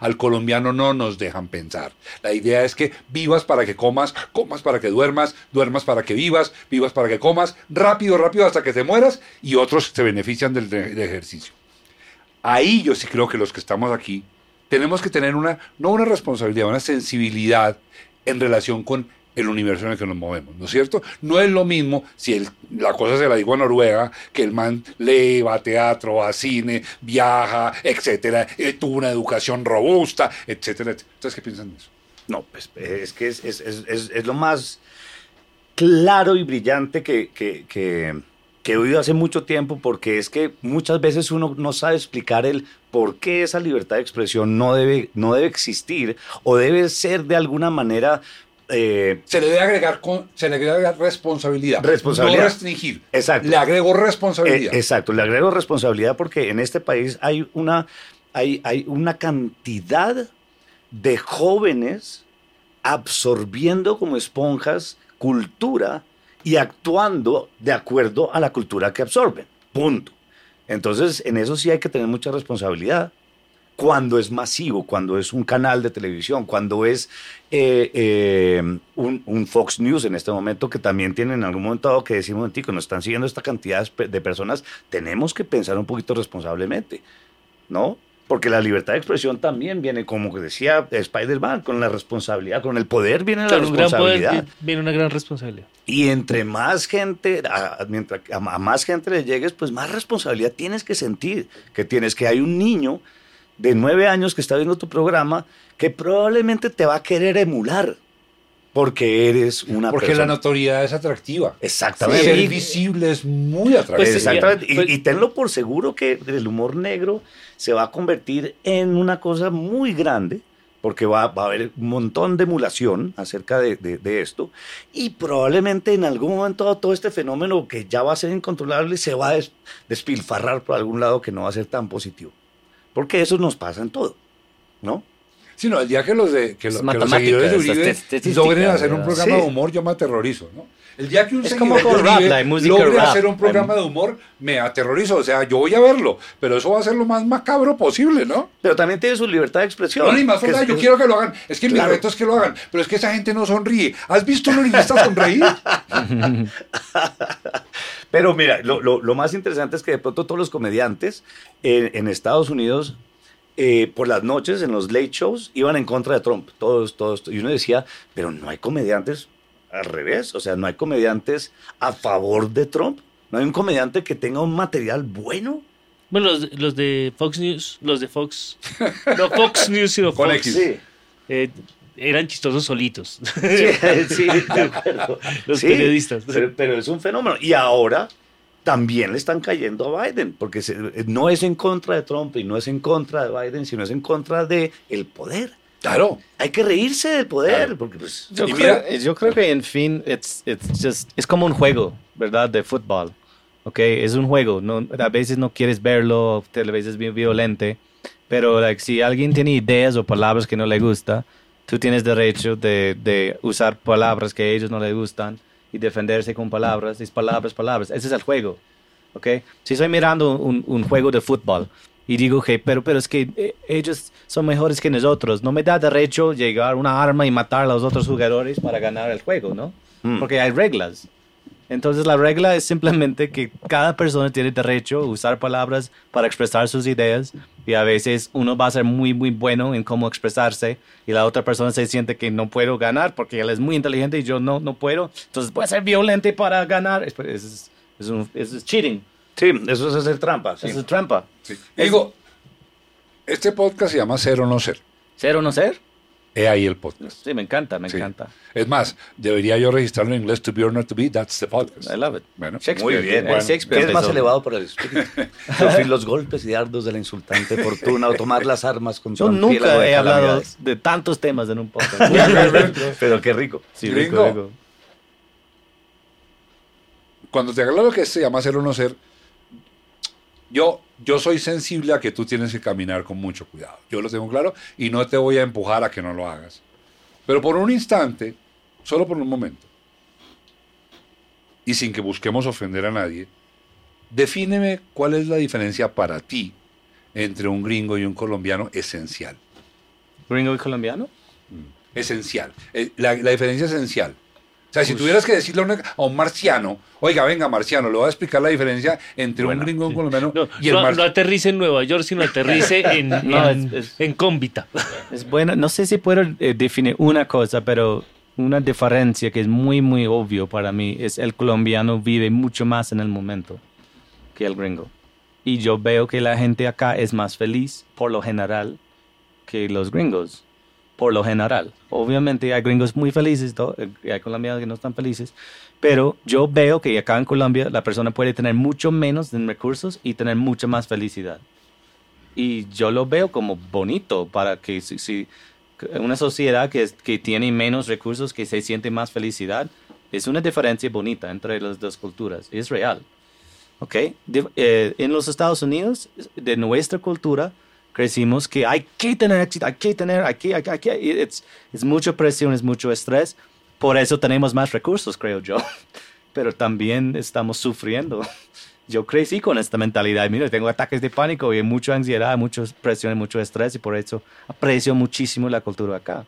Al colombiano no nos dejan pensar. La idea es que vivas para que comas, comas para que duermas, duermas para que vivas, vivas para que comas, rápido, rápido hasta que te mueras y otros se benefician del, de- del ejercicio. Ahí yo sí creo que los que estamos aquí tenemos que tener una, no una responsabilidad, una sensibilidad en relación con el universo en el que nos movemos, ¿no es cierto? No es lo mismo si la cosa se la digo a Noruega, que el man lee, va a teatro, va a cine, viaja, etcétera, eh, tuvo una educación robusta, etcétera, etcétera. ¿Ustedes qué piensan de eso? No, pues es que es, es- es- es- es lo más claro y brillante que, que, que- que he oído hace mucho tiempo, porque es que muchas veces uno no sabe explicar el por qué esa libertad de expresión no debe, no debe existir o debe ser de alguna manera... eh, Se le debe agregar, con, se le debe agregar responsabilidad, Responsabilidad. no restringir. Exacto. Le agrego responsabilidad. Eh, exacto, le agrego responsabilidad porque en este país hay una, hay, hay una cantidad de jóvenes absorbiendo como esponjas cultura y actuando de acuerdo a la cultura que absorben. Punto. Entonces, en eso sí hay que tener mucha responsabilidad. Cuando es masivo, cuando es un canal de televisión, cuando es eh, eh, un, un Fox News en este momento, que también tiene en algún momento dado que decir, un momentico, nos están siguiendo esta cantidad de pe- de personas, tenemos que pensar un poquito responsablemente, ¿no? Porque la libertad de expresión también viene, como decía Spider-Man, con la responsabilidad, con el poder viene la Claro, un gran poder responsabilidad. vi- viene una gran responsabilidad. Y entre más gente, a- mientras, a, a más gente le llegues, pues más responsabilidad tienes que sentir. Que tienes que hay un niño de nueve años que está viendo tu programa que probablemente te va a querer emular porque eres una Porque persona. la notoriedad es atractiva. Exactamente. Ser Y- visible es muy atractivo. Pues sí, Exactamente. Y- Pues- y, tenlo por seguro que el humor negro se va a convertir en una cosa muy grande, porque va, va a haber un montón de emulación acerca de, de- de esto, y probablemente en algún momento todo este fenómeno que ya va a ser incontrolable se va a des- despilfarrar por algún lado que no va a ser tan positivo. Porque eso nos pasa en todo, ¿no? Sí, no, el día que los, de, que lo- que los seguidores de Uribe logren hacer un programa Sí. de humor, yo me aterrorizo, ¿no? El día que un Es seguidor como de rap, Uribe la música logre rap. hacer un programa de humor, me aterrorizo. O sea, yo voy a verlo, pero eso va a ser lo más macabro posible, ¿no? Pero también tiene su libertad de expresión. No, ni más es- yo es- quiero que lo hagan. Es que Claro. mi reto es que lo hagan. Pero es que esa gente no sonríe. ¿Has visto un uribista sonreír? *laughs* Pero mira, lo, lo- lo más interesante es que de pronto todos los comediantes en, en Estados Unidos, eh, por las noches, en los late shows, iban en contra de Trump. Todos, todos. Y uno decía, pero no hay comediantes al revés. O sea, no hay comediantes a favor de Trump. No hay un comediante que tenga un material bueno. Bueno, los, los de Fox News, los de Fox, no Fox News, sino Con Fox, X. eh, eran chistosos solitos. Sí, *laughs* sí, de acuerdo. Los Sí, periodistas. Pero, pero es un fenómeno. Y ahora también le están cayendo a Biden, porque se- no es en contra de Trump y no es en contra de Biden, sino es en contra de el poder. Claro. Hay que reírse del poder, Claro. porque pues... Yo, creo, yo creo que en fin, it's, it's just, es como un juego, ¿verdad? De fútbol. ¿Ok? Es un juego. No, a veces no quieres verlo, a veces es bien violento. Pero like, si alguien tiene ideas o palabras que no le gusta, tú tienes derecho de, de usar palabras que a ellos no les gustan y defenderse con palabras, es palabras, palabras. Ese es el juego. ¿ok? Si estoy mirando un, un juego de fútbol y digo que, pero, pero es que eh, ellos son mejores que nosotros, no me da derecho llegar una arma y matar a los otros jugadores para ganar el juego, ¿no? Mm. Porque hay reglas. Entonces la regla es simplemente que cada persona tiene derecho a usar palabras para expresar sus ideas y a veces uno va a ser muy muy bueno en cómo expresarse y la otra persona se siente que no puedo ganar porque él es muy inteligente y yo no, no puedo. Entonces voy a ser violento para ganar. Es, es, es, un- es- es cheating, Sí, eso es hacer trampa. sí. eso es trampa. Sí. Digo, este podcast se llama Ser o No Ser. ¿Ser o no ser? He ahí el podcast. Sí, me encanta, me Sí. encanta. Es más, debería yo registrarlo en inglés, to be or not to be, that's the podcast. I love it. Bueno, Shakespeare, Muy bien. eh, Shakespeare ¿Qué es más elevado por el espíritu? *laughs* Sufrir los golpes y dardos de la insultante fortuna o tomar las armas con su Yo nunca de he hablado de tantos temas en un podcast. *laughs* Pero qué rico. Sí, rico, rico. cuando te aclaro que se llama ser o no ser, yo, yo soy sensible a que tú tienes que caminar con mucho cuidado. Yo lo tengo claro y no te voy a empujar a que no lo hagas. Pero por un instante, solo por un momento, y sin que busquemos ofender a nadie, defíneme cuál es la diferencia para ti entre un gringo y un colombiano esencial. Gringo y colombiano. Esencial. Eh, La, la diferencia esencial. O sea, si tuvieras que decirle a un, a un marciano, oiga, venga, marciano, le voy a explicar la diferencia entre un gringo y un colombiano No, y el no, mar- no aterrice en Nueva York, sino aterrice *laughs* en, No, en, es- es- en Cómbita. *laughs* Es bueno, no sé si puedo eh, definir una cosa, pero una diferencia que es muy, muy obvio para mí es el colombiano vive mucho más en el momento que el gringo. Y yo veo que la gente acá es más feliz, por lo general, que los gringos. Por lo general. Obviamente hay gringos muy felices to- eh, hay colombianos que no están felices. Pero yo veo que acá en Colombia la persona puede tener mucho menos en recursos y tener mucha más felicidad. Y yo lo veo como bonito para que si, una sociedad que, que tiene menos recursos, que se siente más felicidad, es una diferencia bonita entre las dos culturas. Es real. ¿Ok? De- eh, en los Estados Unidos, de nuestra cultura, crecimos que hay que tener éxito, hay que tener, hay que, hay que, hay que. y Es, es mucha presión, es mucho estrés. Por eso tenemos más recursos, creo yo. *laughs* Pero también estamos sufriendo. *laughs* Yo crecí con esta mentalidad. Mira, tengo ataques de pánico y mucha ansiedad, mucha presión y mucho estrés. Y por eso aprecio muchísimo la cultura acá.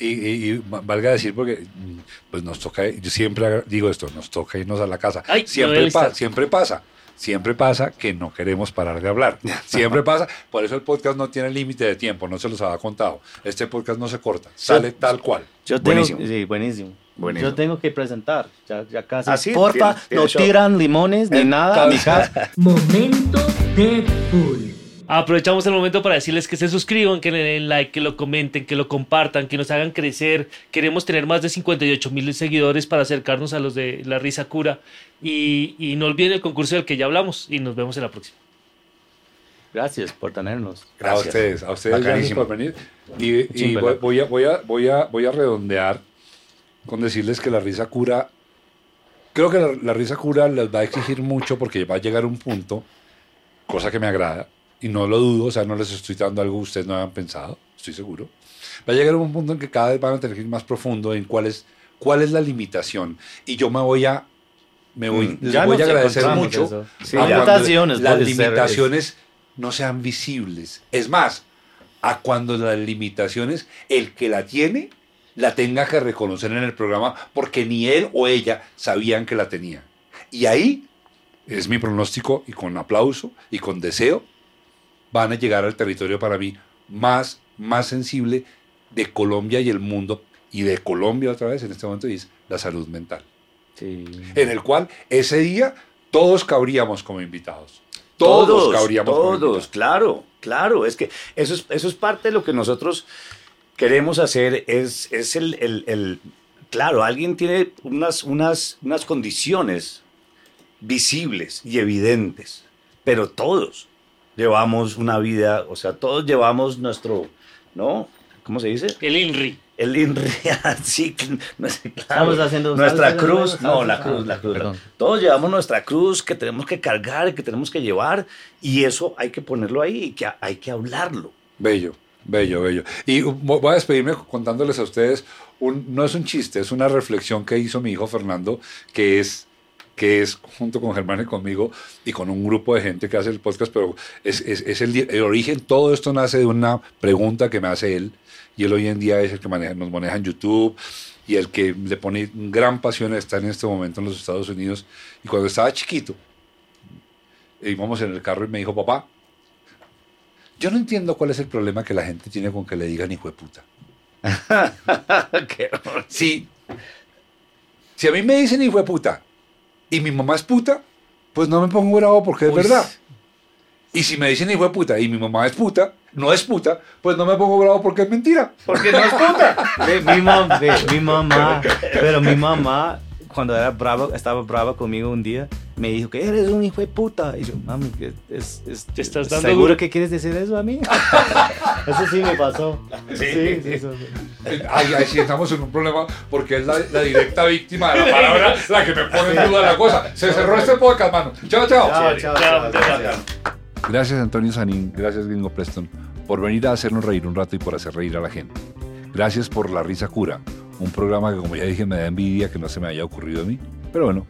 Y, y- y va- valga decir, porque mm, pues nos toca, yo siempre digo esto, nos toca irnos a la casa. Ay, siempre, Noel pa- siempre pasa, siempre pasa que no queremos parar de hablar. *laughs* Siempre pasa, por eso el podcast no tiene límite de tiempo, no se los había contado. Este podcast no se corta, sale tal cual. Yo tengo, Buenísimo. Sí, buenísimo. Buenísimo. Yo tengo que presentar. Ya, ya casi. Ah, sí, Porfa, no show. tiran limones ni Eh, nada a mi casa. Momento Deadpool. Aprovechamos el momento para decirles que se suscriban, que le den like, que lo comenten, que lo compartan, que nos hagan crecer. Queremos tener más de 58 mil seguidores para acercarnos a los de La Risa Cura. Y, y no olviden el concurso del que ya hablamos y nos vemos en la próxima. Gracias por tenernos. A Gracias. ustedes, a ustedes gracias por venir. Y, y voy, a, voy, a, voy, a, voy a redondear con decirles que la risa cura. Creo que la, la risa cura les va a exigir mucho porque va a llegar un punto, cosa que me agrada, y no lo dudo, o sea, no les estoy dando algo que ustedes no hayan pensado, estoy seguro. Va a llegar un punto en que cada vez van a tener que ir más profundo en cuál es, cuál es la limitación. Y yo me voy a. Me voy, Mm. les voy a agradecer mucho. Sí, a Limitaciones, las ser, limitaciones no sean visibles. Es más, a cuando las limitaciones, el que la tiene, la tenga que reconocer en el programa porque ni él o ella sabían que la tenía. Y ahí es mi pronóstico y con aplauso y con deseo van a llegar al territorio para mí más, más sensible de Colombia y el mundo y de Colombia otra vez en este momento y es la salud mental Sí. en el cual ese día todos cabríamos como invitados. Todos, Todos, cabríamos como todos, invitados. claro, claro. Es que eso es, eso es parte de lo que nosotros queremos hacer. Es, es el, el- el- claro, alguien tiene unas, unas, unas condiciones visibles y evidentes, pero todos llevamos una vida, o sea, todos llevamos nuestro, ¿no? ¿Cómo se dice? El INRI. El INRIA, *laughs* sí, no claro. Estamos haciendo nuestra salsa, cruz, salsa, no, la cruz, la cruz. Perdón. Todos llevamos nuestra cruz que tenemos que cargar, que tenemos que llevar, y eso hay que ponerlo ahí y que hay que hablarlo. Bello, bello, bello. Y vo- voy a despedirme contándoles a ustedes, un, no es un chiste, es una reflexión que hizo mi hijo Fernando, que es, que es junto con Germán y conmigo y con un grupo de gente que hace el podcast, pero es, es- es el, el origen, todo esto nace de una pregunta que me hace él, y él hoy en día es el que maneja, nos maneja en YouTube y el que le pone gran pasión a estar en este momento en los Estados Unidos. Y cuando estaba chiquito, íbamos en el carro y me dijo, papá, yo no entiendo cuál es el problema que la gente tiene con que le digan hijo de puta. *laughs* Si, si a mí me dicen hijo de puta y mi mamá es puta, pues no me pongo bravo porque es Uy. verdad. Y si me dicen hijo de puta y mi mamá es puta, no es puta, pues no me pongo bravo porque es mentira. Porque no es puta. *laughs* Mi, mam- mi mamá, pero mi mamá, cuando era brava, estaba brava conmigo un día, me dijo que eres un hijo de puta. Y yo, mami, ¿qué es, es- Te estás dando ¿seguro duro. que quieres decir eso a mí? *laughs* eso sí me pasó. Sí, sí, eso- Ahí, ahí sí estamos en un problema porque es la, la directa víctima de la palabra la que me pone en duda la cosa. Se cerró este podcast, mano. Chao, chao. Chao, chao, chao, chao, chao. Gracias Antonio Sanín, gracias Gringo Preston por venir a hacernos reír un rato y por hacer reír a la gente. Gracias por La Risa Cura, un programa que como ya dije me da envidia que no se me haya ocurrido a mí, pero bueno,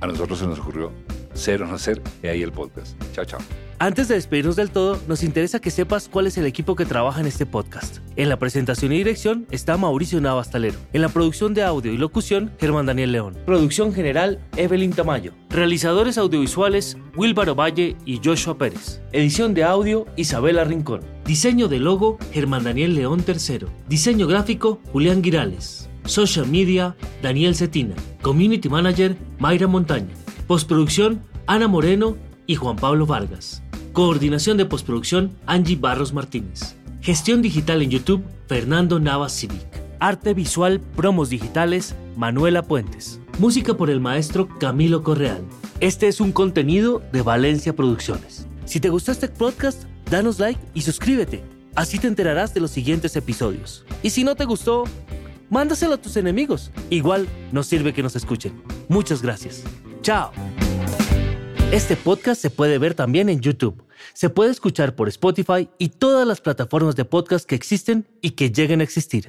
a nosotros se nos ocurrió ser o no ser y ahí el podcast. Chao, chao. Antes de despedirnos del todo, nos interesa que sepas cuál es el equipo que trabaja en este podcast. En la presentación y dirección está Mauricio Navas Talero. En la producción de audio y locución, Germán Daniel León. Producción general, Evelyn Tamayo. Realizadores audiovisuales, Wilbaro Valle y Joshua Pérez. Edición de audio, Isabela Rincón. Diseño de logo, Germán Daniel León III. Diseño gráfico, Julián Girales. Social media, Daniel Cetina. Community Manager, Mayra Montaña. Postproducción, Ana Moreno y Juan Pablo Vargas. Coordinación de postproducción, Angie Barros Martínez. Gestión digital en YouTube, Fernando Navas Civic. Arte visual, promos digitales, Manuela Puentes. Música por el maestro Camilo Correal. Este es un contenido de Valencia Producciones. Si te gustó este podcast, danos like y suscríbete. Así te enterarás de los siguientes episodios. Y si no te gustó, mándaselo a tus enemigos. Igual nos sirve que nos escuchen. Muchas gracias. Chao. Este podcast se puede ver también en YouTube. Se puede escuchar por Spotify y todas las plataformas de podcast que existen y que lleguen a existir.